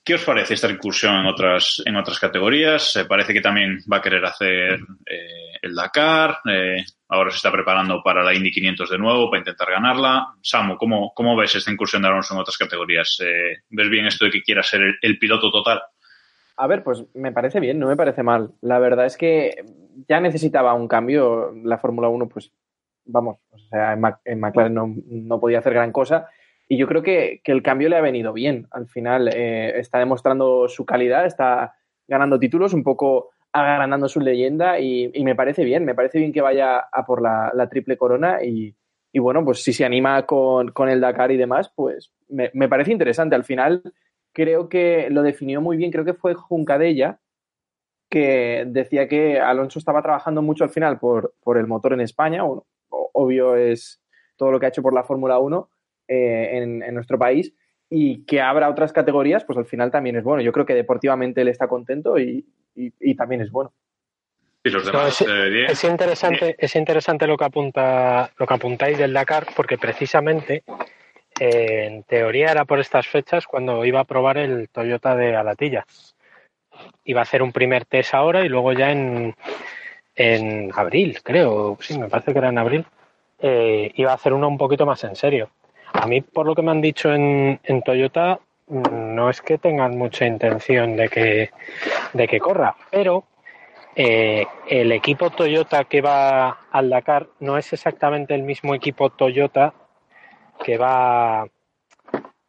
¿Qué os parece esta incursión en otras, en otras categorías? parece que también va a querer hacer el Dakar. ahora se está preparando para la Indy 500 de nuevo, para intentar ganarla. Samu, ¿cómo, cómo ves esta incursión de Alonso en otras categorías? ¿Ves bien esto de que quiera ser el piloto total? A ver, pues me parece bien, no me parece mal. La verdad es que ya necesitaba un cambio. La Fórmula 1, pues vamos, o sea, en, McLaren no, podía hacer gran cosa. Y yo creo que, el cambio le ha venido bien. Al final eh, está demostrando su calidad, está ganando títulos, un poco agrandando su leyenda y, me parece bien, me parece bien que vaya a por la, triple corona y, bueno, pues si se anima con, el Dakar y demás, pues me parece interesante. Al final creo que lo definió muy bien, creo que fue Juncadella, que decía que Alonso estaba trabajando mucho al final por, por el motor en España, obvio es todo lo que ha hecho por la Fórmula 1 eh, en, nuestro país, y que habrá otras categorías, pues al final también es bueno. Yo creo que deportivamente él está contento y, también es bueno. Eh, es, interesante, es interesante lo que apunta, lo que apuntáis del Dakar, porque precisamente en teoría era por estas fechas cuando iba a probar el Toyota de Alatilla. Iba a hacer un primer test ahora y luego ya en, en abril, creo, sí, me parece que era en abril, eh, iba a hacer uno un poquito más en serio. A mí, por lo que me han dicho en, en Toyota, no es que tengan mucha intención de que, de que corra, pero eh, el equipo Toyota que va al Dakar no es exactamente el mismo equipo Toyota que va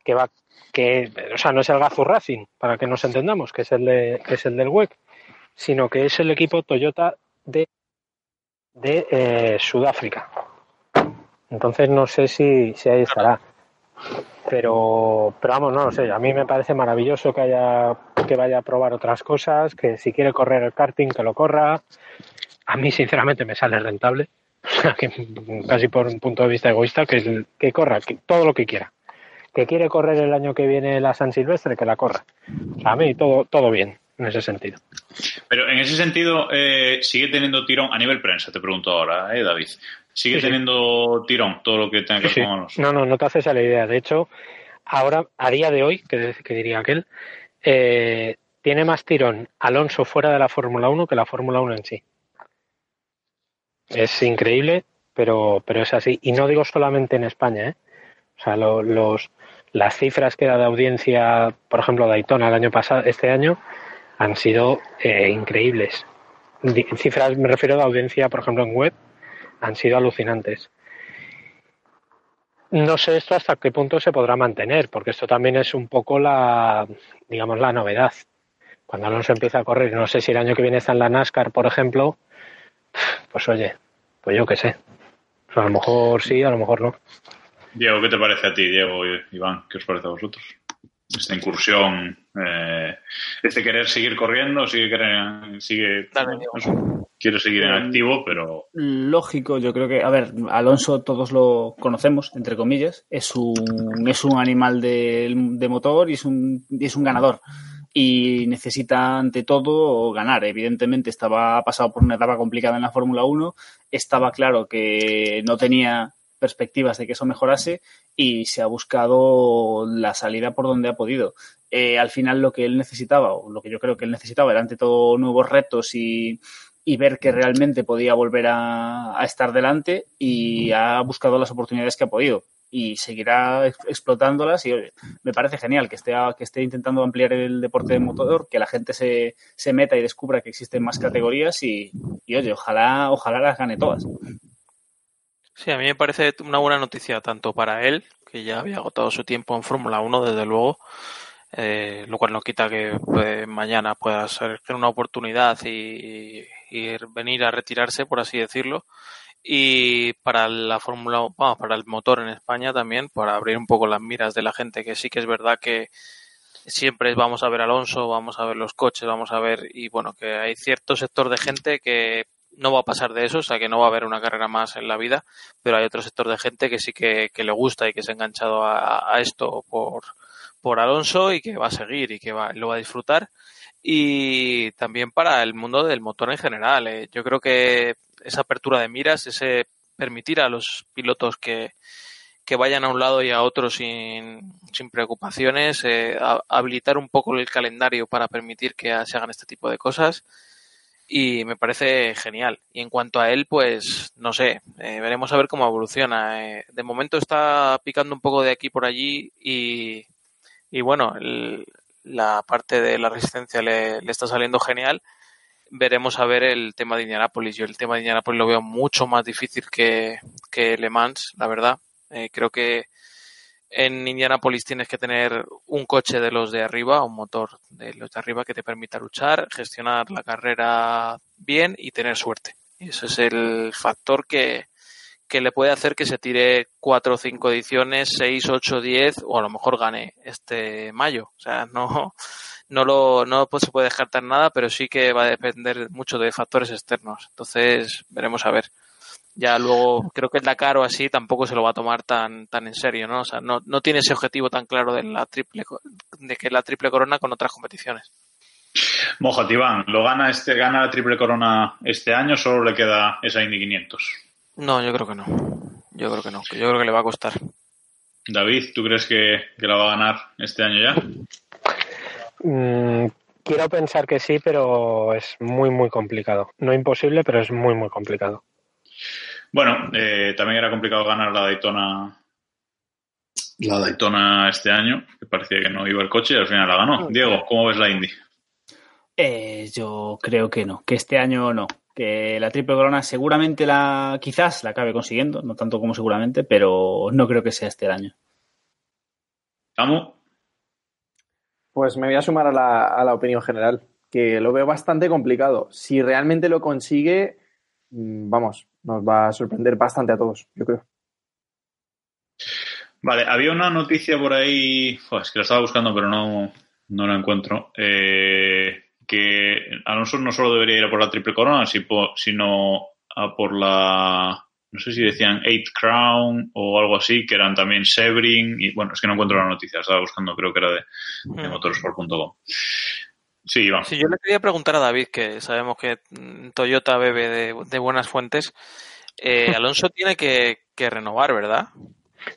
que va que o sea no es el Gazoo Racing para que nos entendamos que es el de, que es el del WEC sino que es el equipo Toyota de de eh, Sudáfrica. Entonces no sé si, si ahí estará. Pero pero vamos no lo sé a mí me parece maravilloso que haya que vaya a probar otras cosas que si quiere correr el karting que lo corra. A mí sinceramente me sale rentable casi por un punto de vista egoísta, que, que corra que, todo lo que quiera. Que quiere correr el año que viene la San Silvestre, que la corra. a mí todo, todo bien en ese sentido. Pero en ese sentido, eh, sigue teniendo tirón a nivel prensa, te pregunto ahora, ¿eh, David. ¿Sigue teniendo tirón todo lo que tenga que ver con No, no, no te haces a la idea. De hecho, ahora, a día de hoy, que, que diría aquel, eh, tiene más tirón Alonso fuera de la Fórmula 1 que la Fórmula 1 en sí. Es increíble, pero, pero es así. Y no digo solamente en España, ¿eh? O sea, los, las cifras que da de audiencia, por ejemplo, Daytona el año pasado, este año, han sido eh, increíbles. Cifras, me refiero a audiencia, por ejemplo, en web, han sido alucinantes. No sé esto hasta qué punto se podrá mantener, porque esto también es un poco la, digamos, la novedad. Cuando Alonso empieza a correr, no sé si el año que viene está en la NASCAR, por ejemplo, pues oye, pues yo qué sé. a lo mejor sí, a lo mejor no. Diego, ¿qué te parece a ti, Diego y Iván? ¿Qué os parece a vosotros? Esta incursión, eh, este querer seguir corriendo, sigue querer, sigue, quiere seguir en activo, pero... Lógico, yo creo que, a ver, Alonso todos lo conocemos, entre comillas, es un, es un animal de, de motor y es un, y es un ganador y necesita ante todo ganar. Evidentemente estaba pasado por una etapa complicada en la Fórmula 1, estaba claro que no tenía perspectivas de que eso mejorase y se ha buscado la salida por donde ha podido. Eh, al final lo que él necesitaba, o lo que yo creo que él necesitaba, era ante todo nuevos retos y, ver que realmente podía volver a, estar delante y ha buscado las oportunidades que ha podido. Y seguirá ex- explotándolas y me parece genial que esté, que esté intentando ampliar el deporte de motor, que la gente se, se meta y descubra que existen más categorías y, y, oye, ojalá, ojalá las gane todas. Sí, a mí me parece una buena noticia tanto para él, que ya había agotado su tiempo en Fórmula 1, desde luego, eh, lo cual no quita que pues, mañana pueda ser una oportunidad y, y venir a retirarse, por así decirlo. Y para la Fórmula, bueno, para el motor en España también, para abrir un poco las miras de la gente, que sí que es verdad que siempre vamos a ver Alonso, vamos a ver los coches, vamos a ver, y bueno, que hay cierto sector de gente que no va a pasar de eso, o sea que no va a haber una carrera más en la vida, pero hay otro sector de gente que sí que, que le gusta y que se ha enganchado a, a, esto por, por Alonso y que va a seguir y que va, lo va a disfrutar. Y también para el mundo del motor en general. Eh. Yo creo que esa apertura de miras, ese permitir a los pilotos que, que vayan a un lado y a otro sin, sin preocupaciones, eh, habilitar un poco el calendario para permitir que se hagan este tipo de cosas y me parece genial. Y en cuanto a él, pues no sé, eh, veremos a ver cómo evoluciona. Eh, de momento está picando un poco de aquí por allí y, y bueno, el, la parte de la resistencia le, le, está saliendo genial. Veremos a ver el tema de Indianapolis. Yo el tema de Indianapolis lo veo mucho más difícil que, que Le Mans, la verdad. Eh, creo que en Indianapolis tienes que tener un coche de los de arriba, un motor de los de arriba que te permita luchar, gestionar la carrera bien y tener suerte. Y ese es el factor que, que le puede hacer que se tire cuatro o cinco ediciones, seis, ocho, diez, o a lo mejor gane este mayo. O sea, no, no lo, no se puede descartar nada, pero sí que va a depender mucho de factores externos. Entonces, veremos a ver ya luego creo que el Dakar o así tampoco se lo va a tomar tan tan en serio, ¿no? O sea, no, no tiene ese objetivo tan claro de la triple de que la triple corona con otras competiciones. Moja Iván, ¿lo gana este gana la triple corona este año? Solo le queda esa Indy 500. No, yo creo que no. Yo creo que no. Yo creo que le va a costar. David, ¿tú crees que, que la va a ganar este año ya? Mm, quiero pensar que sí, pero es muy, muy complicado. No imposible, pero es muy, muy complicado. Bueno, eh, también era complicado ganar la Daytona la Daytona este año, que parecía que no iba el coche y al final la ganó. Diego, ¿cómo ves la Indy? Eh, yo creo que no, que este año no. Que la triple corona seguramente la, quizás la acabe consiguiendo, no tanto como seguramente, pero no creo que sea este el año. ¿Camo? Pues me voy a sumar a la, a la opinión general, que lo veo bastante complicado. Si realmente lo consigue, vamos, nos va a sorprender bastante a todos, yo creo. Vale, había una noticia por ahí, es que la estaba buscando pero no, no la encuentro, eh, que Alonso no solo debería ir a por la triple corona, sino a por la, no sé si decían Eight Crown o algo así, que eran también Sebring, y bueno, es que no encuentro la noticia, estaba buscando, creo que era de, de motorsport.com. Sí, Iván. Sí, yo le quería preguntar a David, que sabemos que Toyota bebe de, de buenas fuentes. Eh, Alonso tiene que, que, renovar, ¿verdad?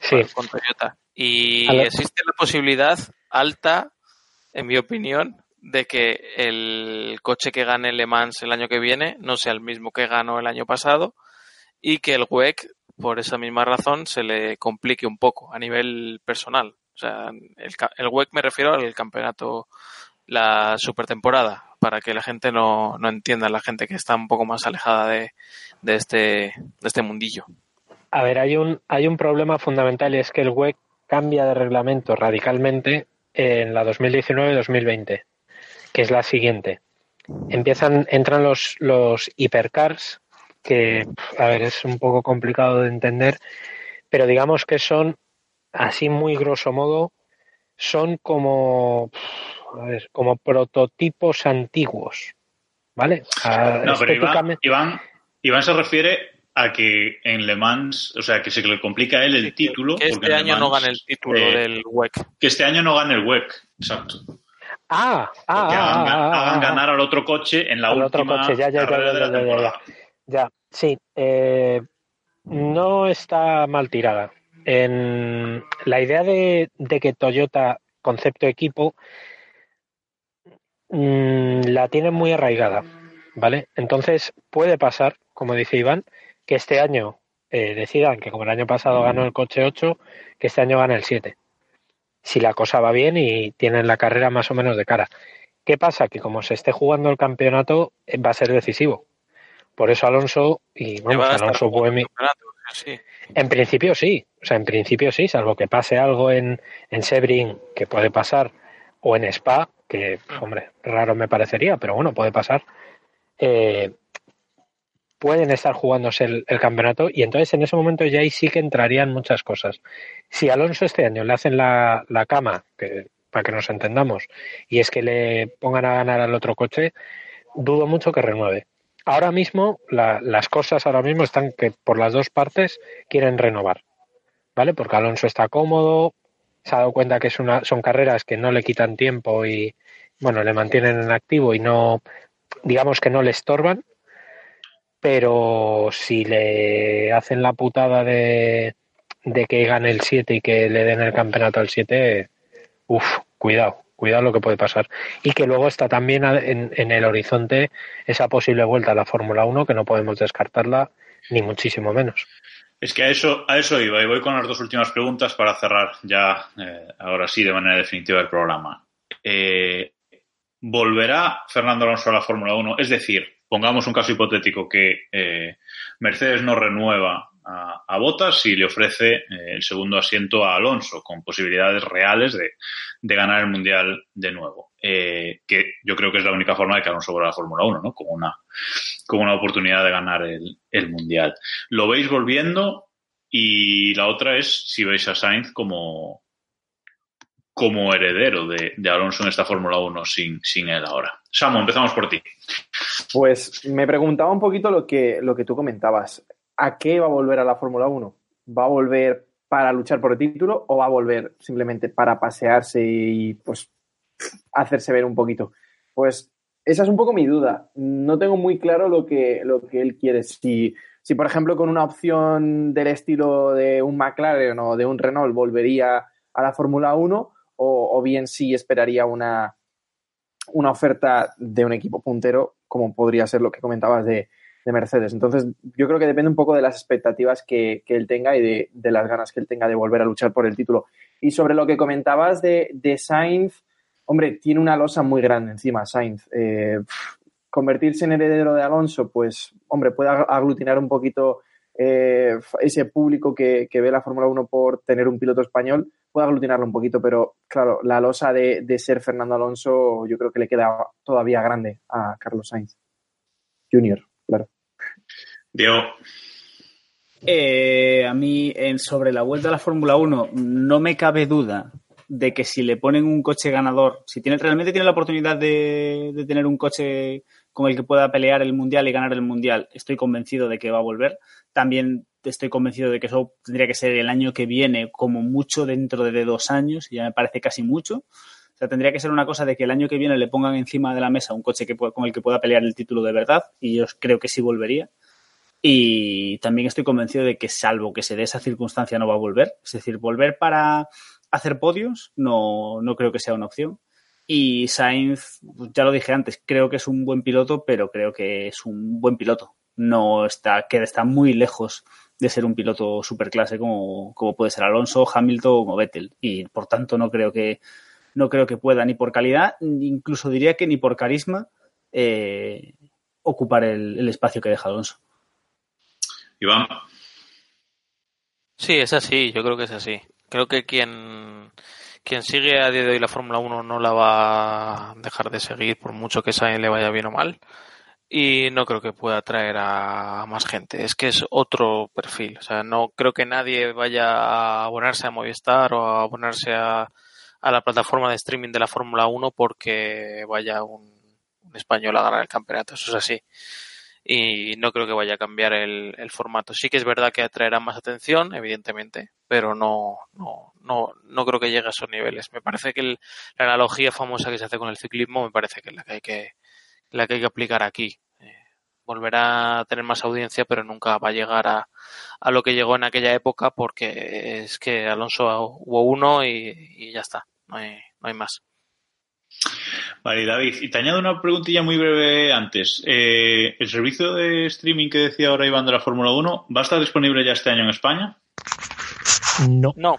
Sí. Con Toyota. Y Alonso. existe la posibilidad alta, en mi opinión, de que el coche que gane Le Mans el año que viene no sea el mismo que ganó el año pasado y que el WEC, por esa misma razón, se le complique un poco a nivel personal. O sea, el, el WEC me refiero al campeonato la supertemporada para que la gente no, no, entienda, la gente que está un poco más alejada de, de, este, de este mundillo. A ver, hay un, hay un problema fundamental y es que el WEC cambia de reglamento radicalmente en la 2019-2020, que es la siguiente. Empiezan, entran los, los hipercars, que, a ver, es un poco complicado de entender, pero digamos que son, así muy grosso modo, son como a ver, como prototipos antiguos, ¿vale? A, no, pero Iván, Iván, Iván, se refiere a que en Le Mans, o sea, que se le complica a él el sí, título. Que este año Mans, no gane el título eh, del WEC. Que este año no gane el WEC, exacto. Ah, ah, que hagan, ah, hagan ganar al otro coche en la última otro coche, ya, ya, carrera ya, de la ya, ya, temporada. Ya, sí, eh, no está mal tirada. En la idea de, que Toyota, concepto equipo, mmm, la tiene muy arraigada, ¿vale? Entonces puede pasar, como dice Iván, que este año eh, decidan que como el año pasado ganó el coche 8, que este año gane el 7. Si la cosa va bien y tienen la carrera más o menos de cara. ¿Qué pasa? Que como se esté jugando el campeonato, eh, va a ser decisivo. Por eso Alonso y vamos, Alonso Buemi. En principio sí, o sea, en principio sí, salvo que pase algo en, en Sebring, que puede pasar, o en Spa, que, hombre, raro me parecería, pero bueno, puede pasar. Eh, pueden estar jugándose el, campeonato y entonces en ese momento ya ahí sí que entrarían muchas cosas. Si Alonso este año le hacen la, la cama, que, para que nos entendamos, y es que le pongan a ganar al otro coche, dudo mucho que renueve. Ahora mismo, las cosas ahora mismo están que por las dos partes quieren renovar, ¿vale? Porque Alonso está cómodo, se ha dado cuenta que es una, son carreras que no le quitan tiempo y, bueno, le mantienen en activo y no, digamos que no le estorban, pero si le hacen la putada de, de que gane el 7 y que le den el campeonato al 7, uff, cuidado, cuidado lo que puede pasar. Y que luego está también en, en el horizonte esa posible vuelta a la Fórmula 1 que no podemos descartarla ni muchísimo menos. Es que a eso, a eso iba y voy con las dos últimas preguntas para cerrar ya, eh, ahora sí, de manera definitiva el programa. Eh, ¿Volverá Fernando Alonso a la Fórmula 1? Es decir, pongamos un caso hipotético que eh, Mercedes no renueva a, Botas y le ofrece eh, el segundo asiento a Alonso, con posibilidades reales de, ganar el Mundial de nuevo. Eh, que yo creo que es la única forma de que Alonso vuelva a la Fórmula 1, ¿no? Como una, como una oportunidad de ganar el, el Mundial. ¿Lo veis volviendo? Y la otra es si veis a Sainz como, como heredero de, Alonso en esta Fórmula 1 sin, sin él ahora. Samu, empezamos por ti. Pues me preguntaba un poquito lo que, lo que tú comentabas. ¿A qué va a volver a la Fórmula 1? ¿Va a volver para luchar por el título o va a volver simplemente para pasearse y pues hacerse ver un poquito? Pues esa es un poco mi duda. No tengo muy claro lo que, lo que él quiere. Si, si, por ejemplo, con una opción del estilo de un McLaren o de un Renault volvería a la Fórmula 1 o, o bien si esperaría una, una oferta de un equipo puntero, como podría ser lo que comentabas de, de Mercedes. Entonces, yo creo que depende un poco de las expectativas que, que él tenga y de, de, las ganas que él tenga de volver a luchar por el título. Y sobre lo que comentabas de, de Sainz, hombre, tiene una losa muy grande encima, Sainz. Eh, convertirse en heredero de Alonso, pues, hombre, puede aglutinar un poquito eh, ese público que, que ve la Fórmula 1 por tener un piloto español, puede aglutinarlo un poquito, pero claro, la losa de, de, ser Fernando Alonso yo creo que le queda todavía grande a Carlos Sainz Junior, claro. Diego. Eh, a mí, en, sobre la vuelta a la Fórmula 1, no me cabe duda de que si le ponen un coche ganador, si tiene, realmente tiene la oportunidad de, tener un coche con el que pueda pelear el mundial y ganar el mundial, estoy convencido de que va a volver. También estoy convencido de que eso tendría que ser el año que viene, como mucho dentro de dos años, y ya me parece casi mucho. O sea, tendría que ser una cosa de que el año que viene le pongan encima de la mesa un coche que, con el que pueda pelear el título de verdad, y yo creo que sí volvería. Y también estoy convencido de que, salvo que se dé esa circunstancia, no va a volver. Es decir, volver para hacer podios no, no creo que sea una opción. Y Sainz, ya lo dije antes, creo que es un buen piloto, pero creo que es un buen piloto. No está, que está muy lejos de ser un piloto superclase como, como puede ser Alonso, Hamilton o Vettel. Y por tanto no creo que, no creo que pueda ni por calidad, incluso diría que ni por carisma, eh, ocupar el, espacio que deja Alonso. Iván. Sí, es así, yo creo que es así. Creo que quien, quien sigue a día de hoy la Fórmula 1 no la va a dejar de seguir por mucho que Sainz le vaya bien o mal y no creo que pueda atraer a más gente. Es que es otro perfil. O sea, no creo que nadie vaya a abonarse a Movistar o a abonarse a, a la plataforma de streaming de la Fórmula 1 porque vaya un, un, español a ganar el campeonato. Eso es así. Y no creo que vaya a cambiar el, el formato. Sí que es verdad que atraerá más atención, evidentemente, pero no, no, no, no creo que llegue a esos niveles. Me parece que el, la analogía famosa que se hace con el ciclismo me parece que es la que hay que, la que hay que aplicar aquí. Eh, volverá a tener más audiencia, pero nunca va a llegar a, a, lo que llegó en aquella época porque es que Alonso hubo uno y, y ya está, no hay, no hay más. Vale, David, y te añado una preguntilla muy breve antes. Eh, ¿El servicio de streaming que decía ahora Iván de la Fórmula 1 va a estar disponible ya este año en España? No, No.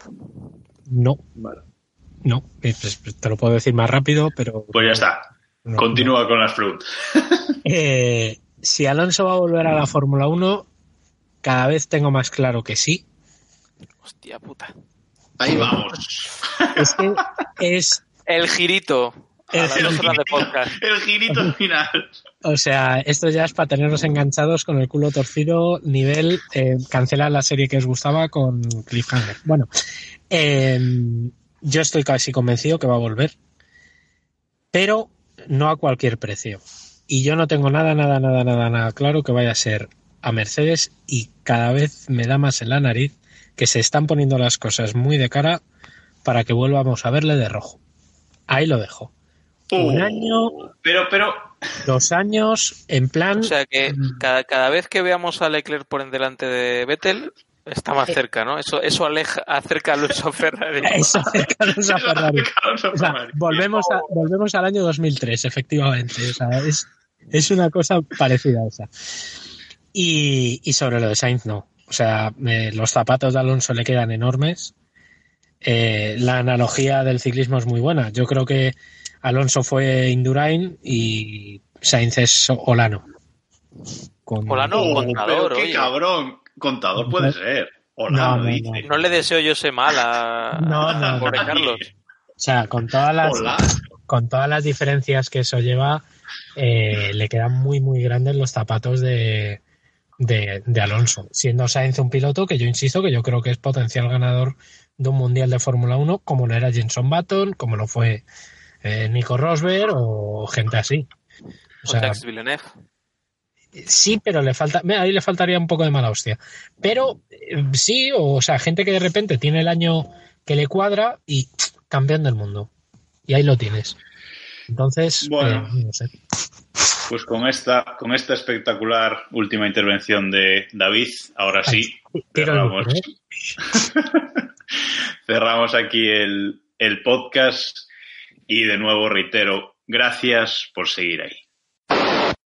no. No, eh, pues, pues, te lo puedo decir más rápido, pero. Pues ya está. No, Continúa con las preguntas. Eh, si Alonso va a volver a la Fórmula 1, cada vez tengo más claro que sí. Hostia puta. Ahí vamos. Es que es, El girito. El girito final. o sea, esto ya es para tenernos enganchados con el culo torcido, nivel eh, cancelar la serie que os gustaba con Cliffhanger. Bueno, eh, yo estoy casi convencido que va a volver, pero no a cualquier precio. Y yo no tengo nada, nada, nada, nada, nada claro que vaya a ser a Mercedes y cada vez me da más en la nariz que se están poniendo las cosas muy de cara para que volvamos a verle de rojo. Ahí lo dejo. Un Oh. año, Pero, pero, dos años, en plan... O sea que cada, cada vez que veamos a Leclerc por en delante de Vettel, está más cerca, ¿no? Eso, eso aleja, acerca a Alonso a Ferrari. Eso acercarnos a Ferrari. Alonso O sea, Ferrari. volvemos, a- volvemos al año 2003, efectivamente. O sea, es, es una cosa parecida a esa. Y, y sobre lo de Sainz, no. O sea, eh, los zapatos de Alonso le quedan enormes. Eh, la analogía del ciclismo es muy buena. Yo creo que Alonso fue Indurain y Sainz es Olano. Con- Olano. Oh, contador, pero qué oye. cabrón. Contador puede ser. Hola, No, no, no, dice. No le deseo yo ese mal a, No, no, a pobre no. Carlos. O sea, con todas las, Hola. con todas las diferencias que eso lleva, eh, le quedan muy, muy grandes los zapatos de, de, de Alonso. Siendo Sainz un piloto que yo insisto que yo creo que es potencial ganador de un mundial de Fórmula 1, como lo era Jenson Button, como lo fue eh, Nico Rosberg o gente así. O O sea, Jacques Villeneuve. sí, pero le falta, ahí le faltaría un poco de mala hostia. Pero eh, sí, o, sea, gente que de repente tiene el año que le cuadra y pff, campeón del mundo. Y ahí lo tienes. Entonces, Bueno. eh, no sé. Pues con esta, con esta espectacular última intervención de David, ahora sí, cerramos, ¿eh? cerramos aquí el, el podcast y de nuevo reitero, gracias por seguir ahí.